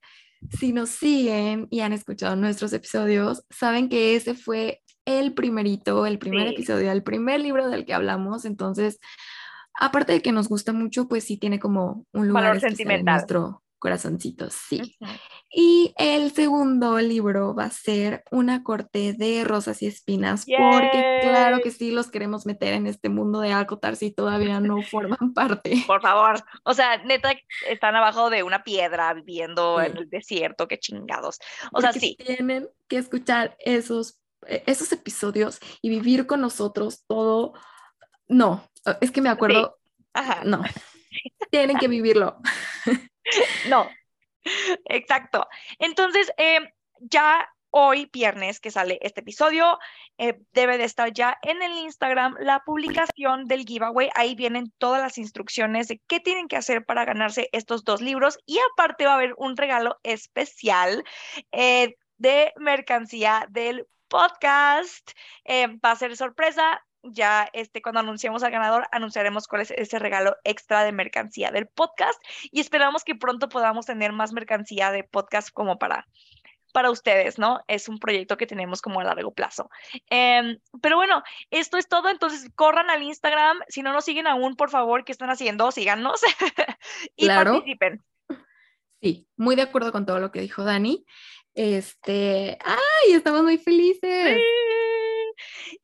si nos siguen y han escuchado nuestros episodios, saben que ese fue el primerito, el primer episodio, el primer libro del que hablamos. Entonces, aparte de que nos gusta mucho, pues sí tiene como un lugar sentimental en nuestro corazoncito, sí. Y el segundo libro va a ser Una corte de rosas y espinas, porque claro que sí los queremos meter en este mundo de acotar si todavía no forman parte. Por favor, o sea, neta, están abajo de una piedra viviendo en el desierto, qué chingados. O sea, sí. Tienen que escuchar esos, e, esos episodios y vivir con nosotros todo. No, es que me acuerdo. Ajá. No, tienen que vivirlo. no, exacto. Entonces, eh, ya hoy, viernes, que sale este episodio, eh, debe de estar ya en el Instagram la publicación del giveaway. Ahí vienen todas las instrucciones de qué tienen que hacer para ganarse estos dos libros. Y aparte va a haber un regalo especial eh, de mercancía del podcast. va a ser sorpresa ya este, cuando anunciemos al ganador, anunciaremos cuál es ese regalo extra de mercancía del podcast y esperamos que pronto podamos tener más mercancía de podcast como para, para ustedes, ¿no? Es un proyecto que tenemos como a largo plazo. Em, pero bueno, esto es todo, entonces corran al Instagram, si no nos siguen aún, por favor, ¿qué están haciendo? Síganos y participen. Sí, muy de acuerdo con todo lo que dijo Dani. Este, ay, estamos muy felices.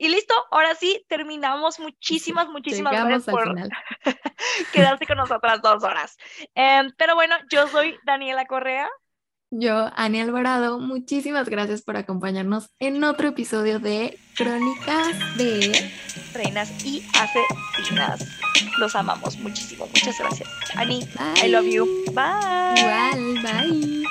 Y listo, ahora sí, terminamos. Muchísimas, muchísimas gracias por quedarse con nosotras dos horas. Em, pero bueno, yo soy Daniela Correa. Yo, Ani Alvarado, muchísimas gracias por acompañarnos en otro episodio de Crónicas de Reinas y Asesinas. Los amamos muchísimo. Muchas gracias. Ani, I love you. Bye. Igual, bye.